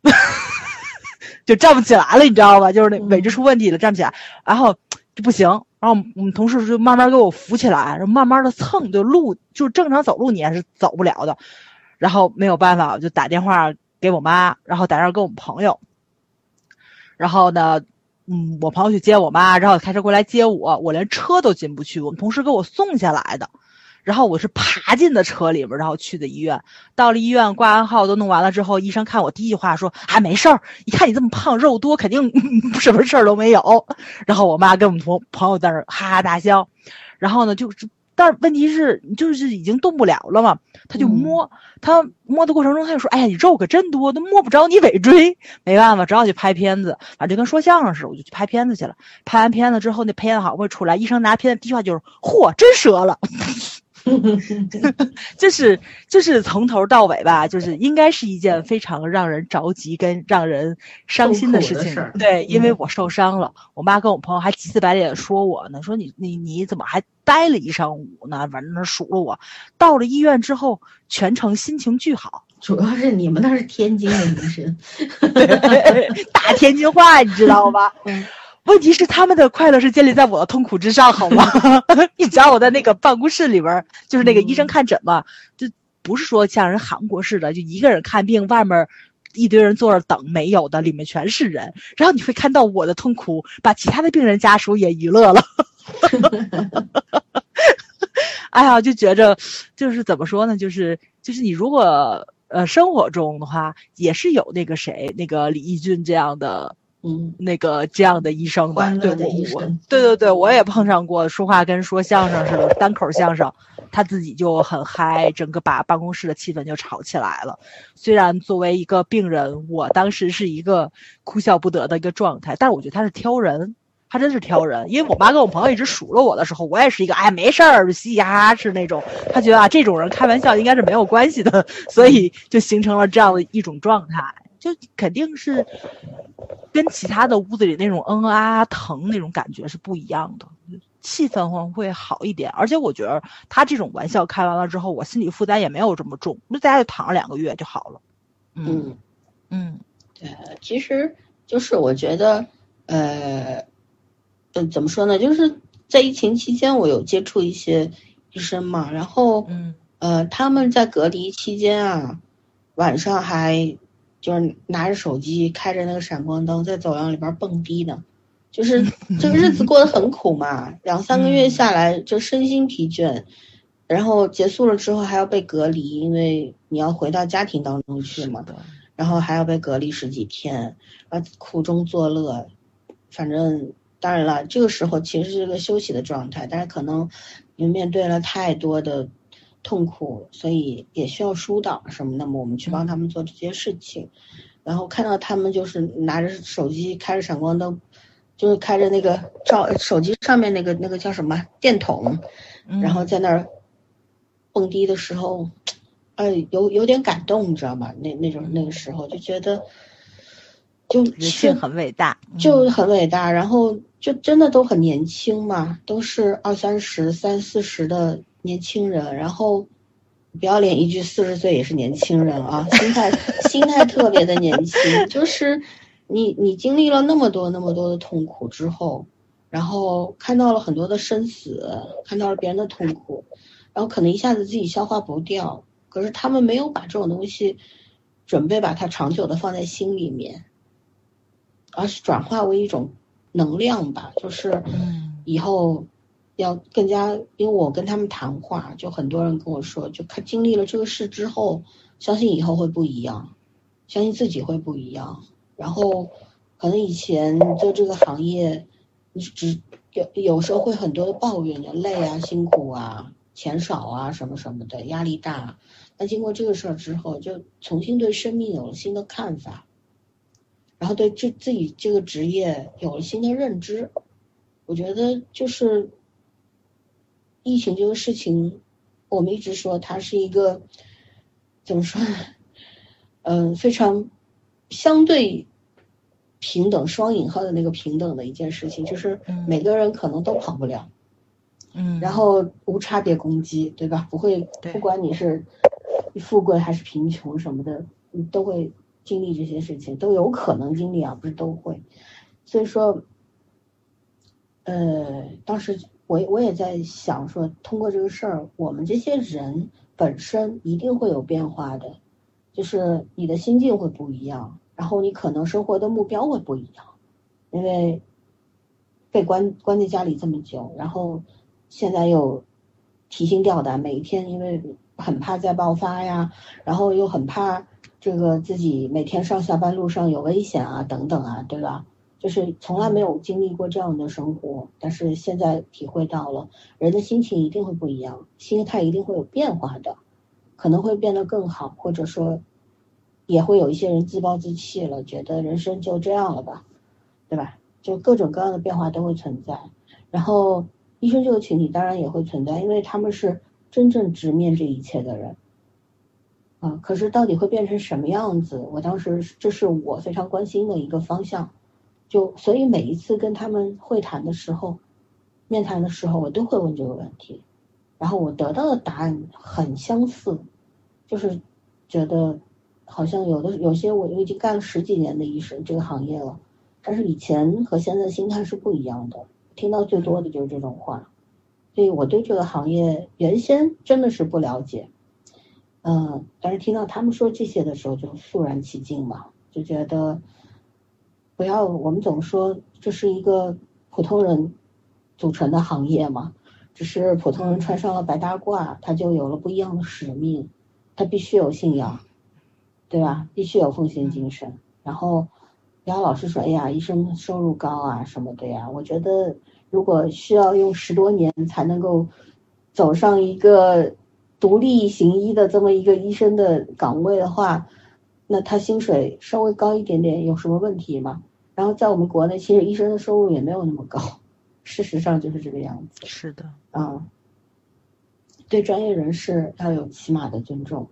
Speaker 4: 就站不起来了，你知道吧？就是那尾椎出问题了，站不起来，然后就不行。然后我们同事就慢慢给我扶起来，然后慢慢的蹭，就路就正常走路你还是走不了的。然后没有办法，我就打电话给我妈，然后打电话给我们朋友。然后呢，嗯，我朋友去接我妈，然后开车过来接我，我连车都进不去，我们同事给我送下来的。然后我是爬进的车里边，然后去的医院。到了医院挂完号都弄完了之后，医生看我第一句话说：“啊没事儿，一看你这么胖，肉多，肯定什么事儿都没有。”然后我妈跟我们同朋友在那哈哈大笑。然后呢，就是，但是问题是，就是已经动不了了嘛。他就摸，他摸的过程中他就说：“哎呀，你肉可真多，都摸不着你尾椎。”没办法，只好去拍片子。反正就跟说相声似的，我就去拍片子去了。拍完片子之后，那片子好不容易出来，医生拿片子第一句话就是：“嚯，真折了。” 就是就是从头到尾吧，就是应该是一件非常让人着急跟让人伤心的事情。对，因为我受伤了，我妈跟我朋友还急赤白脸说我呢，说你你你怎么还待了一上午呢？反正那数落我。到了医院之后，全程心情巨好。
Speaker 3: 主要是你们那是天津的医生，
Speaker 4: 大天津话，你知道吧？问题是他们的快乐是建立在我的痛苦之上，好吗？你知道我在那个办公室里边，就是那个医生看诊嘛，就不是说像人韩国似的，就一个人看病，外面一堆人坐着等，没有的，里面全是人。然后你会看到我的痛苦，把其他的病人家属也娱乐了。哎呀，就觉着，就是怎么说呢？就是就是你如果呃生活中的话，也是有那个谁，那个李义俊这样的。
Speaker 3: 嗯，
Speaker 4: 那个这样的医生吧，对
Speaker 3: 我
Speaker 4: 我对对对，我也碰上过，说话跟说相声似的，单口相声，他自己就很嗨，整个把办公室的气氛就吵起来了。虽然作为一个病人，我当时是一个哭笑不得的一个状态，但是我觉得他是挑人，他真是挑人。因为我妈跟我朋友一直数落我的时候，我也是一个哎没事儿，嘻嘻哈哈是那种，他觉得啊这种人开玩笑应该是没有关系的，所以就形成了这样的一种状态。就肯定是跟其他的屋子里那种嗯啊疼那种感觉是不一样的，气氛会会好一点。而且我觉得他这种玩笑开完了之后，我心理负担也没有这么重，那大家就躺了两个月就好了。嗯嗯，
Speaker 3: 对，其实就是我觉得，呃，嗯，怎么说呢？就是在疫情期间，我有接触一些医生嘛，然后，
Speaker 4: 嗯，
Speaker 3: 呃，他们在隔离期间啊，晚上还。就是拿着手机，开着那个闪光灯，在走廊里边蹦迪呢，就是 这个日子过得很苦嘛。两三个月下来，就身心疲倦，然后结束了之后还要被隔离，因为你要回到家庭当中去嘛。然后还要被隔离十几天，啊，苦中作乐。反正当然了，这个时候其实是个休息的状态，但是可能你面对了太多的。痛苦，所以也需要疏导什么的嘛。我们去帮他们做这些事情，然后看到他们就是拿着手机，开着闪光灯，就是开着那个照手机上面那个那个叫什么电筒，然后在那儿蹦迪的时候，哎，有有点感动，你知道吗？那那种那个时候就觉得，就
Speaker 4: 人性很伟大，
Speaker 3: 就很伟大。然后就真的都很年轻嘛，都是二三十、三四十的。年轻人，然后不要脸一句四十岁也是年轻人啊，心态心态特别的年轻，就是你你经历了那么多那么多的痛苦之后，然后看到了很多的生死，看到了别人的痛苦，然后可能一下子自己消化不掉，可是他们没有把这种东西准备把它长久的放在心里面，而是转化为一种能量吧，就是以后。要更加，因为我跟他们谈话，就很多人跟我说，就看经历了这个事之后，相信以后会不一样，相信自己会不一样。然后，可能以前做这个行业，你只有有时候会很多的抱怨，累啊、辛苦啊、钱少啊什么什么的，压力大。那经过这个事儿之后，就重新对生命有了新的看法，然后对这自己这个职业有了新的认知。我觉得就是疫情这个事情，我们一直说它是一个怎么说呢？嗯，非常相对平等（双引号的那个平等）的一件事情，就是每个人可能都跑不了。
Speaker 4: 嗯，
Speaker 3: 然后无差别攻击，对吧？不会，不管你是富贵还是贫穷什么的，你都会经历这些事情，都有可能经历啊，不是都会。所以说，呃，当时我我也在想说，通过这个事儿，我们这些人本身一定会有变化的，就是你的心境会不一样，然后你可能生活的目标会不一样，因为被关关在家里这么久，然后。现在又提心吊胆，每一天因为很怕再爆发呀，然后又很怕这个自己每天上下班路上有危险啊，等等啊，对吧？就是从来没有经历过这样的生活，但是现在体会到了，人的心情一定会不一样，心态一定会有变化的，可能会变得更好，或者说也会有一些人自暴自弃了，觉得人生就这样了吧，对吧？就各种各样的变化都会存在，然后。医生这个群体当然也会存在，因为他们是真正直面这一切的人，啊，可是到底会变成什么样子？我当时这是我非常关心的一个方向，就所以每一次跟他们会谈的时候，面谈的时候，我都会问这个问题，然后我得到的答案很相似，就是觉得好像有的有些我已经干了十几年的医生这个行业了，但是以前和现在心态是不一样的。听到最多的就是这种话，所以我对这个行业原先真的是不了解，嗯，但是听到他们说这些的时候就肃然起敬嘛，就觉得不要我们总说这是一个普通人组成的行业嘛，只是普通人穿上了白大褂，他就有了不一样的使命，他必须有信仰，对吧？必须有奉献精神，然后。然后老师说：“哎呀，医生收入高啊，什么的呀？我觉得如果需要用十多年才能够走上一个独立行医的这么一个医生的岗位的话，那他薪水稍微高一点点有什么问题吗？然后在我们国内，其实医生的收入也没有那么高，事实上就是这个样子。
Speaker 4: 是的，
Speaker 3: 啊，对专业人士要有起码的尊重，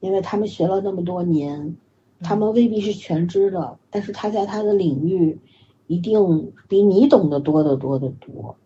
Speaker 3: 因为他们学了那么多年。”他们未必是全知的，但是他在他的领域一定比你懂得多得多得多。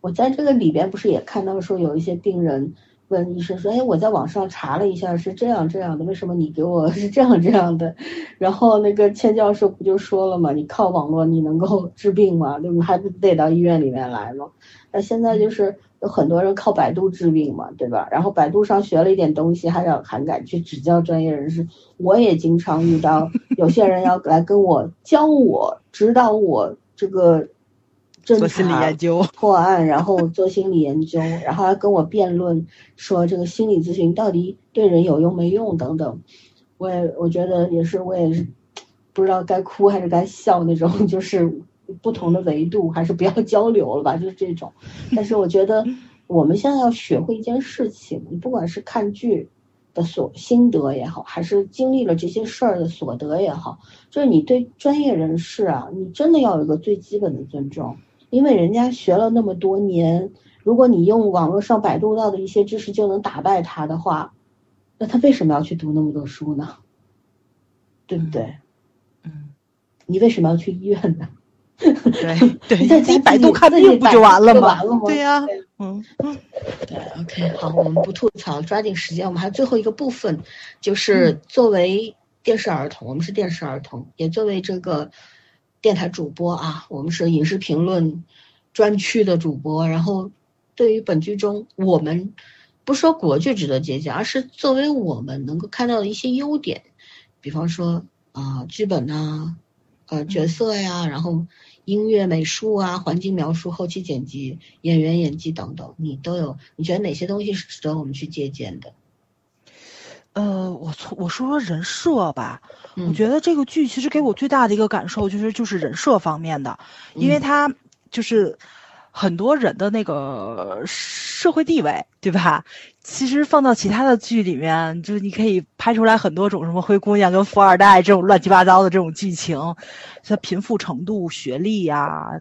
Speaker 3: 我在这个里边不是也看到说有一些病人问医生说：“哎，我在网上查了一下是这样这样的，为什么你给我 是这样这样的？”然后那个千教授不就说了嘛：“你靠网络你能够治病吗？对吧？还不得到医院里面来吗？”那现在就是。有很多人靠百度治病嘛，对吧？然后百度上学了一点东西，还要还敢去指教专业人士。我也经常遇到有些人要来跟我教我、指导我这个
Speaker 4: 做心理研究
Speaker 3: 破案，然后做心理研究，然后还跟我辩论说这个心理咨询到底对人有用没用等等。我也我觉得也是，我也是不知道该哭还是该笑那种，就是。不同的维度，还是不要交流了吧，就是这种。但是我觉得我们现在要学会一件事情，你不管是看剧的所心得也好，还是经历了这些事儿的所得也好，就是你对专业人士啊，你真的要有一个最基本的尊重，因为人家学了那么多年，如果你用网络上百度到的一些知识就能打败他的话，那他为什么要去读那么多书呢？对不对？
Speaker 4: 嗯，
Speaker 3: 你为什么要去医院呢？
Speaker 4: 对对，在自己百度看病不就完了吗？对呀，嗯嗯，
Speaker 3: 对，OK，好，我们不吐槽，抓紧时间，我们还有最后一个部分，就是作为电视儿童，我们是电视儿童，也作为这个电台主播啊，我们是影视评论专区的主播。然后，对于本剧中我们不说国剧值得借鉴，而是作为我们能够看到的一些优点，比方说啊，剧本呐，呃，角色呀，然后。音乐、美术啊，环境描述、后期剪辑、演员演技等等，你都有？你觉得哪些东西是值得我们去借鉴的？
Speaker 4: 呃，我从我说说人设吧。我觉得这个剧其实给我最大的一个感受就是就是人设方面的，因为它就是很多人的那个社会地位，对吧？其实放到其他的剧里面，就是你可以拍出来很多种什么灰姑娘跟富二代这种乱七八糟的这种剧情，像贫富程度、学历呀，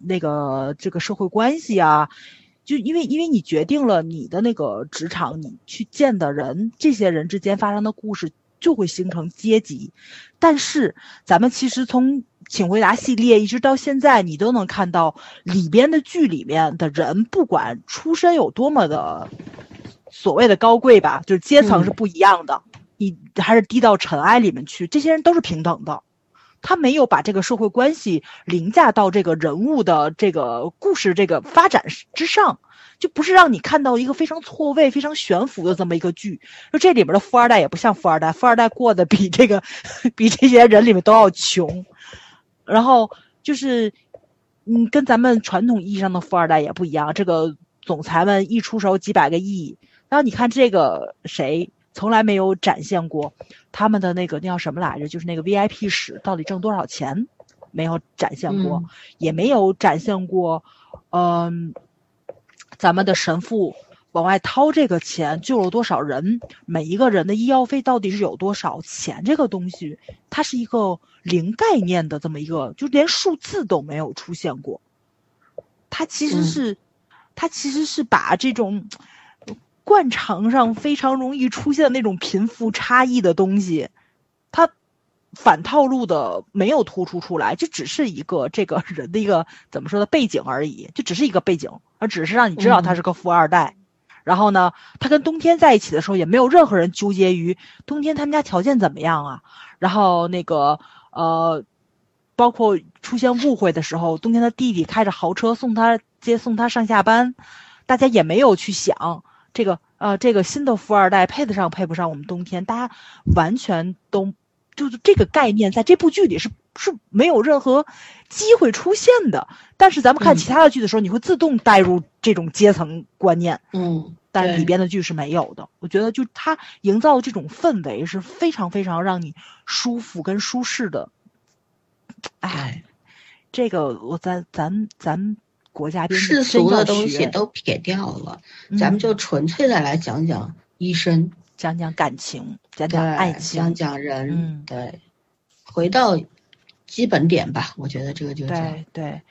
Speaker 4: 那个这个社会关系啊，就因为因为你决定了你的那个职场，你去见的人，这些人之间发生的故事就会形成阶级。但是咱们其实从请回答系列一直到现在，你都能看到里边的剧里面的人，不管出身有多么的。所谓的高贵吧，就是阶层是不一样的，你还是低到尘埃里面去，这些人都是平等的，他没有把这个社会关系凌驾到这个人物的这个故事这个发展之上，就不是让你看到一个非常错位、非常悬浮的这么一个剧。就这里面的富二代也不像富二代，富二代过得比这个 比这些人里面都要穷，然后就是，嗯，跟咱们传统意义上的富二代也不一样，这个总裁们一出手几百个亿。然后你看这个谁从来没有展现过他们的那个那叫什么来着？就是那个 VIP 室到底挣多少钱，没有展现过，也没有展现过，嗯，咱们的神父往外掏这个钱救了多少人，每一个人的医药费到底是有多少钱？这个东西它是一个零概念的这么一个，就连数字都没有出现过。它其实是，它其实是把这种。惯常上非常容易出现那种贫富差异的东西，它反套路的没有突出出来，这只是一个这个人的一个怎么说的背景而已，就只是一个背景，而只是让你知道他是个富二代。然后呢，他跟冬天在一起的时候，也没有任何人纠结于冬天他们家条件怎么样啊。然后那个呃，包括出现误会的时候，冬天的弟弟开着豪车送他接送他上下班，大家也没有去想。这个呃，这个新的富二代配得上配不上我们冬天，大家完全都就是这个概念，在这部剧里是是没有任何机会出现的。但是咱们看其他的剧的时候，你会自动带入这种阶层观念，
Speaker 3: 嗯，
Speaker 4: 但里边的剧是没有的。我觉得就它营造的这种氛围是非常非常让你舒服跟舒适的。哎，这个我咱咱咱。国家
Speaker 3: 世俗的东西都撇掉了，咱们就纯粹的来讲讲医生，
Speaker 4: 讲讲感情，讲讲爱情，
Speaker 3: 讲讲人，对，回到基本点吧。我觉得这个就
Speaker 4: 对对，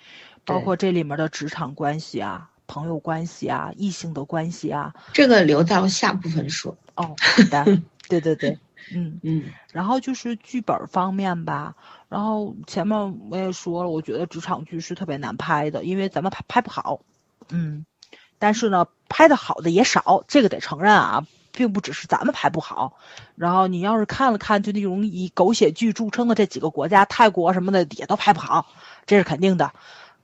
Speaker 4: 包括这里面的职场关系啊、朋友关系啊、异性的关系啊，
Speaker 3: 这个留到下部分说。
Speaker 4: 哦，好的，对对对。嗯 嗯，然后就是剧本方面吧，然后前面我也说了，我觉得职场剧是特别难拍的，因为咱们拍拍不好，嗯，但是呢，拍的好的也少，这个得承认啊，并不只是咱们拍不好，然后你要是看了看，就那种以狗血剧著称的这几个国家，泰国什么的也都拍不好，这是肯定的，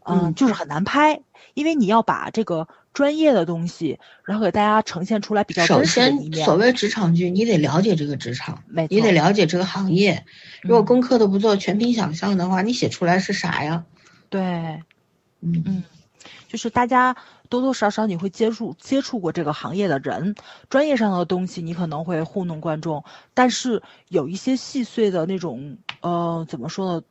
Speaker 4: 嗯，就是很难拍，因为你要把这个。专业的东西，然后给大家呈现出来比较
Speaker 3: 首先，所谓职场剧，你得了解这个职场，你得了解这个行业。如果功课都不做，全凭想象的话，你写出来是啥呀？
Speaker 4: 对，嗯嗯，就是大家多多少少你会接触接触过这个行业的人，专业上的东西你可能会糊弄观众，但是有一些细碎的那种，呃，怎么说呢？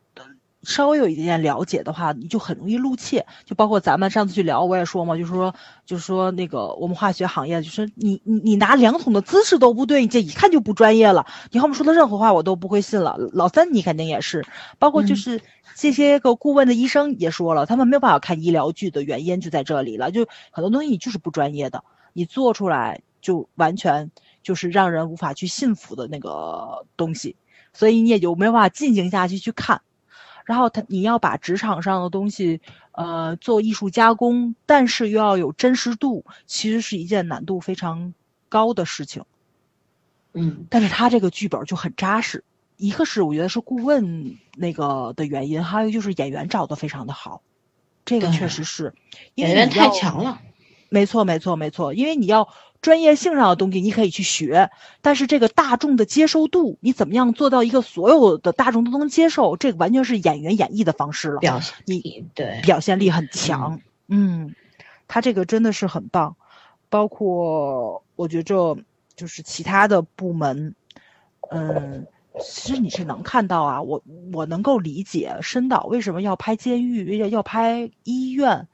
Speaker 4: 稍微有一点点了解的话，你就很容易露怯。就包括咱们上次去聊，我也说嘛，就是说，就是说那个我们化学行业，就是你你你拿量筒的姿势都不对，你这一看就不专业了。你后面说的任何话我都不会信了。老三你肯定也是，包括就是这些个顾问的医生也说了，他们没有办法看医疗剧的原因就在这里了。就很多东西你就是不专业的，你做出来就完全就是让人无法去信服的那个东西，所以你也就没有办法进行下去去看。然后他，你要把职场上的东西，呃，做艺术加工，但是又要有真实度，其实是一件难度非常高的事情。
Speaker 3: 嗯，
Speaker 4: 但是他这个剧本就很扎实。一个是我觉得是顾问那个的原因，还有就是演员找的非常的好，这个确实是，
Speaker 3: 演员太强了。
Speaker 4: 没错，没错，没错，因为你要。专业性上的东西你可以去学，但是这个大众的接受度，你怎么样做到一个所有的大众都能接受？这个完全是演员演绎的方式了。
Speaker 3: 表现
Speaker 4: 力
Speaker 3: 对
Speaker 4: 表现力很强，嗯，他这个真的是很棒。包括我觉着就是其他的部门，嗯，其实你是能看到啊，我我能够理解申导为什么要拍监狱，要要拍医院。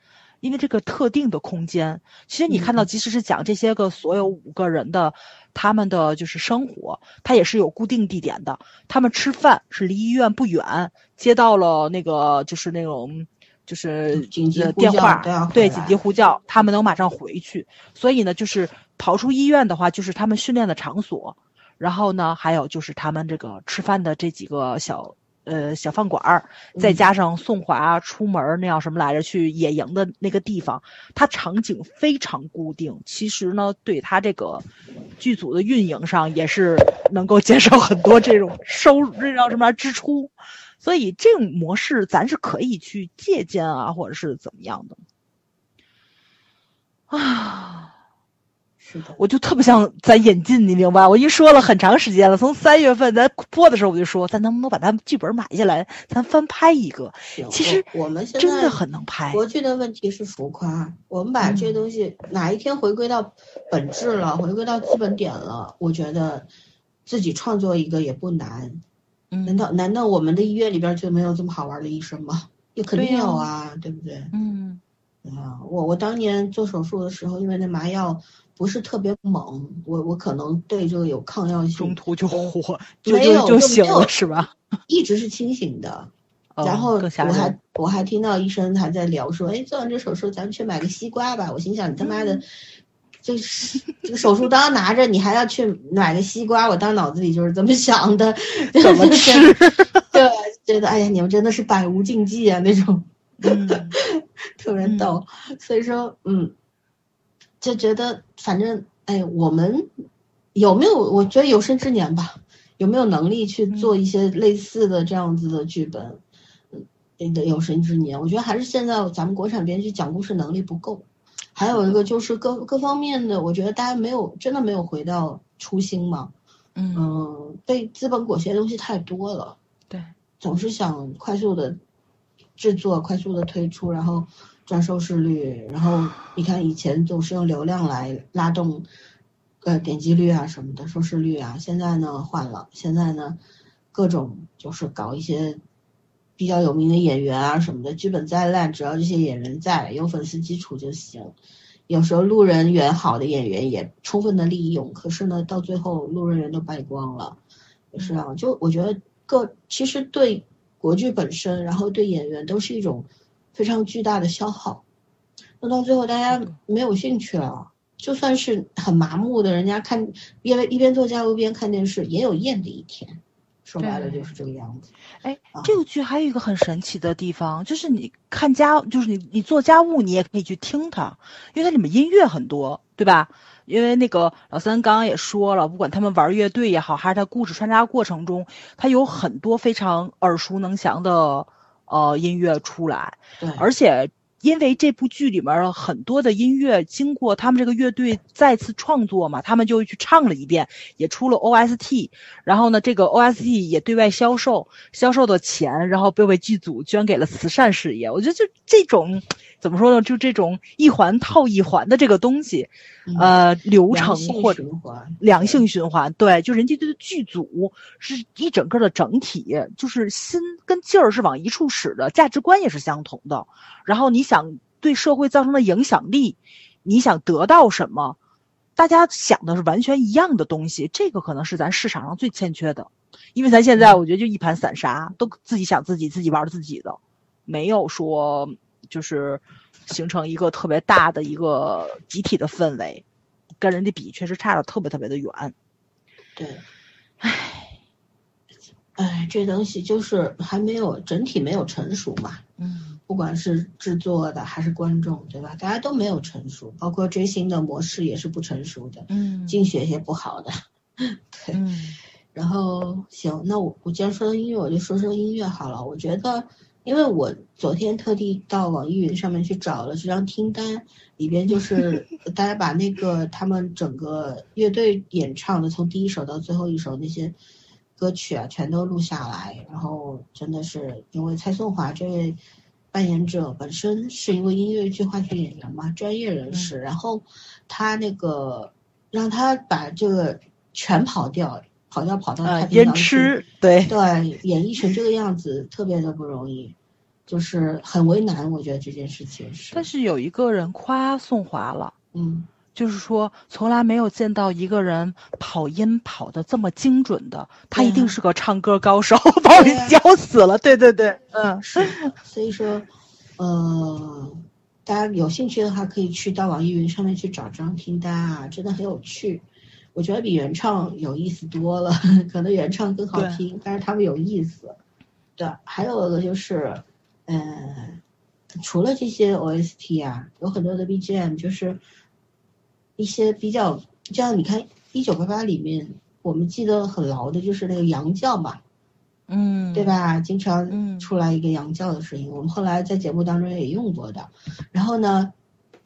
Speaker 4: 因为这个特定的空间，其实你看到，即使是讲这些个所有五个人的他们的就是生活，他也是有固定地点的。他们吃饭是离医院不远，接到了那个就是那种就是
Speaker 3: 紧急
Speaker 4: 电话，对紧急
Speaker 3: 呼
Speaker 4: 叫，他们能马上回去。所以呢，就是跑出医院的话，就是他们训练的场所。然后呢，还有就是他们这个吃饭的这几个小。呃，小饭馆儿，再加上宋华出门那叫什么来着？去野营的那个地方，它场景非常固定。其实呢，对他这个剧组的运营上也是能够减少很多这种收入，这叫什么支出？所以这种模式咱是可以去借鉴啊，或者是怎么样的啊。我就特别想咱引进，你明白？我一说了很长时间了，从三月份咱播的时候我就说，咱能不能把咱剧本买下来，咱翻拍一个？其实
Speaker 3: 我们
Speaker 4: 真的很能拍。
Speaker 3: 国剧的问题是浮夸，我们把这些东西哪一天回归到本质了，回归到基本点了，我觉得自己创作一个也不难。难道难道我们的医院里边就没有这么好玩的医生吗？也肯定有啊，对不对？
Speaker 4: 嗯，
Speaker 3: 啊，我我当年做手术的时候，因为那麻药。不是特别猛，我我可能对这个有抗药性，
Speaker 4: 中途就活，没有就醒了是吧？
Speaker 3: 一直是清醒的，然后我还我还听到医生还在聊说，哎，做完这手术咱们去买个西瓜吧。我心想你他妈的，这这个手术刀拿着你还要去买个西瓜，我当脑子里就是这么想的，
Speaker 4: 怎么吃？
Speaker 3: 对，觉得哎呀，你们真的是百无禁忌啊那种，特别逗。所以说，嗯。就觉得反正哎，我们有没有？我觉得有生之年吧，有没有能力去做一些类似的这样子的剧本？嗯，的有生之年，我觉得还是现在咱们国产编剧讲故事能力不够。还有一个就是各各方面的，我觉得大家没有真的没有回到初心嘛。嗯，被资本裹挟的东西太多了。
Speaker 4: 对，
Speaker 3: 总是想快速的制作，快速的推出，然后。赚收视率，然后你看以前总是用流量来拉动，呃点击率啊什么的收视率啊，现在呢换了，现在呢各种就是搞一些比较有名的演员啊什么的，剧本再烂，只要这些演员在，有粉丝基础就行。有时候路人缘好的演员也充分的利用，可是呢到最后路人缘都败光了，也是啊，就我觉得各其实对国剧本身，然后对演员都是一种。非常巨大的消耗，那到最后大家没有兴趣了，就算是很麻木的，人家看一边一边做家务一边看电视，也有厌的一天。说白了就是这个样子。
Speaker 4: 哎，这个剧还有一个很神奇的地方，就是你看家，就是你你做家务，你也可以去听它，因为它里面音乐很多，对吧？因为那个老三刚刚也说了，不管他们玩乐队也好，还是他故事穿插过程中，他有很多非常耳熟能详的。呃，音乐出来，
Speaker 3: 对，
Speaker 4: 而且因为这部剧里面很多的音乐经过他们这个乐队再次创作嘛，他们就去唱了一遍，也出了 OST，然后呢，这个 OST 也对外销售，销售的钱，然后被为剧组捐给了慈善事业。我觉得就这种。怎么说呢？就这种一环套一环的这个东西，呃，流程或者良性循环，对，就人家这个剧组是一整个的整体，就是心跟劲儿是往一处使的，价值观也是相同的。然后你想对社会造成的影响力，你想得到什么，大家想的是完全一样的东西，这个可能是咱市场上最欠缺的，因为咱现在我觉得就一盘散沙，都自己想自己，自己玩自己的，没有说。就是形成一个特别大的一个集体的氛围，跟人家比确实差的特别特别的远。
Speaker 3: 对，唉，唉，这东西就是还没有整体没有成熟嘛。
Speaker 4: 嗯，
Speaker 3: 不管是制作的还是观众，对吧？大家都没有成熟，包括追星的模式也是不成熟的。
Speaker 4: 嗯，
Speaker 3: 竞选也不好的。对，然后行，那我我既然说到音乐，我就说说音乐好了。我觉得。因为我昨天特地到网易云上面去找了这张听单，里边就 是大家把那个他们整个乐队演唱的从第一首到最后一首那些歌曲啊，全都录下来。然后真的是因为蔡颂华这位扮演者本身是一位音乐剧话剧演员嘛，专业人士，然后他那个让他把这个全跑调。跑调跑到太平洋去，
Speaker 4: 对
Speaker 3: 对，演绎成这个样子特别的不容易，就是很为难。我觉得这件事情是。
Speaker 4: 但是有一个人夸宋华了，
Speaker 3: 嗯，
Speaker 4: 就是说从来没有见到一个人跑音跑的这么精准的，他一定是个唱歌高手，把我笑死了。对对对，嗯，
Speaker 3: 是。所以说，呃，大家有兴趣的话，可以去到网易云上面去找这张听单啊，真的很有趣。我觉得比原唱有意思多了，可能原唱更好听，但是他们有意思。对，还有个就是，嗯，除了这些 OST 啊，有很多的 BGM，就是一些比较，像你看《一九八八》里面，我们记得很牢的就是那个羊叫嘛，
Speaker 4: 嗯，
Speaker 3: 对吧？经常出来一个羊叫的声音，我们后来在节目当中也用过的。然后呢，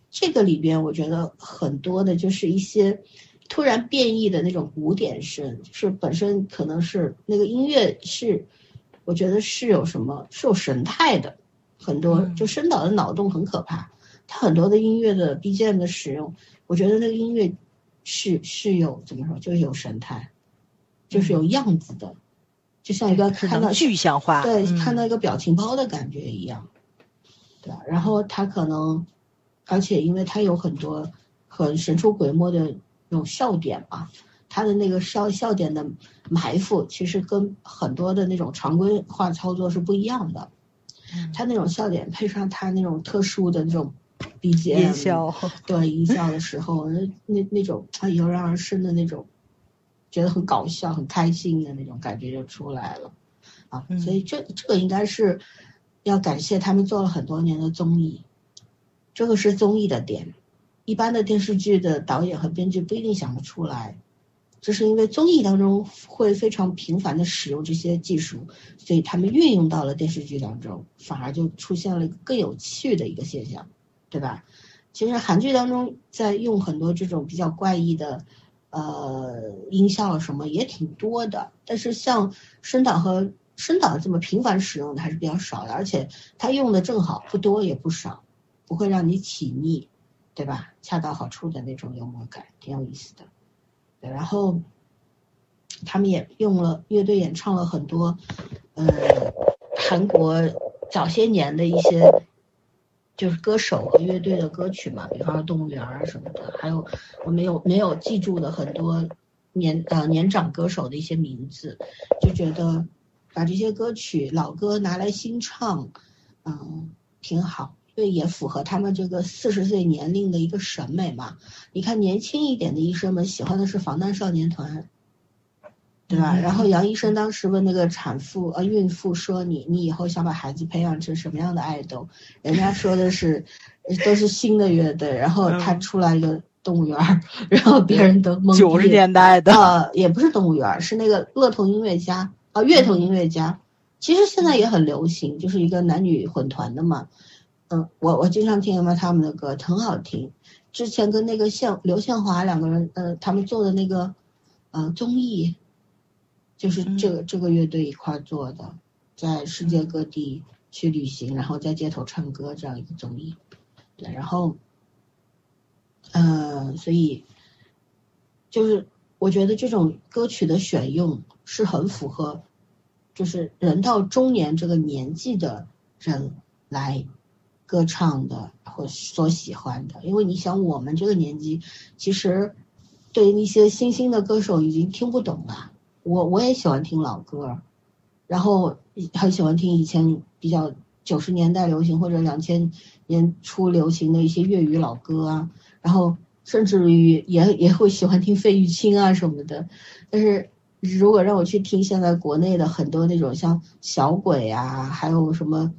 Speaker 3: 这个里边我觉得很多的就是一些。突然变异的那种古典声，就是本身可能是那个音乐是，我觉得是有什么是有神态的，很多就声导的脑洞很可怕。他很多的音乐的 BGM 的使用，我觉得那个音乐是是有怎么说，就是有神态，就是有样子的，就像一个看到
Speaker 4: 具象化，
Speaker 3: 对，看到一个表情包的感觉一样，对吧？然后他可能，而且因为他有很多很神出鬼没的。那种笑点嘛，他的那个笑笑点的埋伏，其实跟很多的那种常规化操作是不一样的。他那种笑点配上他那种特殊的那种 BGM，
Speaker 4: 音效，
Speaker 3: 对音效的时候，那那那种他油然而生的那种，觉得很搞笑、很开心的那种感觉就出来了啊。所以这这个应该是要感谢他们做了很多年的综艺，这个是综艺的点。一般的电视剧的导演和编剧不一定想得出来，这是因为综艺当中会非常频繁的使用这些技术，所以他们运用到了电视剧当中，反而就出现了更有趣的一个现象，对吧？其实韩剧当中在用很多这种比较怪异的，呃，音效什么也挺多的，但是像声导和声导这么频繁使用的还是比较少的，而且他用的正好，不多也不少，不会让你起腻。对吧？恰到好处的那种幽默感，挺有意思的。然后他们也用了乐队演唱了很多，呃，韩国早些年的一些就是歌手和乐队的歌曲嘛，比方说动物园啊什么的，还有我没有没有记住的很多年呃年长歌手的一些名字，就觉得把这些歌曲老歌拿来新唱，嗯，挺好。对，也符合他们这个四十岁年龄的一个审美嘛。你看年轻一点的医生们喜欢的是防弹少年团，对吧？然后杨医生当时问那个产妇呃孕妇说：“你你以后想把孩子培养成什么样的爱豆？”人家说的是都是新的乐队，然后他出来一个动物园，然后别人都懵。
Speaker 4: 九十年代的
Speaker 3: 呃，也不是动物园，是那个乐童音乐家啊，乐童音乐家。其实现在也很流行，就是一个男女混团的嘛。嗯，我我经常听他们的歌，很好听。之前跟那个向刘向华两个人，呃，他们做的那个，呃，综艺，就是这个这个乐队一块做的，在世界各地去旅行，然后在街头唱歌这样一个综艺。对，然后，呃，所以，就是我觉得这种歌曲的选用是很符合，就是人到中年这个年纪的人来。歌唱的或所喜欢的，因为你想，我们这个年纪，其实对那些新兴的歌手已经听不懂了。我我也喜欢听老歌，然后很喜欢听以前比较九十年代流行或者两千年初流行的一些粤语老歌啊，然后甚至于也也会喜欢听费玉清啊什么的。但是如果让我去听现在国内的很多那种像小鬼啊，还有什么。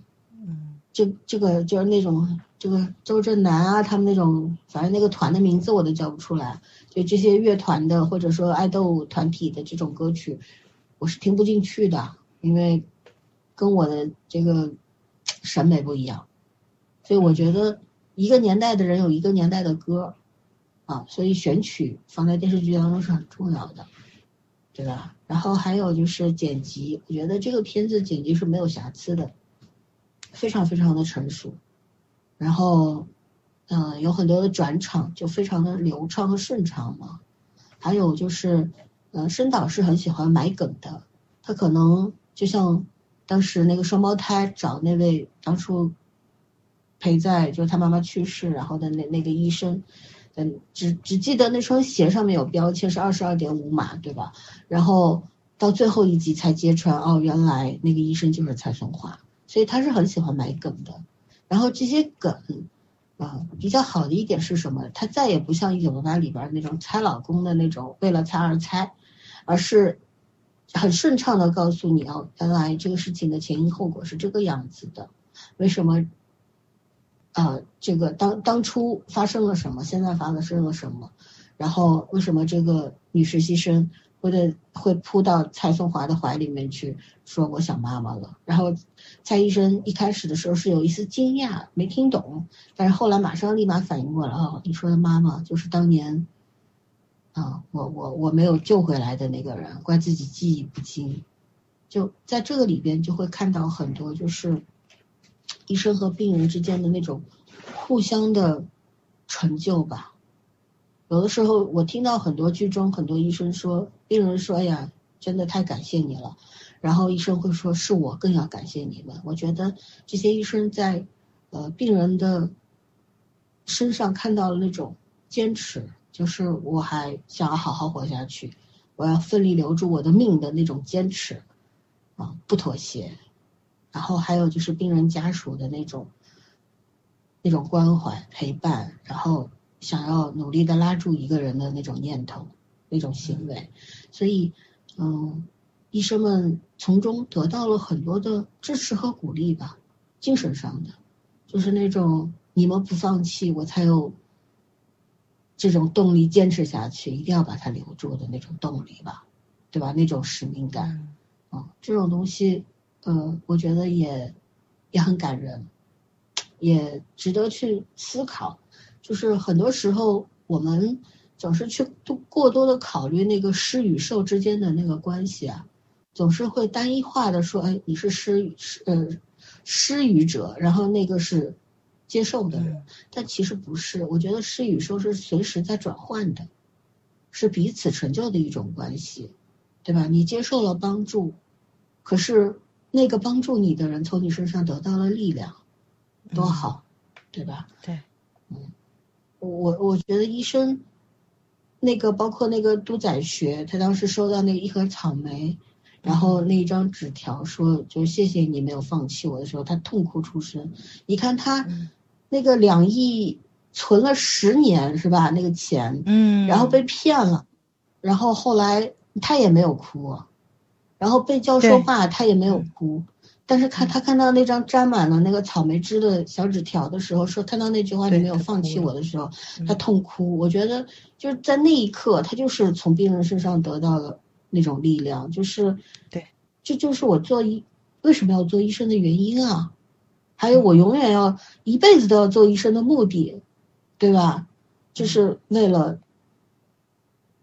Speaker 3: 这这个就是那种这个周震南啊，他们那种，反正那个团的名字我都叫不出来。就这些乐团的或者说爱豆团体的这种歌曲，我是听不进去的，因为跟我的这个审美不一样。所以我觉得一个年代的人有一个年代的歌啊，所以选曲放在电视剧当中是很重要的，对吧？然后还有就是剪辑，我觉得这个片子剪辑是没有瑕疵的。非常非常的成熟，然后，嗯，有很多的转场就非常的流畅和顺畅嘛。还有就是，嗯，申导是很喜欢埋梗的，他可能就像当时那个双胞胎找那位当初陪在就是他妈妈去世然后的那那个医生，嗯，只只记得那双鞋上面有标签是二十二点五码，对吧？然后到最后一集才揭穿，哦，原来那个医生就是蔡松华，所以他是很喜欢买梗的。然后这些梗，啊，比较好的一点是什么？他再也不像《一九八八》里边那种猜老公的那种为了猜而猜，而是很顺畅的告诉你哦，原来这个事情的前因后果是这个样子的，为什么？啊，这个当当初发生了什么？现在发生了什么？然后为什么这个女实习生？或者会扑到蔡松华的怀里面去说我想妈妈了，然后蔡医生一开始的时候是有一丝惊讶，没听懂，但是后来马上立马反应过来，哦，你说的妈妈就是当年，啊，我我我没有救回来的那个人，怪自己记忆不清，就在这个里边就会看到很多就是医生和病人之间的那种互相的成就吧。有的时候，我听到很多剧中很多医生说，病人说：“呀，真的太感谢你了。”然后医生会说：“是我更要感谢你们。”我觉得这些医生在，呃，病人的身上看到了那种坚持，就是我还想要好好活下去，我要奋力留住我的命的那种坚持，啊，不妥协。然后还有就是病人家属的那种，那种关怀陪伴，然后。想要努力的拉住一个人的那种念头，那种行为，所以，嗯，医生们从中得到了很多的支持和鼓励吧，精神上的，就是那种你们不放弃，我才有这种动力坚持下去，一定要把它留住的那种动力吧，对吧？那种使命感，啊，这种东西，呃，我觉得也也很感人，也值得去思考。就是很多时候，我们总是去多过多的考虑那个施与受之间的那个关系啊，总是会单一化的说，哎，你是施施呃施予者，然后那个是接受的人，但其实不是。我觉得施与受是随时在转换的，是彼此成就的一种关系，对吧？你接受了帮助，可是那个帮助你的人从你身上得到了力量，多好，对吧？
Speaker 4: 对，
Speaker 3: 嗯。我我觉得医生，那个包括那个都仔学，他当时收到那一盒草莓，然后那一张纸条说，就谢谢你没有放弃我的时候，他痛哭出声。你看他那个两亿存了十年是吧？那个钱，
Speaker 4: 嗯，
Speaker 3: 然后被骗了，然后后来他也没有哭，然后被叫说话他也没有哭。但是看他看到那张沾满了那个草莓汁的小纸条的时候，说看到那句话你没有放弃我的时候，他痛哭。我觉得就是在那一刻，他就是从病人身上得到了那种力量，就是
Speaker 4: 对，
Speaker 3: 这就是我做医为什么要做医生的原因啊，还有我永远要一辈子都要做医生的目的，对吧？就是为了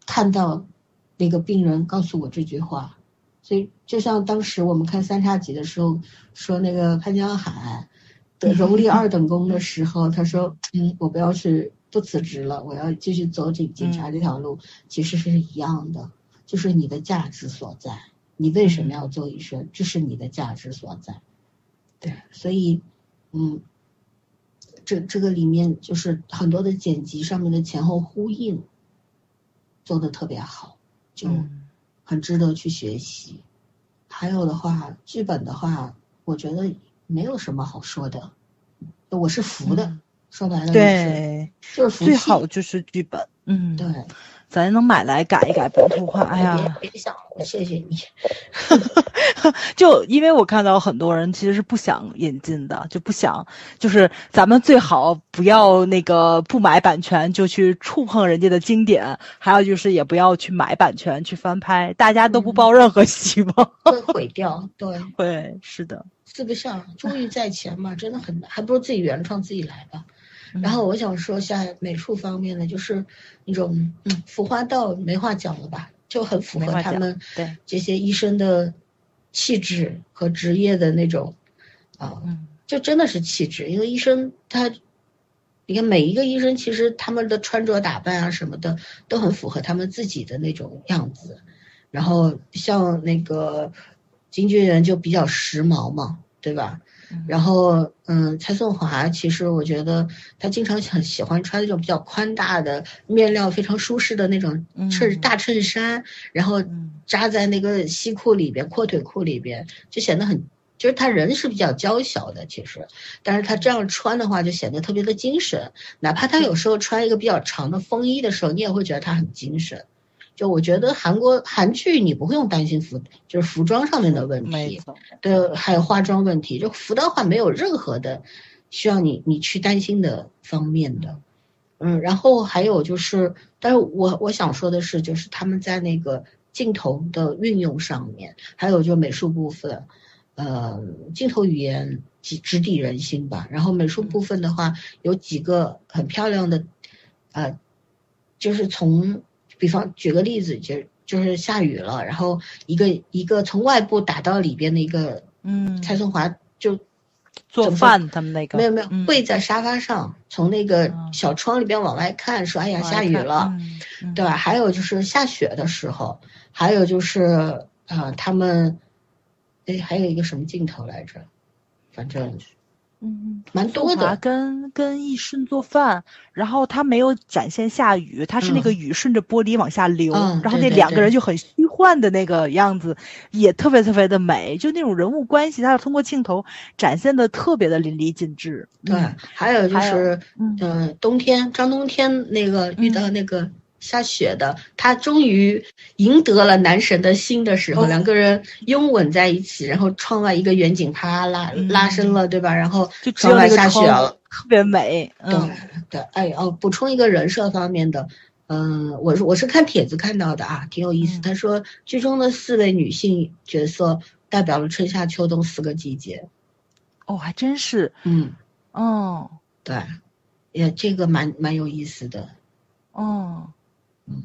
Speaker 3: 看到那个病人告诉我这句话。所以，就像当时我们看三叉戟的时候，说那个潘江海的荣立二等功的时候，他说：“嗯，我不要去不辞职了，我要继续走警警察这条路。”其实是一样的，就是你的价值所在。你为什么要做医生？这是你的价值所在。对，所以，嗯，这这个里面就是很多的剪辑上面的前后呼应做的特别好，就。很值得去学习，还有的话，剧本的话，我觉得没有什么好说的，我是服的，说白了
Speaker 4: 对，
Speaker 3: 就是
Speaker 4: 最好就是剧本，嗯，
Speaker 3: 对。
Speaker 4: 咱能买来改一改本土化，哎
Speaker 3: 呀，别想了，谢谢你。
Speaker 4: 就因为我看到很多人其实是不想引进的，就不想，就是咱们最好不要那个不买版权就去触碰人家的经典，还有就是也不要去买版权去翻拍，大家都不抱任何希望，
Speaker 3: 会毁掉。对，
Speaker 4: 会是的，
Speaker 3: 四不像，终于在前嘛，真的很难，还不如自己原创自己来吧。然后我想说下美术方面的，就是那种嗯，服化道没话讲了吧，就很符合他们
Speaker 4: 对。
Speaker 3: 这些医生的气质和职业的那种啊，就真的是气质。因为医生他，你看每一个医生其实他们的穿着打扮啊什么的都很符合他们自己的那种样子。然后像那个金俊元就比较时髦嘛，对吧？然后，嗯，蔡颂华其实我觉得他经常很喜欢穿那种比较宽大的面料非常舒适的那种衬。大衬衫，然后扎在那个西裤里边、阔腿裤里边，就显得很，就是他人是比较娇小的，其实，但是他这样穿的话就显得特别的精神，哪怕他有时候穿一个比较长的风衣的时候，你也会觉得他很精神。就我觉得韩国韩剧你不用担心服，就是服装上面的问题，对，还有化妆问题，就服的话没有任何的需要你你去担心的方面的，嗯，然后还有就是，但是我我想说的是，就是他们在那个镜头的运用上面，还有就美术部分，呃，镜头语言直直抵人心吧。然后美术部分的话，有几个很漂亮的，呃，就是从。比方举个例子，就就是下雨了，然后一个一个从外部打到里边的一个，
Speaker 4: 嗯，
Speaker 3: 蔡松华就
Speaker 4: 做饭，他们那个
Speaker 3: 没有没有跪在沙发上，从那个小窗里边往外看，说哎呀下雨了，对吧？还有就是下雪的时候，还有就是呃他们，哎还有一个什么镜头来着？反正。
Speaker 4: 嗯，
Speaker 3: 蛮多的。
Speaker 4: 跟跟易顺做饭，然后他没有展现下雨，他是那个雨顺着玻璃往下流，然后那两个人就很虚幻的那个样子，也特别特别的美。就那种人物关系，他要通过镜头展现的特别的淋漓尽致。
Speaker 3: 对，还有就是，嗯，冬天张冬天那个遇到那个。下雪的，他终于赢得了男神的心的时候，两个人拥吻在一起，然后窗外一个远景啪拉拉伸了，对吧？然后窗外下雪了，
Speaker 4: 特别美。
Speaker 3: 对对，哎哦，补充一个人设方面的，嗯，我是我是看帖子看到的啊，挺有意思。他说剧中的四位女性角色代表了春夏秋冬四个季节。
Speaker 4: 哦，还真是。
Speaker 3: 嗯。
Speaker 4: 哦。
Speaker 3: 对，也这个蛮蛮有意思的。
Speaker 4: 哦。
Speaker 3: 嗯，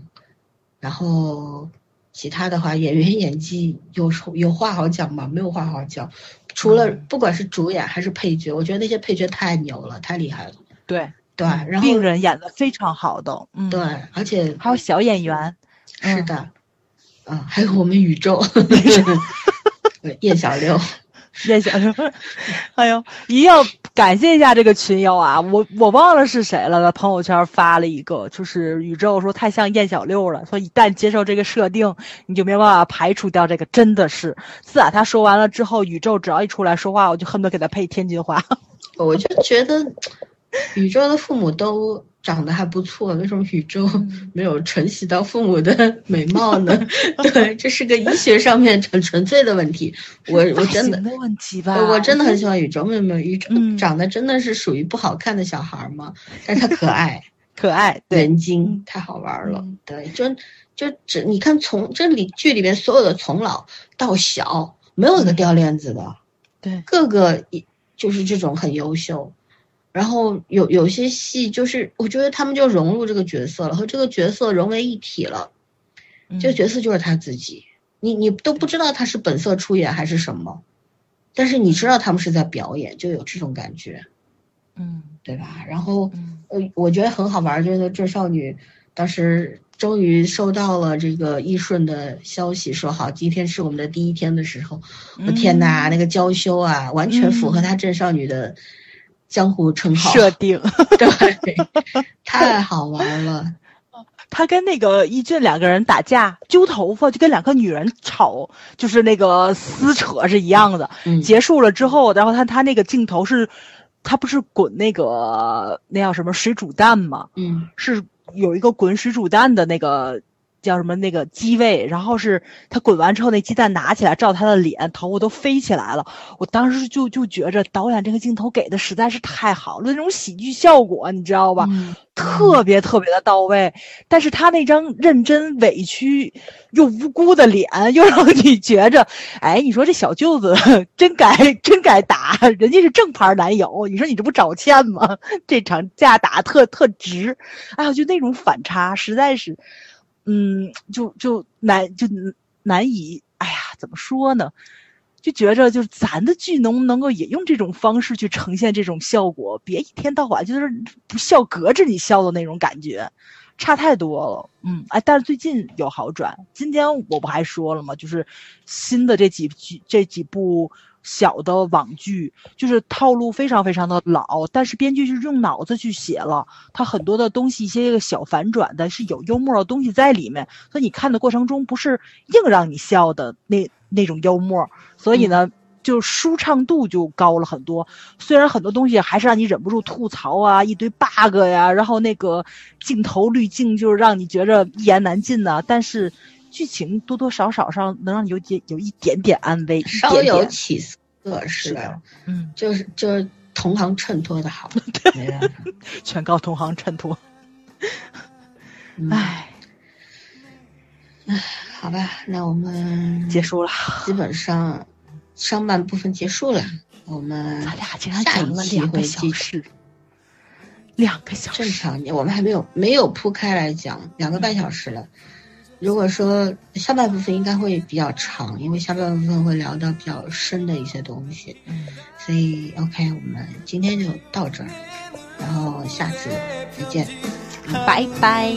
Speaker 3: 然后其他的话，演员演技有有话好讲吗？没有话好讲。除了不管是主演还是配角，我觉得那些配角太牛了，太厉害了。
Speaker 4: 对
Speaker 3: 对，然后
Speaker 4: 病人演的非常好的，嗯，
Speaker 3: 对，而且
Speaker 4: 还有小演员，
Speaker 3: 是的，嗯，还有我们宇宙，叶小六。
Speaker 4: 燕小六，哎呦，一定要感谢一下这个群友啊！我我忘了是谁了，在朋友圈发了一个，就是宇宙说太像燕小六了，说一旦接受这个设定，你就没有办法排除掉这个，真的是。自打他说完了之后，宇宙只要一出来说话，我就恨不得给他配天津话。
Speaker 3: 我就觉得，宇宙的父母都。长得还不错，为什么宇宙 没有承袭到父母的 美貌呢？对，这是个医学上面很纯粹的问题。我我真的
Speaker 4: 问题吧，
Speaker 3: 我真的很喜欢宇宙。没有没有，宇宙长得真的是属于不好看的小孩吗？但是他可爱，
Speaker 4: 可爱，
Speaker 3: 人精，太好玩了。对，就就只你看从这里剧里面所有的从老到小，没有一个掉链子的，
Speaker 4: 对，
Speaker 3: 个个一就是这种很优秀。然后有有些戏就是，我觉得他们就融入这个角色了，和这个角色融为一体了。这个角色就是他自己，你你都不知道他是本色出演还是什么，但是你知道他们是在表演，就有这种感觉，
Speaker 4: 嗯，
Speaker 3: 对吧？然后呃，我觉得很好玩，就是这少女当时终于收到了这个易顺的消息，说好今天是我们的第一天的时候，我天哪，那个娇羞啊，完全符合她郑少女的。江湖称号
Speaker 4: 设定，
Speaker 3: 对，太好玩了。
Speaker 4: 他跟那个一俊两个人打架，揪头发，就跟两个女人吵，就是那个撕扯是一样的。结束了之后，然后他他那个镜头是，他不是滚那个那叫什么水煮蛋吗？
Speaker 3: 嗯，
Speaker 4: 是有一个滚水煮蛋的那个。叫什么那个机位，然后是他滚完之后，那鸡蛋拿起来照他的脸，头发都飞起来了。我当时就就觉着导演这个镜头给的实在是太好了，那种喜剧效果你知道吧？特别特别的到位。但是他那张认真、委屈又无辜的脸，又让你觉着，哎，你说这小舅子真该真该打，人家是正牌男友，你说你这不找欠吗？这场架打特特值，哎呀，就那种反差实在是。嗯，就就难就难以，哎呀，怎么说呢？就觉着就是咱的剧能不能够也用这种方式去呈现这种效果？别一天到晚就是不笑隔着你笑的那种感觉。差太多了。嗯，哎，但是最近有好转。今天我不还说了吗？就是新的这几剧这几部。小的网剧就是套路非常非常的老，但是编剧是用脑子去写了，它很多的东西一些个小反转的是有幽默的东西在里面，所以你看的过程中不是硬让你笑的那那种幽默，所以呢就舒畅度就高了很多。虽然很多东西还是让你忍不住吐槽啊，一堆 bug 呀，然后那个镜头滤镜就是让你觉着一言难尽呐，但是。剧情多多少少上能让你有点有一点点安慰，
Speaker 3: 稍有起色是
Speaker 4: 的，嗯，
Speaker 3: 就是就是同行衬托的好，
Speaker 4: 全靠同行衬托。唉，
Speaker 3: 唉，好吧，那我们
Speaker 4: 结束了，
Speaker 3: 基本上上半部分结束了，我们
Speaker 4: 咱俩竟然讲了两个小时，两个小时，
Speaker 3: 正常，我们还没有没有铺开来讲，两个半小时了。如果说下半部分应该会比较长，因为下半部分会聊到比较深的一些东西，
Speaker 4: 嗯，
Speaker 3: 所以 OK，我们今天就到这儿，然后下次再见，
Speaker 4: 拜拜。